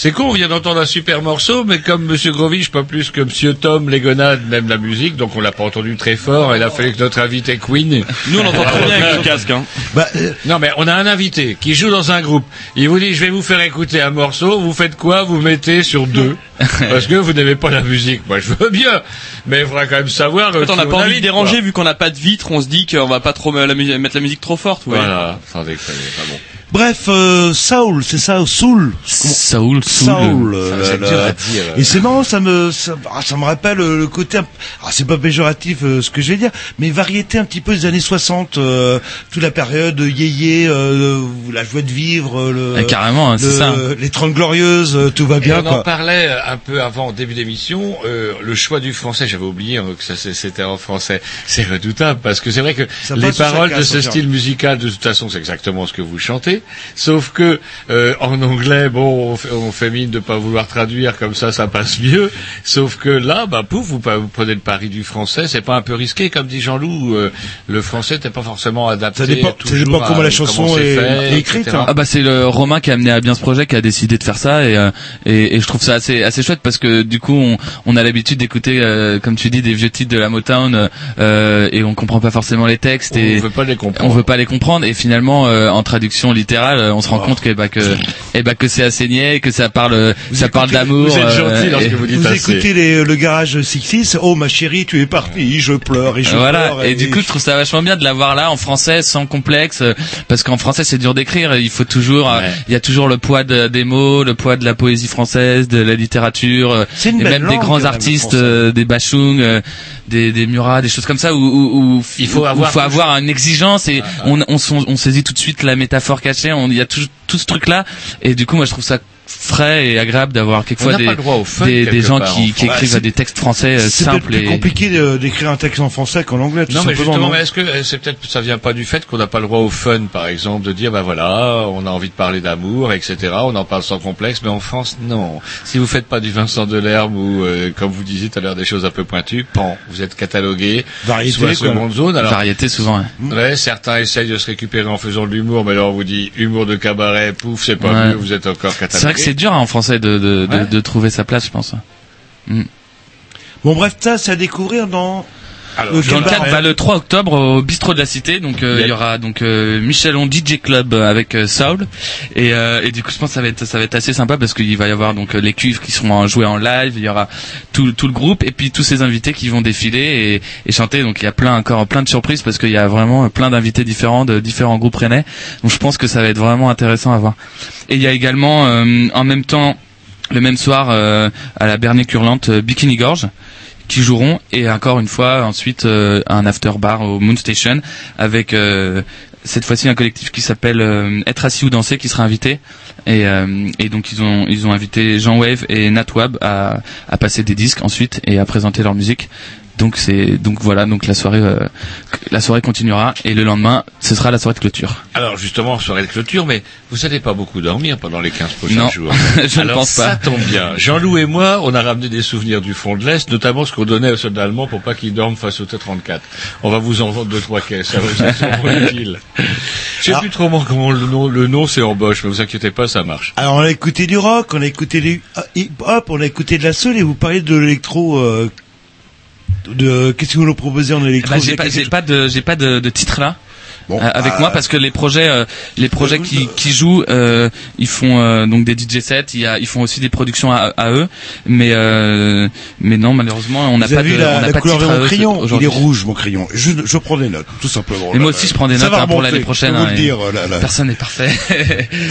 C'est con, on vient d'entendre un super morceau, mais comme Monsieur Grovich, pas plus que Monsieur Tom Legonade, même la musique, donc on l'a pas entendu très fort, il a fallu que notre invité Queen. Nous, on l'entend [laughs] très bien avec le casque, hein. Bah, euh, Non, mais on a un invité qui joue dans un groupe. Il vous dit, je vais vous faire écouter un morceau, vous faites quoi? Vous mettez sur deux. [laughs] Parce que vous n'aimez pas la musique. Moi, je veux bien. Mais il faudra quand même savoir. En fait, on n'a pas envie de déranger quoi. vu qu'on n'a pas de vitre, on se dit qu'on va pas trop mettre la musique trop forte, ouais. Voilà, sans déconner, pas bon. Bref, euh, Saul, c'est ça, Soul. Saul, Saul. Soul. euh, dire. Et c'est marrant, ça me, ça, ah, ça me rappelle euh, le côté, ah, c'est pas péjoratif euh, ce que je vais dire, mais variété un petit peu des années 60, euh, toute la période yéyé, euh, la joie de vivre, euh, le, Ah, carrément, hein, c'est le- ça. les 30 glorieuses, euh, tout va Et bien, on en parlait euh, un peu avant, au début d'émission, euh, le choix du français, j'avais oublié hein, que c'était en français. C'est redoutable parce que c'est vrai que Ça les paroles de ce style musical, de toute façon, c'est exactement ce que vous chantez. Sauf que euh, en anglais, bon, on fait, on fait mine de pas vouloir traduire comme ça, ça passe mieux. Sauf que là, bah pouf, vous, vous prenez le pari du français, c'est pas un peu risqué, comme dit Jean-Loup. euh, le français n'était pas forcément adapté. Ça dépend- ça comment à la chanson c'est est- fait, est écrite, etc. hein. Ah bah c'est le Romain qui a amené à bien ce projet qui a décidé de faire ça et euh, et, et je trouve ça assez assez chouette parce que du coup on, on a l'habitude d'écouter euh, comme tu dis des vieux titres de la Motown euh, et on comprend pas forcément les textes et On veut pas les comprendre. on veut pas les comprendre et finalement euh, en traduction littérale euh, on se rend Oh. compte que bah que eh bah que c'est assez niais que ça parle ça parle d'amour vous êtes euh, gentil lorsque et- vous dites Vous assez. écoutez les, le garage 66, oh ma chérie, tu es partie, je pleure et je voilà pleure. et du coup je trouve ça vachement bien de l'avoir là en français sans complexe euh, parce qu'en français c'est dur d'écrire il faut toujours euh, il y a toujours le poids de- des mots le poids de la poésie française de la littérature euh, et belle même des grands artistes euh, des Bachung euh, des des Murat des choses comme ça où, où, où Il faut où- avoir faut avoir une exigence et on, on, on, on saisit tout de suite la métaphore cachée on il y a tout, tout ce truc là et du coup moi je trouve ça frais et agréable d'avoir quelquefois des, fun, des, gens part, qui, qui écrivent c'est- des textes français euh, C'est simples plus et compliqué d'écrire un texte en français qu'en anglais, tout Non, mais justement, non mais est-ce que euh, c'est peut-être ça vient pas du fait qu'on n'a pas le droit au fun, par exemple, de dire bah voilà, on a envie de parler d'amour, etc. On en parle sans complexe, mais en France, non. Si vous faites pas du Vincent Delerme ou euh, comme vous disiez tout à l'heure des choses un peu pointues, pan, vous êtes catalogué Variété, soit seconde zone. Alors, variété souvent ouais. ouais, certains essayent de se récupérer en faisant de l'humour, mais alors on vous dit humour de cabaret, pouf, c'est pas Ouais. mieux, vous êtes encore catalogué. C'est dur hein, en français de, de, de, de trouver sa place, je pense. Mm. Bon bref, ça c'est à découvrir dans Alors, le cadre, bah, le 3 octobre au bistrot de la Cité, donc euh, il y aura donc euh, Michelon DJ Club euh, avec euh, Saul et, euh, et du coup je pense que ça va être ça va être assez sympa parce qu'il va y avoir donc les cuivres qui seront joués en live, il y aura tout tout le groupe et puis tous ces invités qui vont défiler et, et chanter. Donc il y a plein encore plein de surprises parce qu'il y a vraiment plein d'invités différents de différents groupes rennais. Donc je pense que ça va être vraiment intéressant à voir. Et il y a également euh, en même temps le même soir euh, à la Bernier Hurlante euh, Bikini Gorge qui joueront. Et encore une fois ensuite euh, un after bar au Moon Station avec euh, cette fois-ci un collectif qui s'appelle euh, Être assis ou danser qui sera invité. Et, euh, et donc ils ont ils ont invité Jean Wave et Nat Wab à, à passer des disques ensuite et à présenter leur musique donc c'est donc voilà donc la soirée euh, la soirée continuera et le lendemain ce sera la soirée de clôture Alors justement, soirée de clôture, mais vous n'allez pas beaucoup dormir pendant les 15 prochains Non, jours. [laughs] je ne pense pas. Ça tombe bien. Jean-Loup et moi, on a ramené des souvenirs du front de l'Est, notamment ce qu'on donnait aux soldats allemands pour pas qu'ils dorment face au T-34. On va vous en vendre deux, trois caisses. Ça va être utile. Je sais plus trop comment le nom, le nom c'est en Bosch, mais vous inquiétez pas, ça marche. Alors on a écouté du rock, on a écouté du ah, hip-hop, on a écouté de la soul et vous parlez de l'électro. euh, de qu'est-ce que vous nous proposez en électro? Bah, j'ai pas, j'ai pas de, j'ai pas de, de titre là. Bon, euh, avec bah, moi parce que les projets euh, les projets qui, qui jouent euh, ils font euh, donc des DJ sets il y a, ils font aussi des productions à, à eux mais euh, mais non malheureusement on n'a pas avez de vu la, on n'a la pas couleur de mon crayon Il est rouge mon crayon. Je, je prends des notes, tout simplement. et moi aussi je prends des notes hein, pour l'année prochaine hein, le et dire, là, là. personne n'est parfait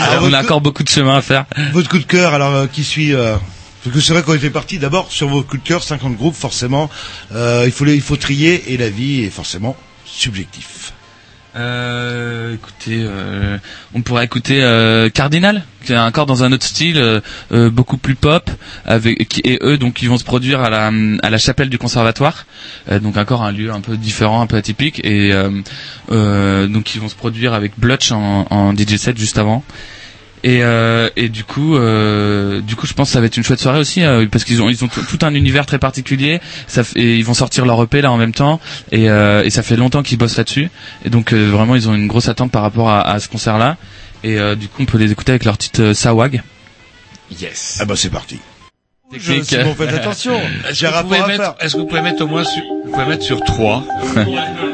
Alors, [laughs] on a encore beaucoup de chemin à faire Votre coup de cœur, alors euh, qui suit euh, Parce que c'est vrai qu'on était parti d'abord sur vos cœur, 50 groupes, forcément. Euh, il faut les- il faut trier et la vie est forcément subjectif. Euh, écoutez, euh, on pourrait écouter euh, Cardinal, qui est encore dans un autre style, euh, euh, beaucoup plus pop, avec et eux donc ils vont se produire à la à la chapelle du conservatoire, euh, donc encore un lieu un peu différent, un peu atypique, et donc ils vont se produire avec Blutch en, en DJ set juste avant. Et, euh, et du coup, euh, du coup, je pense que ça va être une chouette soirée aussi euh, parce qu'ils ont ils ont tout un univers très particulier. Ça fait- et ils vont sortir leur EP là en même temps et, euh, et ça fait longtemps qu'ils bossent là-dessus. Et donc euh, vraiment, ils ont une grosse attente par rapport à, à ce concert-là. Et euh, du coup, on peut les écouter avec leur titre euh, Sawag. Yes. Ah bah c'est parti. Je- faites attention. Est-ce J'ai que, vous pouvez mettre, est-ce que vous pouvez mettre au moins sur, vous pouvez mettre sur 3 [laughs]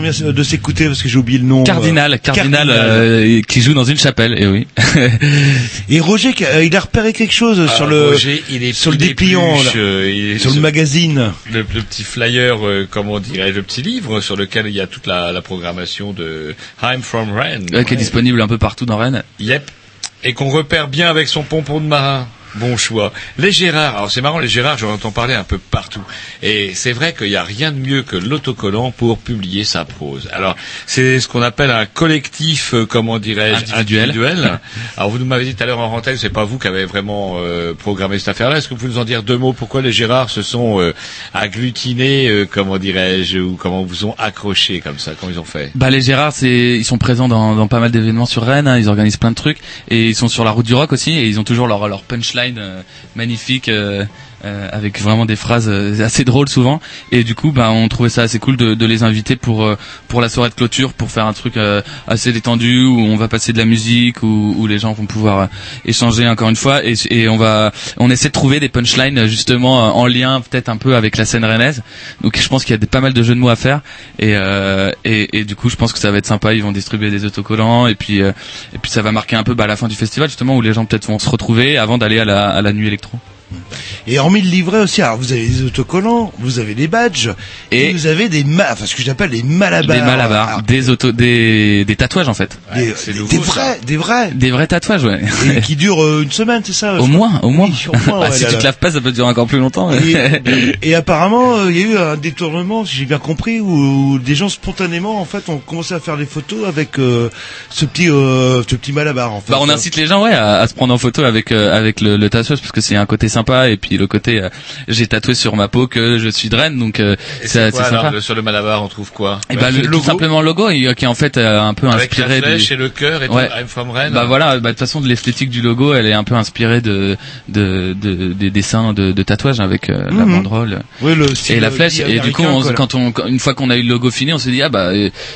vient de s'écouter parce que j'ai oublié le nom. Cardinal, euh, Cardinal, euh, qui joue dans une chapelle, et oui. [laughs] Et Roger, euh, il a repéré quelque chose sur le Roger, il est- sur le dépliant, euh, sur le magazine. Le, le petit flyer, euh, comment on dirait, le petit livre sur lequel il y a toute la, la programmation de I'm from Rennes. Ouais, qui est disponible un peu partout dans Rennes. Yep. Et qu'on repère bien avec son pompon de marin. Bon choix. Les Gérards, alors c'est marrant, les Gérards, j'en entends parler un peu partout. Et c'est vrai qu'il n'y a rien de mieux que l'autocollant pour publier sa prose. Alors, c'est ce qu'on appelle un collectif, euh, comment dirais-je, Individuel. [laughs] alors, vous nous m'avez dit tout à l'heure en rentelle, c'est pas vous qui avez vraiment euh, programmé cette affaire-là. Est-ce que vous pouvez nous en dire deux mots? Pourquoi les Gérards se sont euh, agglutinés, euh, comment dirais-je, ou comment vous ont accrochés comme ça? Comment ils ont fait? Bah les Gérards, c'est ils sont présents dans, dans pas mal d'événements sur Rennes, hein, ils organisent plein de trucs et ils sont sur la route du rock aussi et ils ont toujours leur leur punchline euh, magnifique euh, avec vraiment des phrases euh, assez drôles souvent. Et du coup bah on trouvait ça assez cool de, de les inviter pour euh, pour la soirée de clôture pour faire un truc euh, assez détendu où on va passer de la musique où, où les gens vont pouvoir euh, échanger encore une fois. Et, et on va on essaie de trouver des punchlines justement en lien peut-être un peu avec la scène rennaise. Donc je pense qu'il y a des, pas mal de jeux de mots à faire. Et, et et du coup je pense que ça va être sympa. Ils vont distribuer des autocollants. Et puis et puis ça va marquer un peu bah, la fin du festival justement où les gens peut-être vont se retrouver avant d'aller à la à la nuit électro Et hormis le livret aussi, alors vous avez des autocollants, vous avez des badges, et, vous avez des ma enfin ce que j'appelle des malabars. des malabars Alors, des auto des des tatouages en fait. Des, des vrais, des vrais. des vrais tatouages ouais. Et qui durent euh, une semaine, c'est ça au moins au moins. [laughs] Ah, ouais, si là, tu te laves pas ça peut durer encore plus longtemps. Et, [laughs] et apparemment, euh, il y a eu un détournement, si j'ai bien compris, où, où des gens spontanément, en fait, ont commencé à faire des photos avec euh, ce petit, euh, ce petit malabar. En fait. Bah, on incite les gens ouais à, à se prendre en photo avec euh, avec le, le tatouage parce que c'est un côté sympa et puis le côté euh, j'ai tatoué sur ma peau que je suis de Rennes donc euh, c'est alors sympa. le- sur le Malabar on trouve quoi? Et bah, le, tout simplement le logo il- qui est en fait euh, un peu Avec la inspiré flèche du- et le cœur et tout, ouais. I'm from Rennes. Bah voilà, bah, de toute façon de l'esthétique du logo, elle est un peu inspirée de de, de des dessins de, de tatouages avec euh, la Mhm. banderole Oui, le style, et la flèche. Et du coup, on- quoi, quand on quand- une fois qu'on a eu le logo fini, on s'est dit ah bah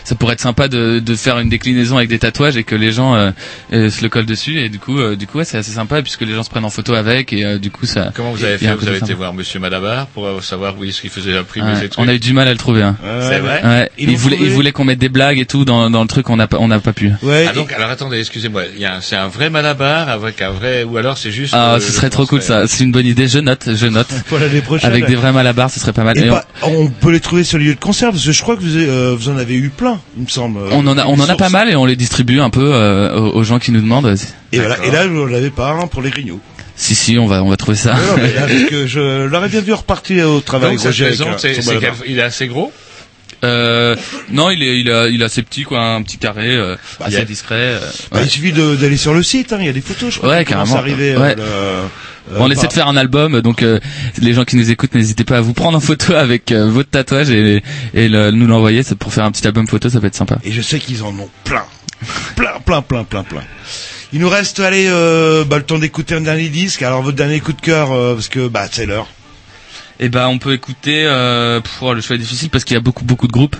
ça pourrait être sympa de de faire une déclinaison avec des tatouages et que les gens euh, euh, se le collent dessus. Et du coup, euh, du coup ouais, c'est assez sympa puisque les gens se prennent en photo avec et euh, du coup ça. Comment vous avez fait Vous avez été voir Monsieur Malabar pour savoir où est-ce qu'il faisait imprimer Ouais, trucs on a eu du mal à le trouver. Hein. C'est vrai Ouais. Il voulait, il trouvé voulait qu'on mette des blagues et tout dans, dans le truc, on n'a pas, on n'a pas pu. ah donc alors attendez excusez-moi il y a un- c'est un vrai Malabar avec un vrai ou alors c'est juste Ah, euh, ce serait trop cool ça. C'est une bonne idée. Je note, je note. [laughs] Pour l'année prochaine. Avec des vrais malabars, ce serait pas mal. Et Et on- peut les trouver sur les lieux de concert parce que je crois que vous, avez- euh, vous en avez eu plein, il me semble. On en a, on en a pas mal et on les distribue un peu euh, aux, gens qui nous demandent. Et voilà. Et là, vous l'avez pas un pour les grignoux. Si si, on va, on va trouver ça. Non, non, mais je [laughs] l'aurais bien vu repartir au travail. donc c'est quel- il est assez gros? Euh, non, il est, il a, il a assez petit quoi, un petit carré, euh, Bah, assez discret. euh, Bah, ouais. Il suffit de- d'aller sur le site, hein, il y a des photos, je crois. Ouais, qui commencent carrément. à arriver, euh, Ouais. le- euh, on essaie par- de faire un album, donc euh, les gens qui nous écoutent, n'hésitez pas à vous prendre en photo avec euh, votre tatouage et, et le- nous l'envoyer. C'est pour faire un petit album photo, ça peut être sympa. Et je sais qu'ils en ont plein. plein, plein, plein, plein, plein. Il nous reste, allez, euh, bah, le temps d'écouter un dernier disque. Alors, votre dernier coup de cœur, euh, parce que, bah, c'est l'heure. Et ben on peut écouter. Euh, pff, oh, le choix est difficile parce qu'il y a beaucoup beaucoup de groupes.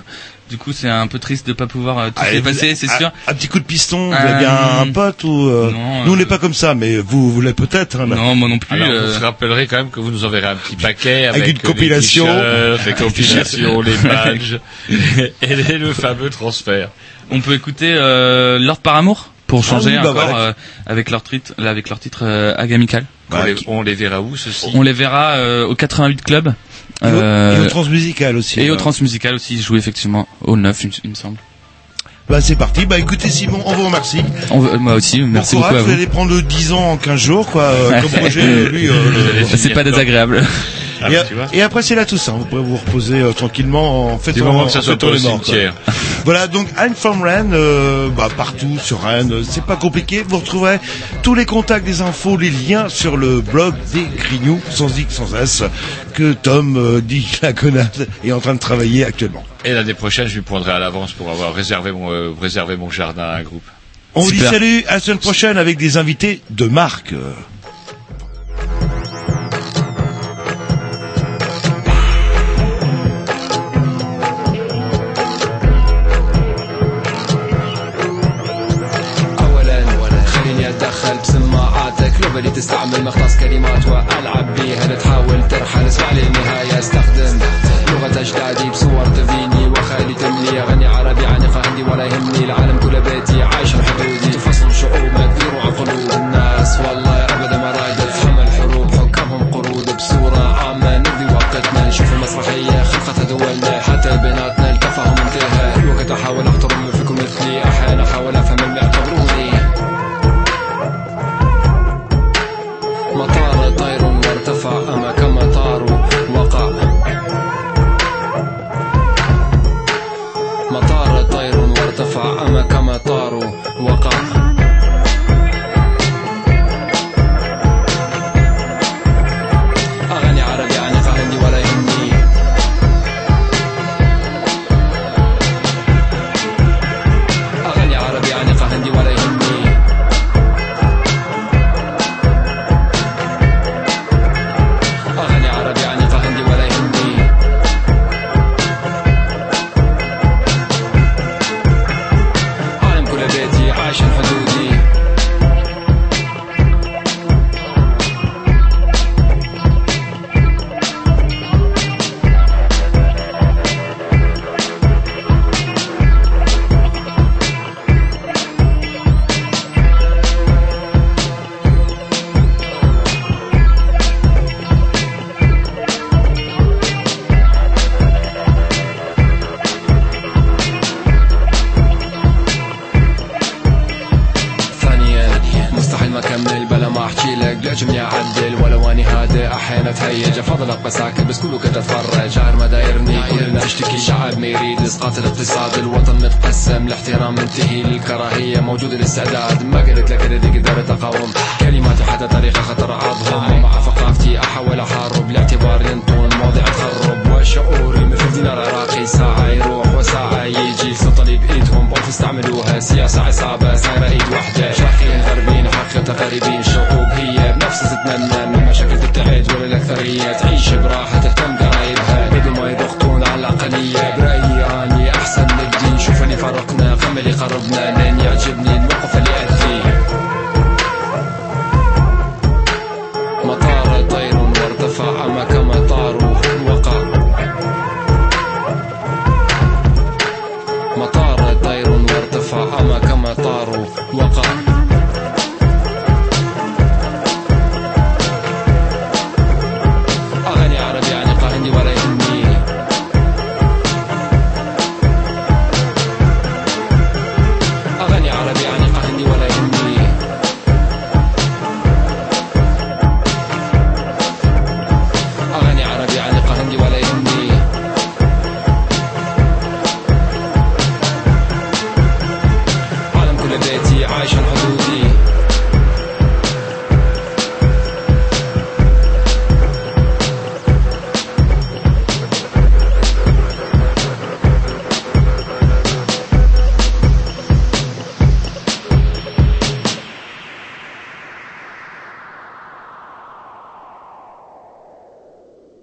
Du coup, c'est un peu triste de pas pouvoir euh, tous Allez, les passer, c'est sûr. Un petit coup de piston, vous Euh, avez un, un pote ou euh, non, Nous, on n'est pas comme ça, mais vous, vous l'êtes peut-être. hein, Non, moi non plus. alors euh, vous vous rappellerez quand même que vous nous enverrez un petit paquet avec, Avec une [laughs] compilation. les t-shirts, les compilations les badges [laughs] et le fameux transfert On peut écouter euh, Lord par pour Ah changer oui, bah encore voilà. euh, avec leur titre, là, avec leur titre euh, Agamical. on, les, on les verra où ceci On les verra euh, au 88 Club. Et au- Euh, et au Transmusical aussi. Et au euh. Transmusical aussi, ils jouent effectivement au 9, il, me- il me semble. Bah, c'est parti. Bah, écoutez, Simon, on vous remercie. On veut- moi aussi, merci bon beaucoup courage, à vous vous. allez prendre 10 ans en 15 jours, quoi. euh, comme [laughs] Roger, lui. euh, C'est pas désagréable. Ah, et, bah, tu vois. et après c'est la Toussaint, vous pouvez vous reposer euh, tranquillement en Du moment que ça en soit pas au les cimetière. [laughs] Voilà donc I'm from Rennes, euh, bah, partout sur Rennes, euh, c'est pas compliqué, vous retrouverez tous les contacts, des infos, les liens sur le blog des Grignoux, sans X, sans S, que Tom euh, [laughs] dit la connasse est en train de travailler actuellement. et l'année prochaine je lui prendrai à l'avance pour avoir réservé mon euh, réservé mon jardin à un groupe On vous dit salut, à la semaine prochaine avec des invités de marque. تستعمل مخلص كلمات وألعب بيها تحاول ترحل؟ اسمع للنهايه استخدم